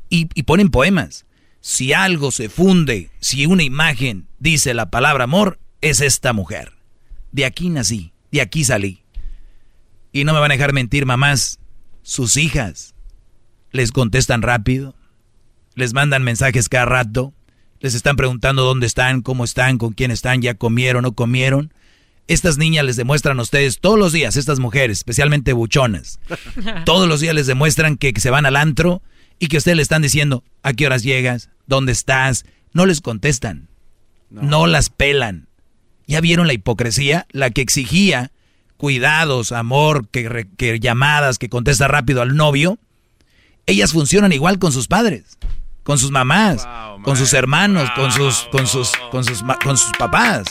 Y, y ponen poemas. Si algo se funde, si una imagen dice la palabra amor, es esta mujer. De aquí nací, de aquí salí. Y no me van a dejar mentir, mamás. Sus hijas les contestan rápido, les mandan mensajes cada rato, les están preguntando dónde están, cómo están, con quién están, ya comieron, no comieron. Estas niñas les demuestran a ustedes todos los días, estas mujeres, especialmente buchonas, todos los días les demuestran que se van al antro y que ustedes le están diciendo a qué horas llegas, dónde estás. No les contestan, no, las pelan. ¿Ya vieron la hipocresía? La que exigía cuidados, amor, que, llamadas, que contesta rápido al novio. Ellas funcionan igual con sus padres, con sus mamás, con sus hermanos, con sus, con sus, con sus, ma- con sus papás.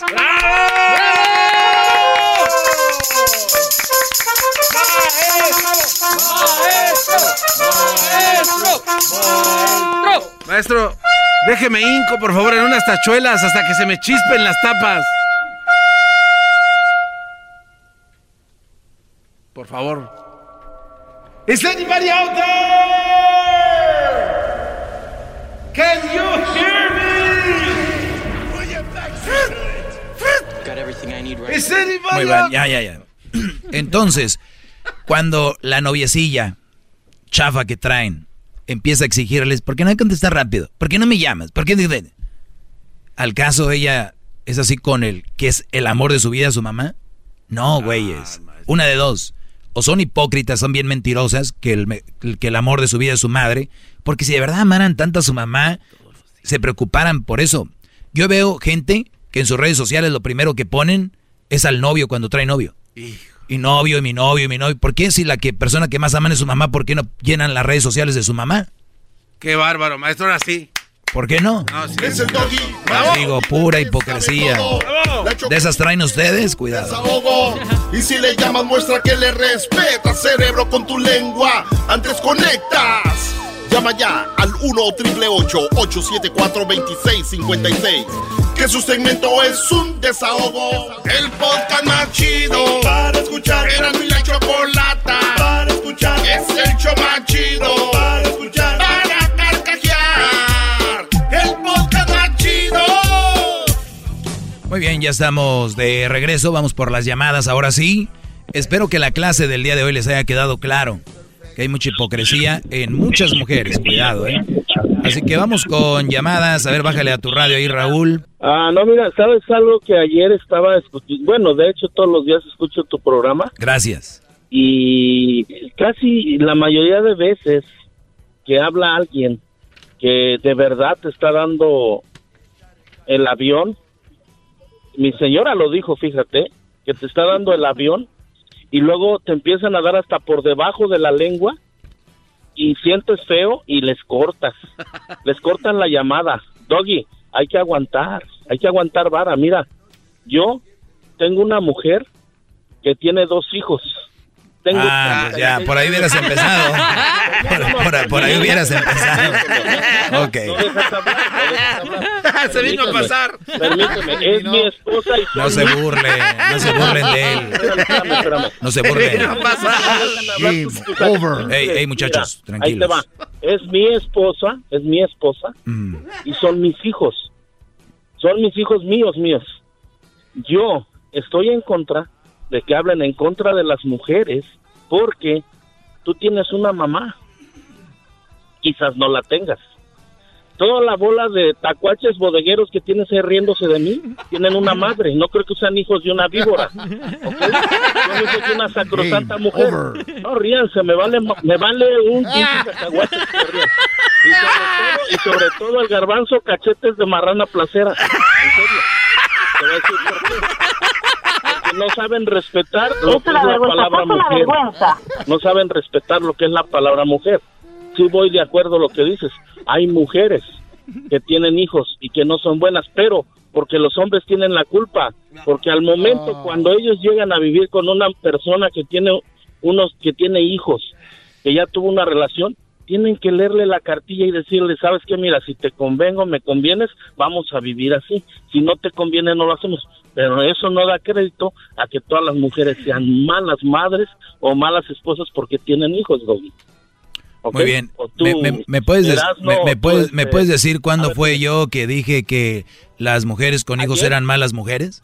Maestro, déjeme hinco, por favor, en unas tachuelas hasta que se me chispen las tapas. Por favor. Is anybody out there? Can you hear me? Is anybody Muy bien, ya, ya, ya. Entonces, cuando la noviecilla chafa que traen empieza a exigirles, ¿por qué no hay que contestar rápido? ¿Por qué no me llamas? ¿Por qué? no-?" ¿Al caso ella es así con el que es el amor de su vida, su mamá? No, güeyes. Una de dos. O son hipócritas, son bien mentirosas, que el, que el amor de su vida es su madre. Porque si de verdad amaran tanto a su mamá, se preocuparan por eso. Yo veo gente que en sus redes sociales lo primero que ponen es al novio cuando trae novio. Y novio, y mi novio, y mi novio. ¿Por qué si la que, persona que más aman es su mamá, por qué no llenan las redes sociales de su mamá? Qué bárbaro, maestro, ahora sí. ¿Por qué no? No, sí. Es el doggy. Digo, pura hipocresía. De esas traen ustedes, cuidado. Desahogo. Y si le llamas, muestra que le respeta, cerebro, con tu lengua. Antes conectas. Llama ya al 1 874 2656 Que su segmento es un desahogo. El podcast más chido para escuchar. Era mi la chocolata para escuchar. Es el show más chido para escuchar. Para Muy bien, ya estamos de regreso. Vamos por las llamadas ahora sí. Espero que la clase del día de hoy les haya quedado claro que hay mucha hipocresía en muchas mujeres. Cuidado, ¿eh? Así que vamos con llamadas. A ver, bájale a tu radio ahí, Raúl. Ah, no, mira, ¿sabes algo que ayer estaba escuchando? Bueno, de hecho todos los días escucho tu programa Gracias. y casi la mayoría de veces que habla alguien que de verdad te está dando el avión, mi señora lo dijo, fíjate, que te está dando el avión y luego te empiezan a dar hasta por debajo de la lengua y sientes feo y les cortas, les cortan la llamada. Doggy, hay que aguantar, hay que aguantar vara. Mira, yo tengo una mujer que tiene dos hijos. Tengo Ah, pues ya, por ahí hubieras empezado. Por, por- por ahí hubieras empezado. Ok. Se vino a pasar. Permíteme, es mi esposa y No se burle, no se burlen de él. Espérame, espérame. No se burlen. Vino a pasar. Game over. Ey, ey, muchachos, Mira, tranquilos. Ahí te va. Es mi esposa, es mi esposa Mm. y son mis hijos. Son mis hijos míos, míos. Yo estoy en contra de que hablen en contra de las mujeres porque tú tienes una mamá. Quizás no la tengas. Toda la bola de tacuaches bodegueros que tienes ahí riéndose de mí tienen una madre. No creo que sean hijos de una víbora. ¿ok? Son hijos de una sacrosanta mujer. No ríanse, me vale, me vale un pinche cacahuate que rían. Y sobre, todo, y sobre todo el garbanzo cachetes de marrana placera. En serio. Te voy a decir por qué. No saben respetar lo Es que es la palabra mujer. No saben respetar lo que es la palabra mujer. Sí voy de acuerdo a lo que dices. Hay mujeres que tienen hijos y que no son buenas, pero porque los hombres tienen la culpa, porque al momento cuando ellos llegan a vivir con una persona que tiene unos que tiene hijos, que ya tuvo una relación, tienen que leerle la cartilla y decirle, sabes qué, mira, si te convengo, me convienes, vamos a vivir así. Si no te conviene, no lo hacemos. Pero eso no da crédito a que todas las mujeres sean malas madres o malas esposas porque tienen hijos, Doggy. Muy bien. Tú, ¿Me, me- me puedes, me, este, puedes decir cuándo fue yo que dije que las mujeres con hijos ¿Ayer? eran malas mujeres?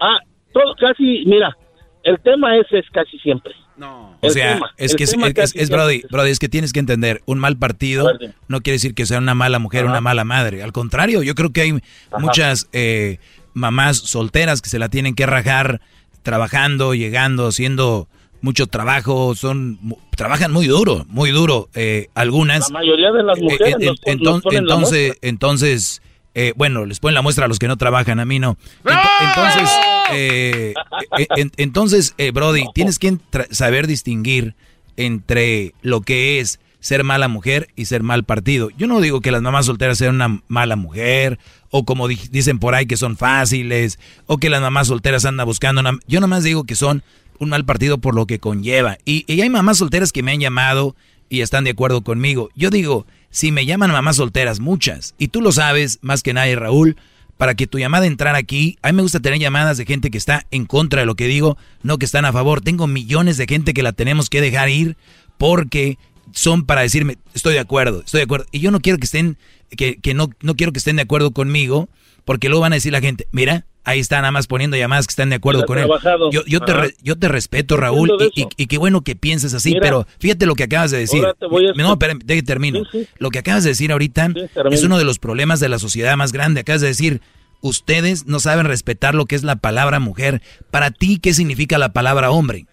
Ah, todo casi, mira, el tema ese es casi siempre. No. O sea, es que es, es- es- es, Brody, Brody, es que tienes que entender, un mal partido no quiere decir que sea una mala mujer o una mala madre. Al contrario, yo creo que hay muchas eh, mamás solteras que se la tienen que rajar trabajando, llegando, haciendo mucho trabajo, son mu- trabajan muy duro, muy duro. eh, algunas. La mayoría de las mujeres eh, nos, nos la entonces, entonces, eh, bueno, les ponen la muestra a los que no trabajan, a mí no. Ent- Entonces, eh, eh, en- entonces, eh, Brody, tienes que saber distinguir entre lo que es ser mala mujer y ser mal partido. Yo no digo que las mamás solteras sean una mala mujer, o como di- dicen por ahí que son fáciles, o que las mamás solteras andan buscando. Yo nomás digo que son un mal partido por lo que conlleva. Y, y hay mamás solteras que me han llamado y están de acuerdo conmigo. Yo digo, si me llaman mamás solteras, muchas, y tú lo sabes más que nadie, Raúl, para que tu llamada entrara aquí, a mí me gusta tener llamadas de gente que está en contra de lo que digo, no que están a favor. Tengo millones de gente que la tenemos que dejar ir porque son para decirme, estoy de acuerdo, estoy de acuerdo. Y yo no quiero que estén, que, que no, no quiero que estén de acuerdo conmigo, porque luego van a decir la gente, mira, ahí está nada más poniendo llamadas que están de acuerdo con él. Yo, yo, te, re- yo te respeto, Raúl, y, y- y qué bueno que pienses así, Mira. pero fíjate lo que acabas de decir. Ahora te voy a No, espérame, que termino. Sí, sí. Lo que acabas de decir ahorita es uno de los problemas de la sociedad más grande. Acabas de decir, ustedes no saben respetar lo que es la palabra mujer. Para ti, ¿qué significa la palabra hombre?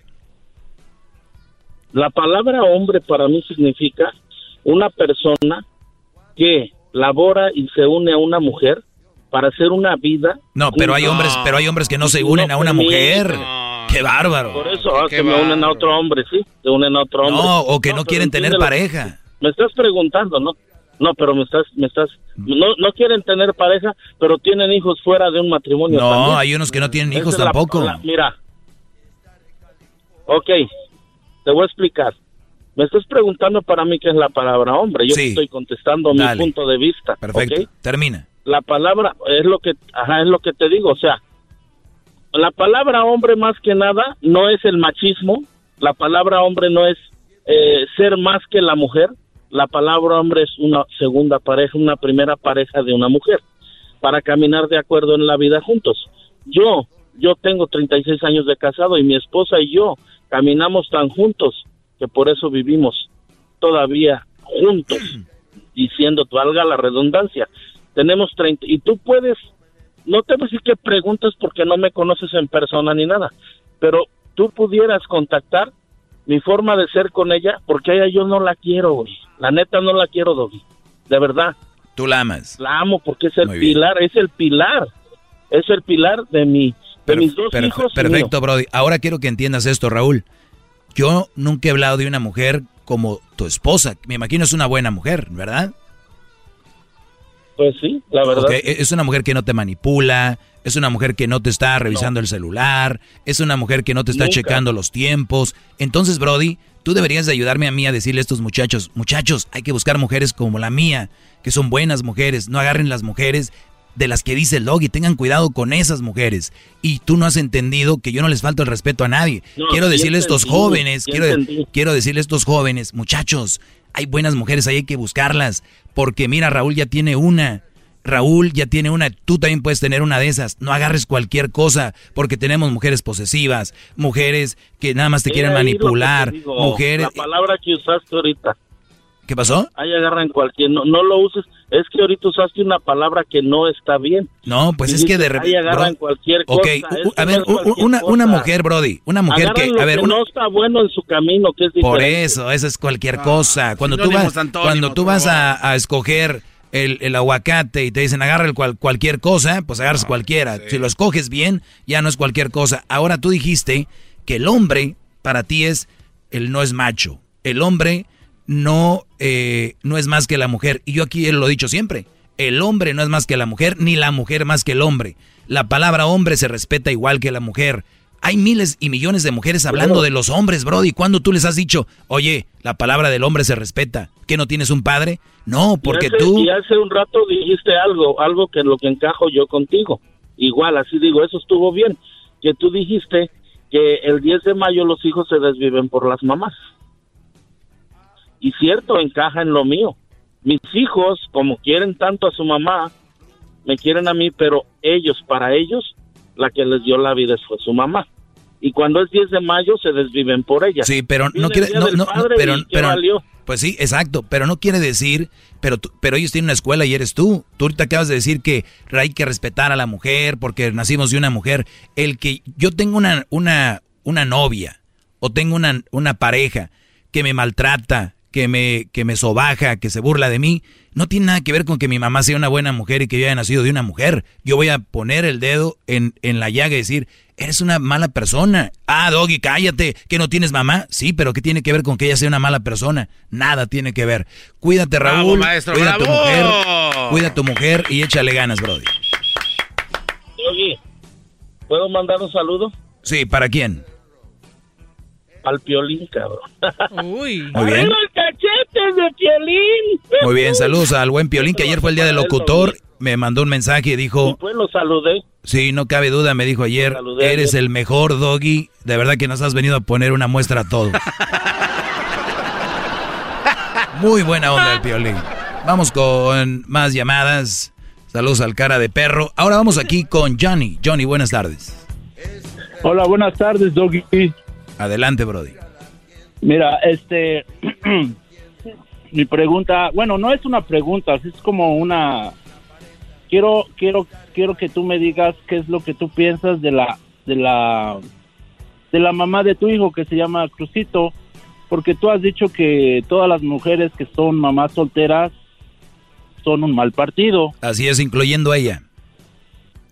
La palabra hombre para mí significa una persona que labora y se une a una mujer para hacer una vida. No, pero hay hombres, pero hay hombres que no se unen a una mujer. Qué bárbaro. Por eso, ah, que me unen a otro hombre, sí, se unen a otro hombre. No, o que no quieren tener pareja. Me estás preguntando, ¿no? No, pero me estás, me estás, no, no quieren tener pareja, pero tienen hijos fuera de un matrimonio. No, también. hay unos que no tienen Esa hijos es la- tampoco. la- mira, ok, te voy a explicar. Me estás preguntando para mí qué es la palabra hombre. Yo Sí. estoy contestando Dale. mi punto de vista. Perfecto. Termina. La palabra es lo que, ajá, es lo que te digo. O sea, la palabra hombre más que nada no es el machismo. La palabra hombre no es eh, ser más que la mujer. La palabra hombre es una segunda pareja, una primera pareja de una mujer para caminar de acuerdo en la vida juntos. Yo, yo tengo 36 años de casado y mi esposa y yo caminamos tan juntos que por eso vivimos todavía juntos, diciendo, valga la redundancia. Tenemos 30 y tú puedes, no te voy a decir que preguntes porque no me conoces en persona ni nada, pero tú pudieras contactar mi forma de ser con ella porque a ella yo no la quiero, güey. La neta no la quiero, Doggy. De verdad. Tú la amas. La amo porque es el Muy bien. pilar, es el pilar. Es el pilar de mi de Perf- mis dos perf- hijos. y perfecto. Brody. Ahora quiero que entiendas esto, Raúl. Yo nunca he hablado de una mujer como tu esposa. Me imagino es una buena mujer, ¿verdad? Pues sí, la verdad. Es una mujer que no te manipula, es una mujer que no te está revisando el celular, es una mujer que no te está Nunca. checando los tiempos. Entonces, Brody, tú deberías de ayudarme a mí a decirle a estos muchachos, muchachos, hay que buscar mujeres como la mía, que son buenas mujeres, no agarren las mujeres de las que dice el Doggy, tengan cuidado con esas mujeres. Y tú no has entendido que yo no les falto el respeto a nadie. No, quiero decirle a estos jóvenes, quiero, entendí. quiero decirle a estos jóvenes, muchachos, hay buenas mujeres, ahí hay que buscarlas. Porque mira, Raúl ya tiene una. Raúl ya tiene una, tú también puedes tener una de esas. No agarres cualquier cosa, porque tenemos mujeres posesivas, mujeres que nada más te quieren manipular, digo, mujeres... La palabra que usaste ahorita. ¿Qué pasó? Ahí agarran cualquier. No, no lo uses. Es que ahorita usaste una palabra que no está bien. No, pues Y es que de repente... Ahí agarran cualquier Ok, cosa. u- es que a ver, u- cualquier una, una mujer, Brody, una mujer Agarran que... A ver, que una, no está bueno en su camino, que es Por eso, eso es cualquier cosa. Cuando tú vas, antónimos, cuando tú vas a, a escoger el, el aguacate y te dicen agarra el cual- cualquier cosa, pues agarras cualquiera. Si lo escoges bien, ya no es cualquier cosa. Ahora tú dijiste que el hombre para ti es el no es macho. El hombre no, eh, no es más que la mujer. Y yo aquí lo he dicho siempre. El hombre no es más que la mujer, ni la mujer más que el hombre. La palabra hombre se respeta igual que la mujer. Hay miles y millones de mujeres hablando de los hombres, Brody. Cuando tú les has dicho, oye, la palabra del hombre se respeta, ¿que no tienes un padre? No, porque y hace, tú... Y hace un rato dijiste algo, algo que lo que encajo yo contigo. Igual, así digo, eso estuvo bien. Que tú dijiste que el 10 de mayo los hijos se desviven por las mamás. Y cierto, encaja en lo mío. Mis hijos, como quieren tanto a su mamá, me quieren a mí, pero ellos, para ellos, la que les dio la vida fue su mamá. Y cuando es 10 de mayo se desviven por ella. Sí, pero no quiere, no, no, no, pero, y ¿qué pero- pues sí, exacto, pero no quiere decir, pero, pero ellos tienen una escuela y eres tú. Tú ahorita acabas de decir que hay que respetar a la mujer porque nacimos de una mujer. El que yo tengo una, una, una novia o tengo una, una pareja que me maltrata, que me, que me sobaja, que se burla de mí, no tiene nada que ver con que mi mamá sea una buena mujer y que yo haya nacido de una mujer. Yo voy a poner el dedo en, en la llaga y decir, eres una mala persona. Ah, Doggy, cállate, que no tienes mamá. Sí, pero ¿qué tiene que ver con que ella sea una mala persona? Nada tiene que ver. Cuídate, Bravo, Raúl. maestro, cuida a tu bravo. mujer. Cuida a tu mujer y échale ganas, Brody. Oye, ¿puedo mandar un saludo? Sí, ¿para quién? Al piolín, cabrón. Uy. Muy bien. ¡Arriba el cachete de piolín! Muy bien, saludos al buen Piolín, que ayer fue el día del locutor. Me mandó un mensaje y dijo, Pues lo saludé. sí, no cabe duda, me dijo ayer, saludé eres ayer. el mejor doggy. De verdad que nos has venido a poner una muestra a todo. Muy buena onda el Piolín. Vamos con más llamadas. Saludos al cara de perro. Ahora vamos aquí con Johnny. Johnny, buenas tardes. Hola, buenas tardes, Doggy. Adelante, Brody. Mira, este, mi pregunta, bueno, no es una pregunta, es como una, quiero, quiero, quiero que tú me digas qué es lo que tú piensas de la, de la, de la mamá de tu hijo que se llama Crucito, porque tú has dicho que todas las mujeres que son mamás solteras son un mal partido. Así es, incluyendo a ella.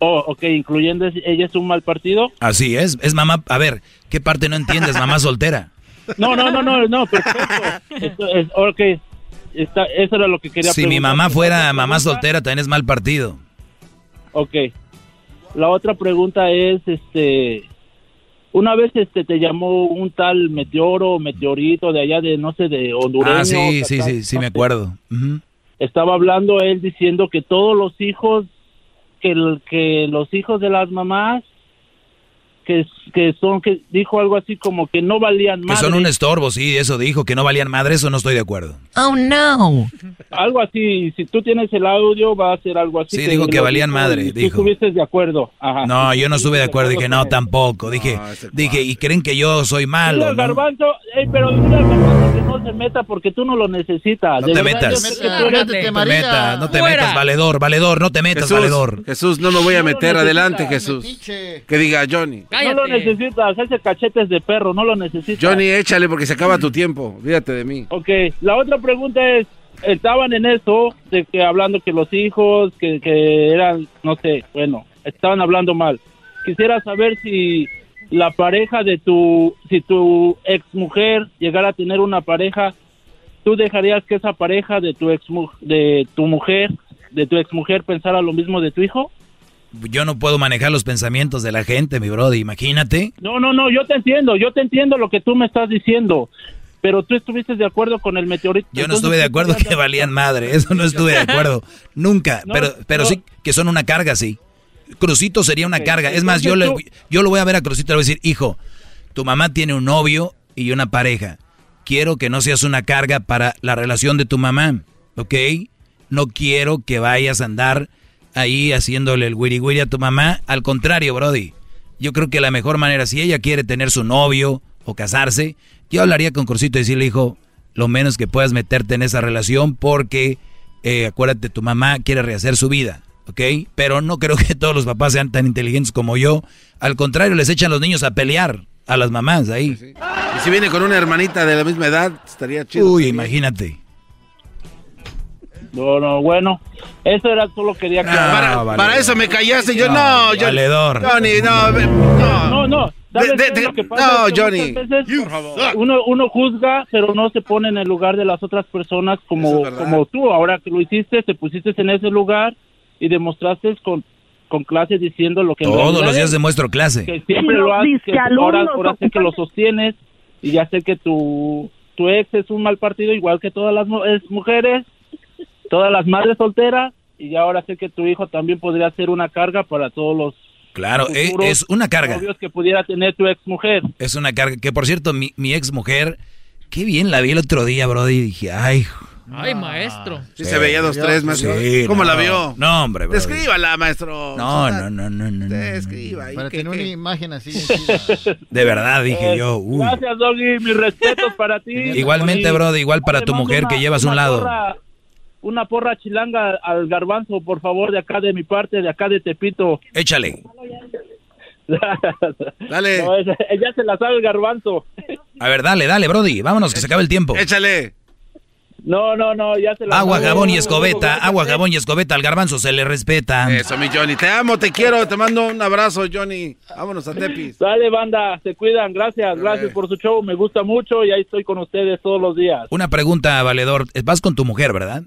Oh, ok, incluyendo ella es un mal partido. Así es, es mamá. A ver, ¿qué parte no entiendes, mamá soltera? No, no, no, no, no, perfecto. Esto es, ok, está, eso era lo que quería Si mi mamá fuera mamá soltera, también es mal partido. Ok. La otra pregunta es, este, una vez este te llamó un tal meteoro, meteorito de allá de, no sé, de hondureño. Ah, sí, sí, sí, sí, me acuerdo. Estaba hablando él diciendo que todos los hijos, que, que los hijos de las mamás, que, que son, que dijo algo así como que no valían Que más. son un estorbo, sí, eso dijo, que no valían madre, eso no estoy de acuerdo. Oh, no. Algo así, si tú tienes el audio, va a ser algo así. Sí, dijo que valían dijo madre, y tú estuviste de acuerdo. Ajá. No, yo no estuve de acuerdo, dije, no, tampoco. Dije, dije, y creen que yo soy Dile malo, al ¿no? garbanzo, ey, pero dile al garbanzo que no se meta porque tú no lo necesitas. No De te verdad, metas. yo que No te metas, no te metas, valedor, valedor, no te metas, Jesús, valedor. Jesús, no me voy a No meter adelante, Jesús. Que diga Johnny. No lo necesitas, ese cachete es de perro, no lo necesitas. Johnny, échale porque se acaba tu tiempo. Fíjate de mí. Ok, la otra pregunta es, estaban en eso, de que hablando que los hijos, que, que eran, no sé, bueno, estaban hablando mal. Quisiera saber si la pareja de tu, si tu ex mujer llegara a tener una pareja, ¿tú dejarías que esa pareja de tu ex de tu mujer, de tu ex mujer pensara lo mismo de tu hijo? Yo no puedo manejar los pensamientos de la gente, mi brody, imagínate. No, no, no, yo te entiendo, yo te entiendo lo que tú me estás diciendo, pero tú estuviste de acuerdo con el meteorito. Yo no Entonces, estuve de ¿tú acuerdo que valían madre, eso no estuve de acuerdo, nunca, No, pero, pero no. sí que son una carga, sí. Crucito sería una carga, es más, yo, le, yo lo voy a ver a Crucito y le voy a decir, hijo, tu mamá tiene un novio y una pareja, quiero que no seas una carga para la relación de tu mamá, ¿ok? No quiero que vayas a andar ahí haciéndole el wiri wiri a tu mamá, al contrario, Brody. Yo creo que la mejor manera, si ella quiere tener su novio o casarse, yo hablaría con Crucito y decirle, hijo, lo menos que puedas meterte en esa relación porque, eh, acuérdate, tu mamá quiere rehacer su vida, ¿ok? Pero no creo que todos los papás sean tan inteligentes como yo. Al contrario, les echan los niños a pelear a las mamás ahí. Y si viene con una hermanita de la misma edad, estaría chido. Uy, imagínate. No, no, bueno, eso era solo quería que para, para eso me callaste. Yo no, yo, valedor. Johnny, no, no. No, no, ¿Sabes De- de- qué es de- lo que pasa? no, Es que Johnny, Uno, uno juzga, pero no se pone en el lugar de las otras personas como, como tú. Ahora que lo hiciste, te pusiste en ese lugar y demostraste con, con clase diciendo lo que Todos los días es. demuestro clase. que siempre lo haces, que ahora, ahora sé que lo sostienes y ya sé que tu, tu ex es un mal partido igual que todas las mu- es mujeres, todas las madres solteras y ahora sé que tu hijo también podría ser una carga para todos los Claro, e- futuros es una carga. novios que pudiera tener tu ex mujer. Es una carga. Que por cierto, mi, mi ex mujer, qué bien la vi el otro día, Brody. Y dije, ay. Ay, maestro. Sí, se veía dos, tres, maestro. Sí, ¿Cómo no. la vio? No, hombre, Brody. Descríbala, maestro. No, no, no, no, no. Describa. Para ¿qué- tener qué? una imagen así. De verdad, dije Eh, yo. uy. Gracias, Doggy. Mis respetos para ti. Igualmente, Brody, igual para tu mujer que llevas a un lado. Una porra chilanga al garbanzo, por favor, de acá de mi parte, de acá de Tepito. Échale. Dale. No, ella, ella se la sabe el garbanzo. A ver, dale, dale, Brody. Vámonos, que se acabe el tiempo. Échale. No, no, no, ya se la Agua, sabe. jabón y escobeta. Agua, jabón y escobeta. Al garbanzo se le respeta. Eso, mi Johnny. Te amo, te quiero. Te mando un abrazo, Johnny. Vámonos a Tepis. Dale, banda, se cuidan. Gracias, gracias por su show. Me gusta mucho y ahí estoy con ustedes todos los días. Una pregunta, Valedor. Vas con tu mujer, ¿verdad?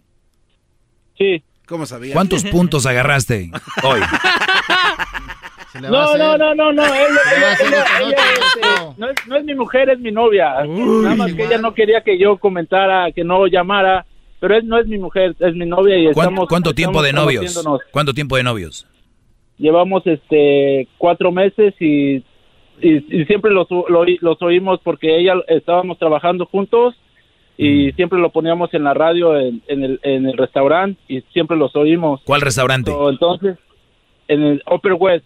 Sí. ¿Cómo sabía? ¿Cuántos puntos agarraste hoy? No, no, no, no, no, ella, ella- ella- este, no, es, no es mi mujer, es mi novia. Nada más que ella no quería que yo comentara, que no llamara, pero él no es mi mujer, es mi novia y ¿Cuán- estamos ¿Cuánto tiempo de novios? ¿Cuánto tiempo de novios? Llevamos este cuatro meses y, y, y siempre los, lo oí- los oímos porque ella estábamos trabajando juntos y Mm. siempre lo poníamos en la radio en, en el, en el restaurante y siempre los oímos. ¿Cuál restaurante? So, entonces, en el Upper West.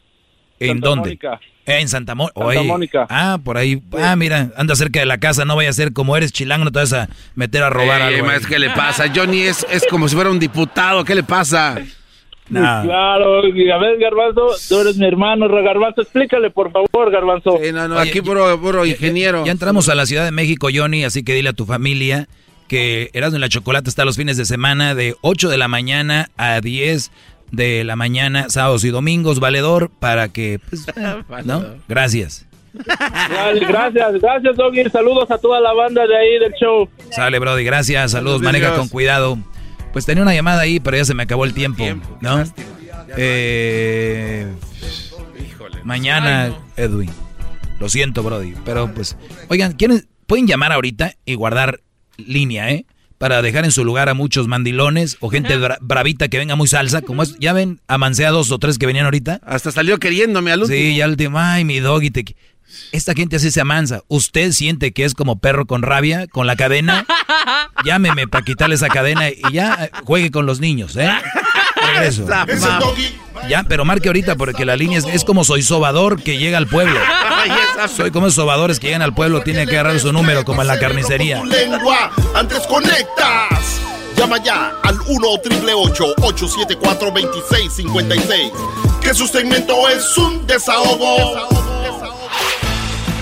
¿En Santa dónde? Mónica. Eh, en Santa, Mo- Santa Oye. Mónica. Ah, por ahí. Ah, mira, anda cerca de la casa. No vaya a ser como eres chilango, no te vas a meter a robar Ey, algo. maestro, ¿Qué le pasa? Johnny es, es como si fuera un diputado. ¿Qué le pasa? Nah. Claro, a ver, Garbanzo, tú eres mi hermano, Garbanzo, explícale, por favor, Garbanzo. Sí, no, no, Oye, aquí puro, ingeniero. Ya entramos a la Ciudad de México, Johnny, así que dile a tu familia que Erasmo y la Chocolate está los fines de semana de 8 de la mañana a 10 de la mañana, sábados y domingos, valedor, para que, pues, ¿no? Gracias. Vale, gracias, gracias, Doggy. Saludos a toda la banda de ahí del show. Sale, Brody, gracias, saludos, Saludos, maneja con cuidado. Pues tenía una llamada ahí, pero ya se me acabó el tiempo, ¿no? Eh, mañana, Edwin. Lo siento, Brody, pero pues, oigan, ¿quieren, pueden llamar ahorita y guardar línea, ¿eh? Para dejar en su lugar a muchos mandilones o gente bra- bravita que venga muy salsa, como es, ya ven, amancé a dos o tres que venían ahorita. Hasta salió queriéndome al último. Sí, ya al último, ay, mi doggy, te... qui-". Esta gente así se amansa. ¿Usted siente que es como perro con rabia, con la cadena? Llámeme para quitarle esa cadena y ya eh, juegue con los niños, ¿eh? Regreso. Es el doggy. Ya, pero marque ahorita porque la línea es, es como soy sobador que llega al pueblo. Soy como esos sobadores que llegan al pueblo, tiene que agarrar su número como en la carnicería. Antes conectas. Llama ya al 1 874 2656 Que su segmento es un desahogo.